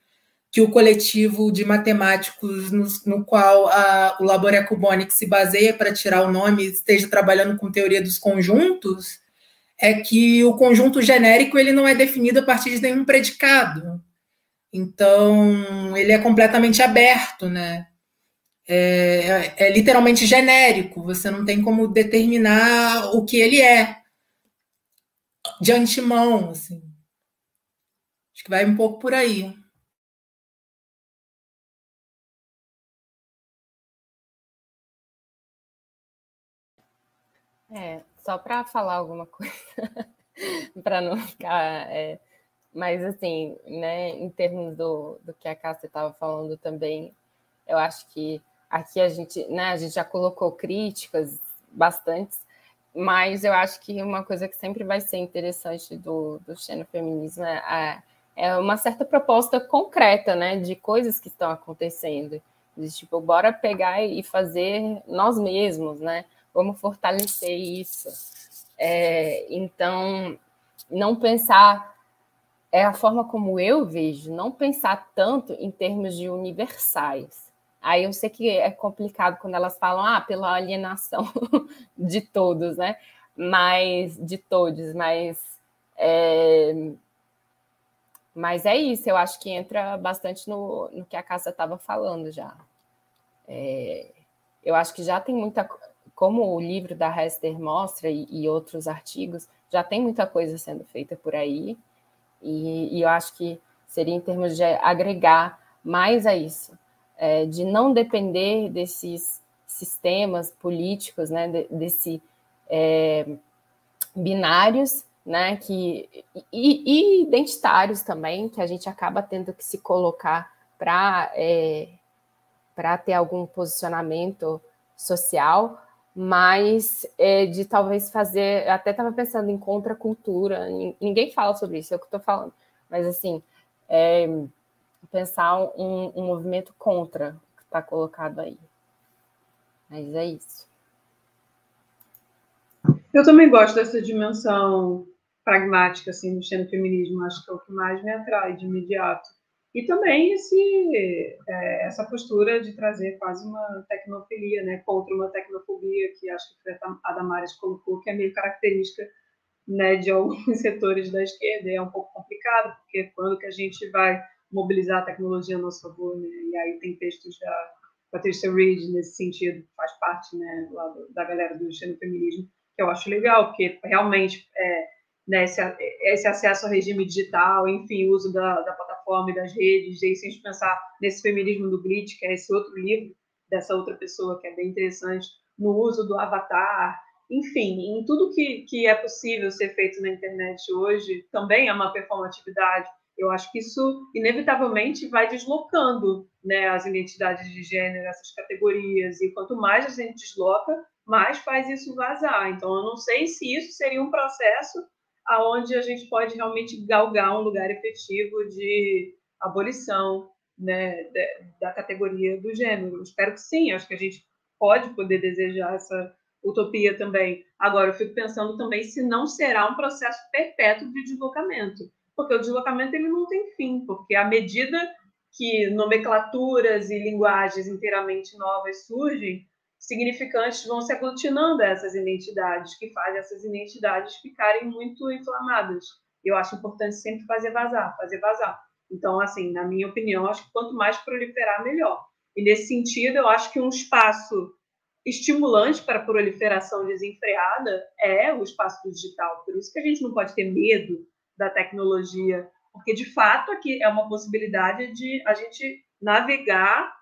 que o coletivo de matemáticos no, no qual a, o Laboratório Cubonic se baseia para tirar o nome esteja trabalhando com teoria dos conjuntos, é que o conjunto genérico ele não é definido a partir de nenhum predicado. Então, ele é completamente aberto, né? É, é, é literalmente genérico, você não tem como determinar o que ele é de antemão, assim. Acho que vai um pouco por aí. Só para falar alguma coisa, para não ficar. É, mas, assim, né, em termos do, do que a Cássia estava falando também, eu acho que aqui a gente, né, a gente já colocou críticas bastantes, mas eu acho que uma coisa que sempre vai ser interessante do, do xenofeminismo é, é uma certa proposta concreta, né, de coisas que estão acontecendo. De tipo, bora pegar e fazer nós mesmos, né? Vamos fortalecer isso. É, então, não pensar é a forma como eu vejo, não pensar tanto em termos de universais. Aí eu sei que é complicado quando elas falam, ah, pela alienação de todos, né? Mas de todos, mas é, mas é isso, eu acho que entra bastante no, no que a Casa estava falando já. É, eu acho que já tem muita como o livro da Hester mostra e, e, outros artigos, já tem muita coisa sendo feita por aí, e, e eu acho que seria em termos de agregar mais a isso, é, de não depender desses sistemas políticos, né, de, desse é, binários, né, que e, e, identitários também, que a gente acaba tendo que se colocar para é, para ter algum posicionamento social, mas é, de talvez fazer, até estava pensando em contracultura, ninguém fala sobre isso, é o que estou falando, mas assim, é, pensar um, um, movimento contra está colocado aí. Mas é isso. Eu também gosto dessa dimensão pragmática assim no xenofeminismo, acho que é o que mais me atrai de imediato. E também esse, é, essa postura de trazer quase uma tecnofilia, né, contra uma tecnofobia que acho que a Damares colocou, que é meio característica né, de alguns setores da esquerda, e é um pouco complicado, porque quando que a gente vai mobilizar a tecnologia a nosso favor, né, e aí tem textos da Patricia Reed nesse sentido, faz parte né, da galera do xenofeminismo, que eu acho legal, porque realmente é, né, esse, esse, acesso ao regime digital, enfim, uso da, da plataforma e das redes, e se a gente pensar nesse feminismo do Glitch, que é esse outro livro dessa outra pessoa, que é bem interessante, no uso do avatar, enfim, em tudo que, que é possível ser feito na internet hoje, também é uma performatividade. Eu acho que isso, inevitavelmente, vai deslocando né, as identidades de gênero, essas categorias, e quanto mais a gente desloca, mais faz isso vazar. Então, eu não sei se isso seria um processo aonde a gente pode realmente galgar um lugar efetivo de abolição né, da categoria do gênero. Espero que sim, acho que a gente pode poder desejar essa utopia também. Agora, eu fico pensando também se não será um processo perpétuo de deslocamento, porque o deslocamento ele não tem fim, porque à medida que nomenclaturas e linguagens inteiramente novas surgem, significantes vão se aglutinando a essas identidades, que fazem essas identidades ficarem muito inflamadas. Eu acho importante sempre fazer vazar, fazer vazar. Então, assim, na minha opinião, acho que quanto mais proliferar, melhor. E nesse sentido, eu acho que um espaço estimulante para a proliferação desenfreada é o espaço digital. Por isso que a gente não pode ter medo da tecnologia, porque de fato aqui é uma possibilidade de a gente navegar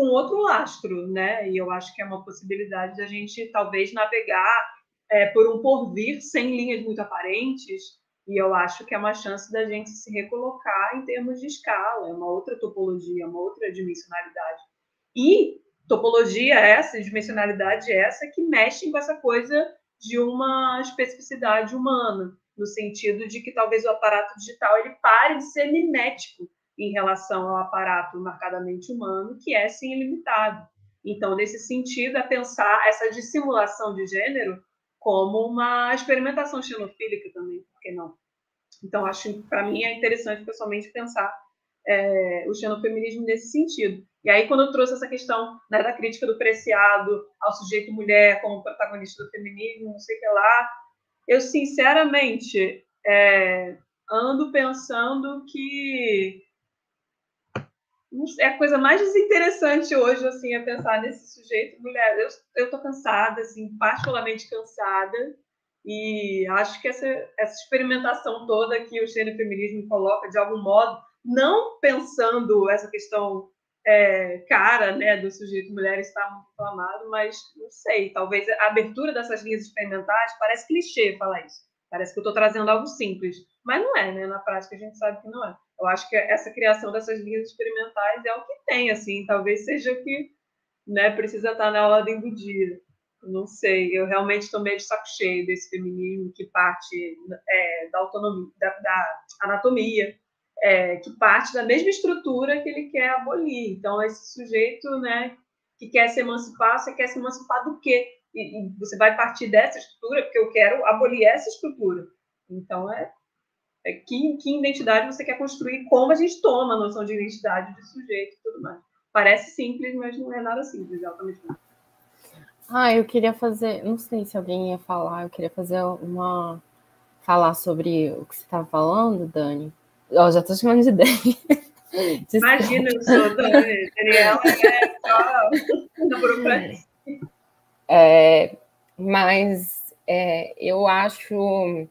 com outro lastro, né? E eu acho que é uma possibilidade de a gente talvez navegar é, por um porvir sem linhas muito aparentes. E eu acho que é uma chance da gente se recolocar em termos de escala, é uma outra topologia, uma outra dimensionalidade. E topologia essa, dimensionalidade essa, que mexem com essa coisa de uma especificidade humana, no sentido de que talvez o aparato digital ele pare de ser mimético em relação ao aparato marcadamente humano, que é sim ilimitado. Então, nesse sentido, é pensar essa dissimulação de gênero como uma experimentação xenofílica também, por que não? Então, acho para mim é interessante pessoalmente pensar é, o xenofeminismo nesse sentido. E aí, quando eu trouxe essa questão né, da crítica do preciado ao sujeito mulher como protagonista do feminismo, não sei o que lá, eu sinceramente é, ando pensando que é a coisa mais desinteressante hoje, assim, é pensar nesse sujeito mulher. Eu, eu tô cansada, assim, particularmente cansada, e acho que essa, essa experimentação toda que o feminismo coloca, de algum modo, não pensando essa questão é, cara, né, do sujeito mulher estar muito inflamado, mas não sei, talvez a abertura dessas linhas experimentais parece clichê falar isso. Parece que eu estou trazendo algo simples, mas não é, né? Na prática a gente sabe que não é. Eu acho que essa criação dessas linhas experimentais é o que tem, assim, talvez seja o que né, precisa estar na ordem do dia. não sei, eu realmente estou meio de saco cheio desse feminismo que parte é, da autonomia, da, da anatomia, é, que parte da mesma estrutura que ele quer abolir. Então, esse sujeito né, que quer se emancipar, você quer se emancipar do quê? E, e você vai partir dessa estrutura, porque eu quero abolir essa estrutura. Então, é, que, que identidade você quer construir, como a gente toma a noção de identidade de sujeito e tudo mais. Parece simples, mas não é nada simples, exatamente. Ah, eu queria fazer, não sei se alguém ia falar, eu queria fazer uma falar sobre o que você estava falando, Dani, Ó, já tô chamando de Dani. Imagina, eu sou Dani. Daniela é só é, Mas é, eu acho.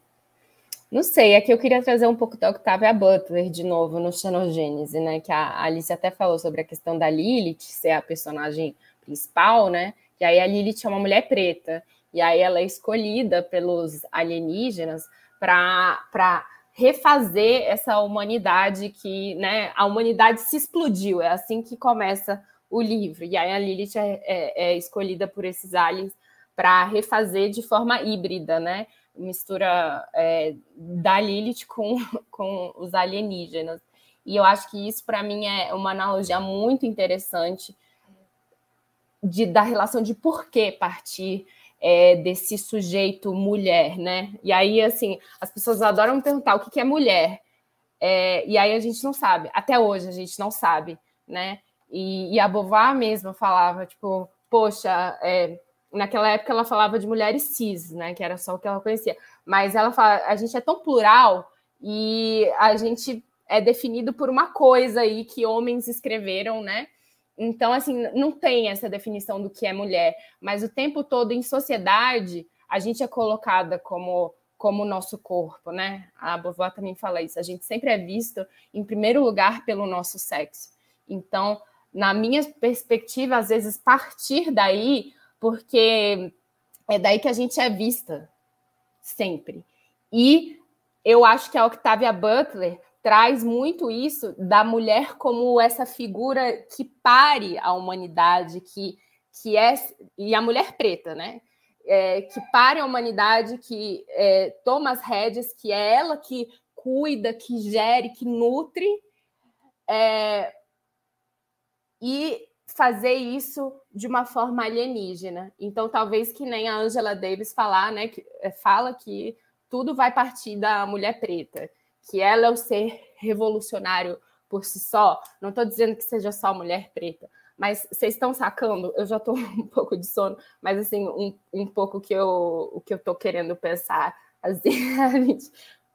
Não sei, é que eu queria trazer um pouco da Octavia Butler de novo no Xenogênese, né? Que a Alice até falou sobre a questão da Lilith ser a personagem principal, né? E aí a Lilith é uma mulher preta. E aí ela é escolhida pelos alienígenas para refazer essa humanidade que, né, a humanidade se explodiu, é assim que começa o livro. E aí a Lilith é, é, é escolhida por esses aliens para refazer de forma híbrida, né? Mistura é, da Lilith com, com os alienígenas. E eu acho que isso, para mim, é uma analogia muito interessante de, da relação de por que partir é, desse sujeito mulher, né? E aí, assim, as pessoas adoram perguntar o que, que é mulher. É, e aí a gente não sabe, até hoje a gente não sabe, né? E, e a Beauvoir mesma falava, tipo, poxa, é, naquela época ela falava de mulheres cis, né? Que era só o que ela conhecia. Mas ela fala, a gente é tão plural e a gente é definido por uma coisa aí que homens escreveram, né? Então, assim, não tem essa definição do que é mulher, mas o tempo todo em sociedade a gente é colocada como como nosso corpo, né? A Beauvoir também fala isso. A gente sempre é visto em primeiro lugar pelo nosso sexo. Então, na minha perspectiva, às vezes partir daí, porque é daí que a gente é vista sempre. E eu acho que a Octavia Butler traz muito isso da mulher como essa figura que pare a humanidade, que, que é e a mulher preta, né? É, que pare a humanidade, que é, toma as rédeas, que é ela que cuida, que gere, que nutre, é, e fazer isso de uma forma alienígena. Então, talvez que nem a Angela Davis falar, né, que, é, fala que tudo vai partir da mulher preta que ela é o ser revolucionário por si só. Não estou dizendo que seja só mulher preta, mas vocês estão sacando? Eu já estou um pouco de sono, mas assim, um, um pouco que eu, o que eu estou querendo pensar, assim,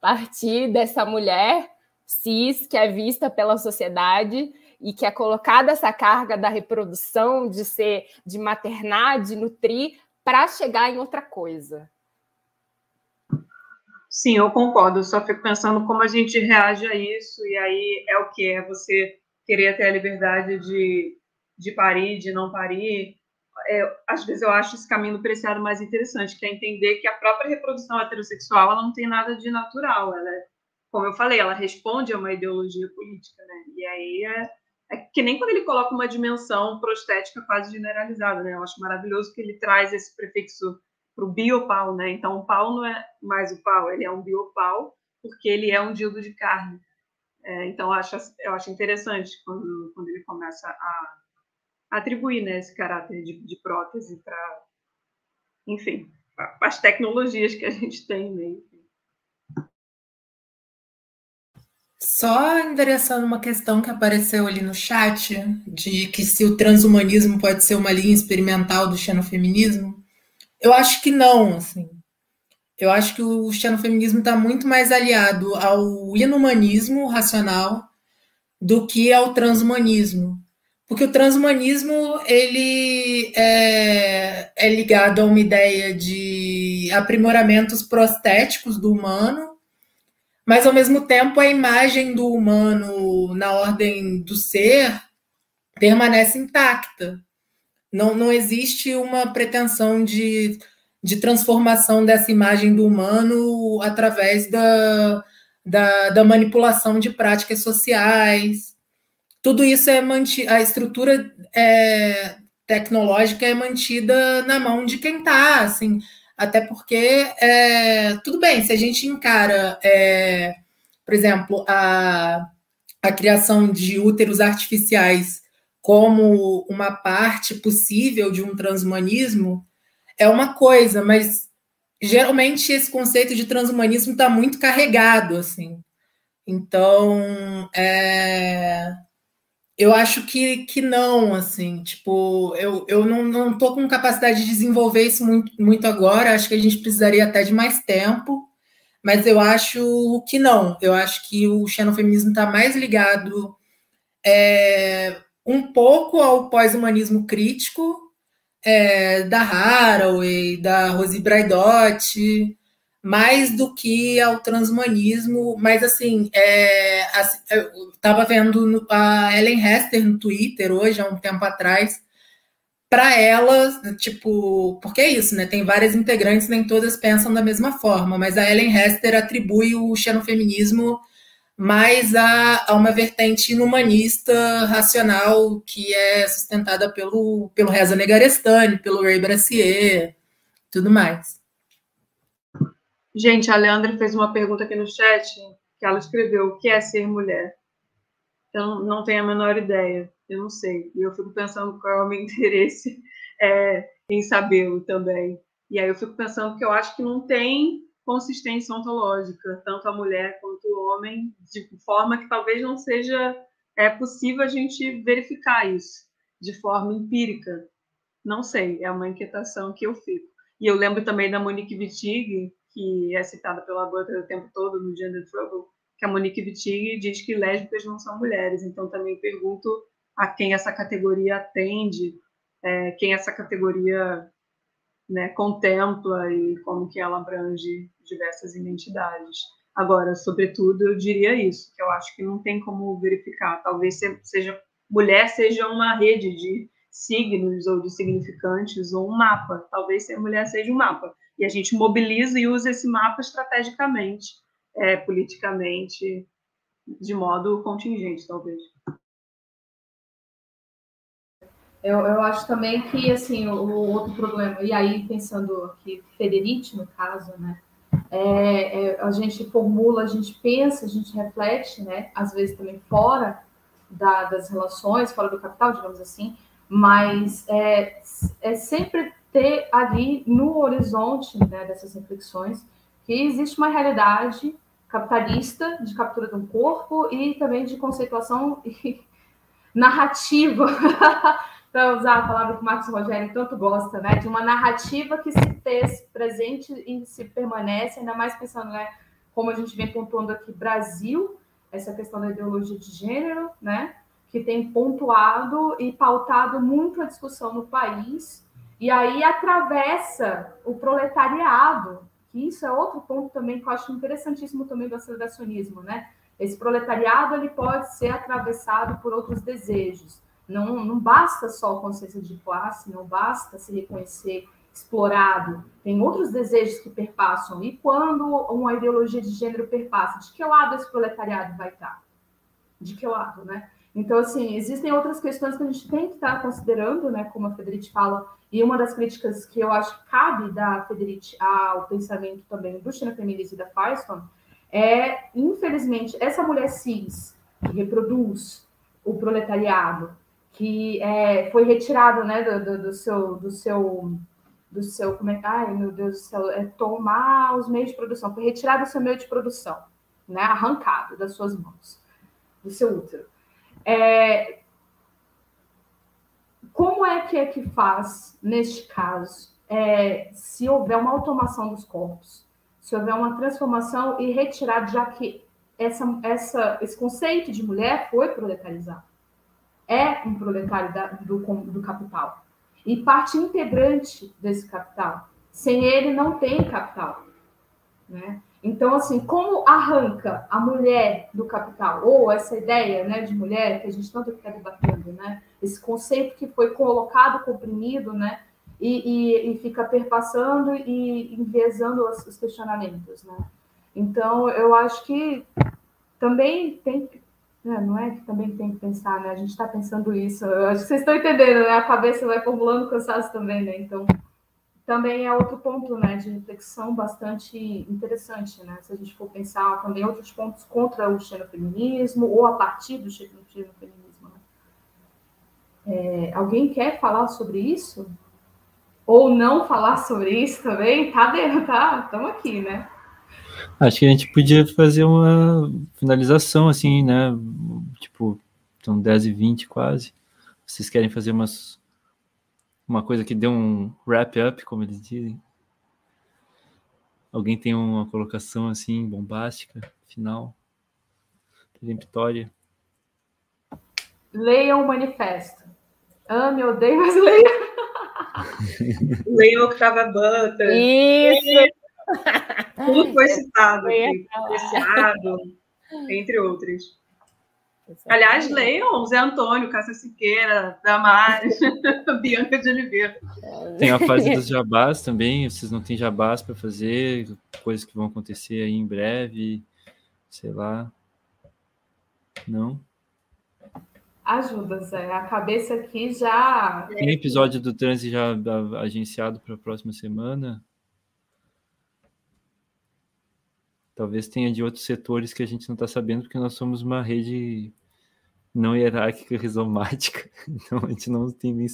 a partir dessa mulher cis que é vista pela sociedade e que é colocada essa carga da reprodução, de ser, de maternar, de nutrir, para chegar em outra coisa. Sim, eu concordo. Só fico pensando como a gente reage a isso, e aí é o que? É você querer ter a liberdade de, de parir, de não parir. É, às vezes eu acho esse caminho do preciado mais interessante, que é entender que a própria reprodução heterossexual ela não tem nada de natural. Ela é, como eu falei, ela responde a uma ideologia política, né? E aí é, é que nem quando ele coloca uma dimensão prostética quase generalizada, né? Eu acho maravilhoso que ele traz esse prefixo para o biopau, né? Então, o pau não é mais o pau, ele é um biopau, porque ele é um dildo de carne. É, então, eu acho, eu acho interessante quando, quando ele começa a, atribuir né, esse caráter de, de prótese para, enfim, as tecnologias que a gente tem. Né? Só endereçando uma questão que apareceu ali no chat, de que se o transhumanismo pode ser uma linha experimental do xenofeminismo, eu acho que não, assim. Eu acho que o xenofeminismo está muito mais aliado ao inumanismo racional do que ao transhumanismo. Porque o transhumanismo ele é, é ligado a uma ideia de aprimoramentos prostéticos do humano, mas ao mesmo tempo a imagem do humano na ordem do ser permanece intacta. Não, não existe uma pretensão de, de transformação dessa imagem do humano através da, da, da manipulação de práticas sociais. Tudo isso é mantido, a estrutura é, tecnológica é mantida na mão de quem está, assim, até porque, é, tudo bem, se a gente encara, é, por exemplo, a, a criação de úteros artificiais como uma parte possível de um transhumanismo é uma coisa, mas geralmente esse conceito de transhumanismo está muito carregado, assim. Então, é, eu acho que, que não, assim, tipo, eu, eu não, não tô com capacidade de desenvolver isso muito, muito agora, acho que a gente precisaria até de mais tempo, mas eu acho que não, eu acho que o xenofeminismo está mais ligado é, um pouco ao pós-humanismo crítico é, da Haraway, da Rosie Braidotti, mais do que ao transhumanismo, mas assim, é, eu estava vendo a Ellen Hester no Twitter hoje, há um tempo atrás, para ela, tipo, porque é isso, né? Tem várias integrantes, nem todas pensam da mesma forma, mas a Ellen Hester atribui o xenofeminismo mais a, a uma vertente inumanista, racional, que é sustentada pelo, pelo Reza Negarestani, pelo Ray Brassier, tudo mais. Gente, a Leandra fez uma pergunta aqui no chat, que ela escreveu, o que é ser mulher? Eu não tenho a menor ideia, eu não sei. E eu fico pensando qual é o meu interesse é, em sabê-lo também. E aí eu fico pensando que eu acho que não tem consistência ontológica, tanto a mulher quanto o homem, de forma que talvez não seja é possível a gente verificar isso de forma empírica. Não sei, é uma inquietação que eu fico. E eu lembro também da Monique Wittig, que é citada pela Butler o tempo todo no Gender Trouble, que a Monique Wittig diz que lésbicas não são mulheres. Então também pergunto a quem essa categoria atende, é, quem essa categoria né, contempla e como que ela abrange diversas identidades. Agora, sobretudo, eu diria isso, que eu acho que não tem como verificar. Talvez seja mulher seja uma rede de signos ou de significantes ou um mapa. Talvez ser mulher seja um mapa. E a gente mobiliza e usa esse mapa estrategicamente, é, politicamente, de modo contingente, talvez. Eu, eu acho também que, assim, o, o outro problema, e aí pensando aqui, Federici, no caso, né, é, é, a gente formula, a gente pensa, a gente reflete, né, às vezes também fora da, das relações, fora do capital, digamos assim, mas é, é sempre ter ali no horizonte né, dessas reflexões que existe uma realidade capitalista de captura de um corpo e também de conceituação narrativa, para usar a palavra que o Marcos Rogério tanto gosta, né, de uma narrativa que se fez presente e se permanece, ainda mais pensando, né, como a gente vem pontuando aqui, Brasil, essa questão da ideologia de gênero, né, que tem pontuado e pautado muito a discussão no país, e aí atravessa o proletariado, que isso é outro ponto também que eu acho interessantíssimo também do aceleracionismo, né? Esse proletariado ele pode ser atravessado por outros desejos. Não, não basta só consciência de classe, não basta se reconhecer explorado, tem outros desejos que perpassam. E quando uma ideologia de gênero perpassa, de que lado esse proletariado vai estar? De que lado, né? Então, assim, existem outras questões que a gente tem que estar considerando, né, como a Federici fala, e uma das críticas que eu acho que cabe da Federici ao pensamento também do China Feminismo e da Firestone é, infelizmente, essa mulher cis que reproduz o proletariado, que é, foi retirado né, do, do, do seu, do seu do seu, como é ai meu Deus do céu, é tomar os meios de produção, foi retirado do seu meio de produção, né, arrancado das suas mãos, do seu útero. É, como é que é que faz, neste caso, é, se houver uma automação dos corpos, se houver uma transformação e retirada, já que essa, essa, esse conceito de mulher foi proletarizado, é um proletário da, do, do capital e parte integrante desse capital. Sem ele não tem capital, né? Então, assim, como arranca a mulher do capital, ou essa ideia né, de mulher que a gente tanto fica debatendo, né? Esse conceito que foi colocado, comprimido, né? E, e, e fica perpassando e enviesando os, os questionamentos, né? Então, eu acho que também tem é, não é que também tem que pensar, né? A gente está pensando isso. Eu acho que vocês estão entendendo, né? A cabeça vai formulando cansaço também, né? Então, também é outro ponto, né, de reflexão bastante interessante, né? Se a gente for pensar também outros pontos contra o xenofeminismo ou a partir do xenofeminismo, né? É, alguém quer falar sobre isso? Ou não falar sobre isso também? Tá dentro, tá? Estamos aqui, né? Acho que a gente podia fazer uma finalização, assim, né? Tipo, são 10 e 20 quase. Vocês querem fazer umas, uma coisa que dê um wrap-up, como eles dizem? Alguém tem uma colocação, assim, bombástica, final? Peremptória? Leiam o manifesto. Ame, odeio, mas leiam. leiam Octava Butler. Isso! Tudo foi citado aqui, apreciado, entre Aliás, leiam Zé Antônio, Cássia Siqueira, Damares, Bianca de Oliveira. Tem a fase dos jabás também, vocês não têm jabás para fazer, coisas que vão acontecer aí em breve, sei lá. Não? Ajuda, Zé. A cabeça aqui já. Tem episódio do Transe já agenciado para a próxima semana? Talvez tenha de outros setores que a gente não está sabendo, porque nós somos uma rede não hierárquica rizomática, então a gente não tem nem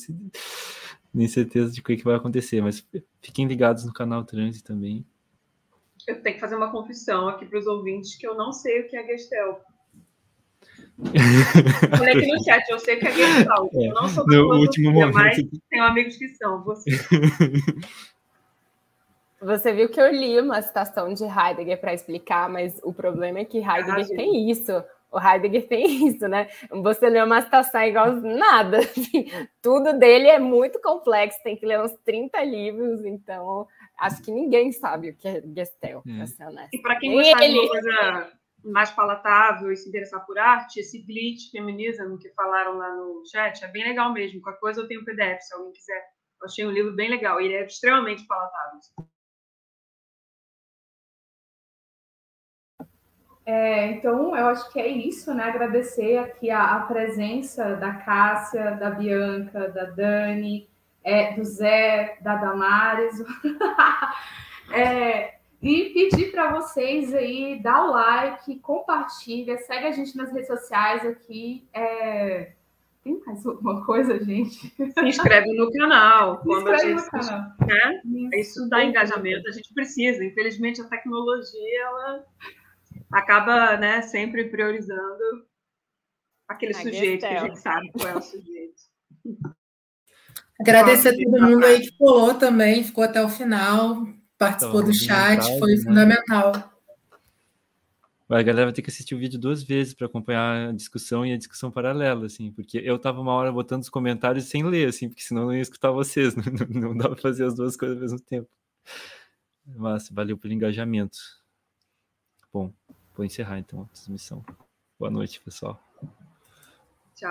nem certeza de o que, que vai acontecer, mas fiquem ligados no canal Transe também. Eu tenho que fazer uma confissão aqui para os ouvintes que eu não sei o que é Gestel. Falei aqui no chat, eu sei que é Gestalt. É, eu não sou no último momento. mas tenho amigos que são. Você. Você viu que eu li uma citação de Heidegger para explicar, mas o problema é que Heidegger ah, tem isso. O Heidegger tem isso, né? Você lê uma citação igual nada. Assim, tudo dele é muito complexo, tem que ler uns 30 livros, então acho que ninguém sabe o que é Gestel, é. para ser honesto. E para quem gostar de uma coisa mais palatável e se interessar por arte, esse glitch feminismo que falaram lá no chat é bem legal mesmo. Qualquer coisa eu tenho PDF, se alguém quiser. Eu achei um livro bem legal. Ele é extremamente palatável. É, então, eu acho que é isso, né? Agradecer aqui a, a presença da Cássia, da Bianca, da Dani, é, do Zé, da Damares. é, e pedir para vocês aí, dar o like, compartilha, segue a gente nas redes sociais aqui. É... Tem mais alguma coisa, gente? Se inscreve no canal. Se quando a gente, no canal. Né? Isso, Isso dá engajamento, a gente precisa. Infelizmente, a tecnologia, ela acaba né, sempre priorizando aquele a sujeito que a gente sabe qual é o sujeito. Agradecer a todo mundo aí que colou também, ficou até o final, participou então, do chat, foi né? fundamental. A galera vai ter que assistir o vídeo duas vezes para acompanhar a discussão e a discussão paralela, assim, porque eu tava uma hora botando os comentários sem ler, assim, porque senão eu não ia escutar vocês, não, não, não dá para fazer as duas coisas ao mesmo tempo. Mas valeu pelo engajamento. Bom, Vou encerrar então a transmissão. Boa noite, pessoal. Tchau.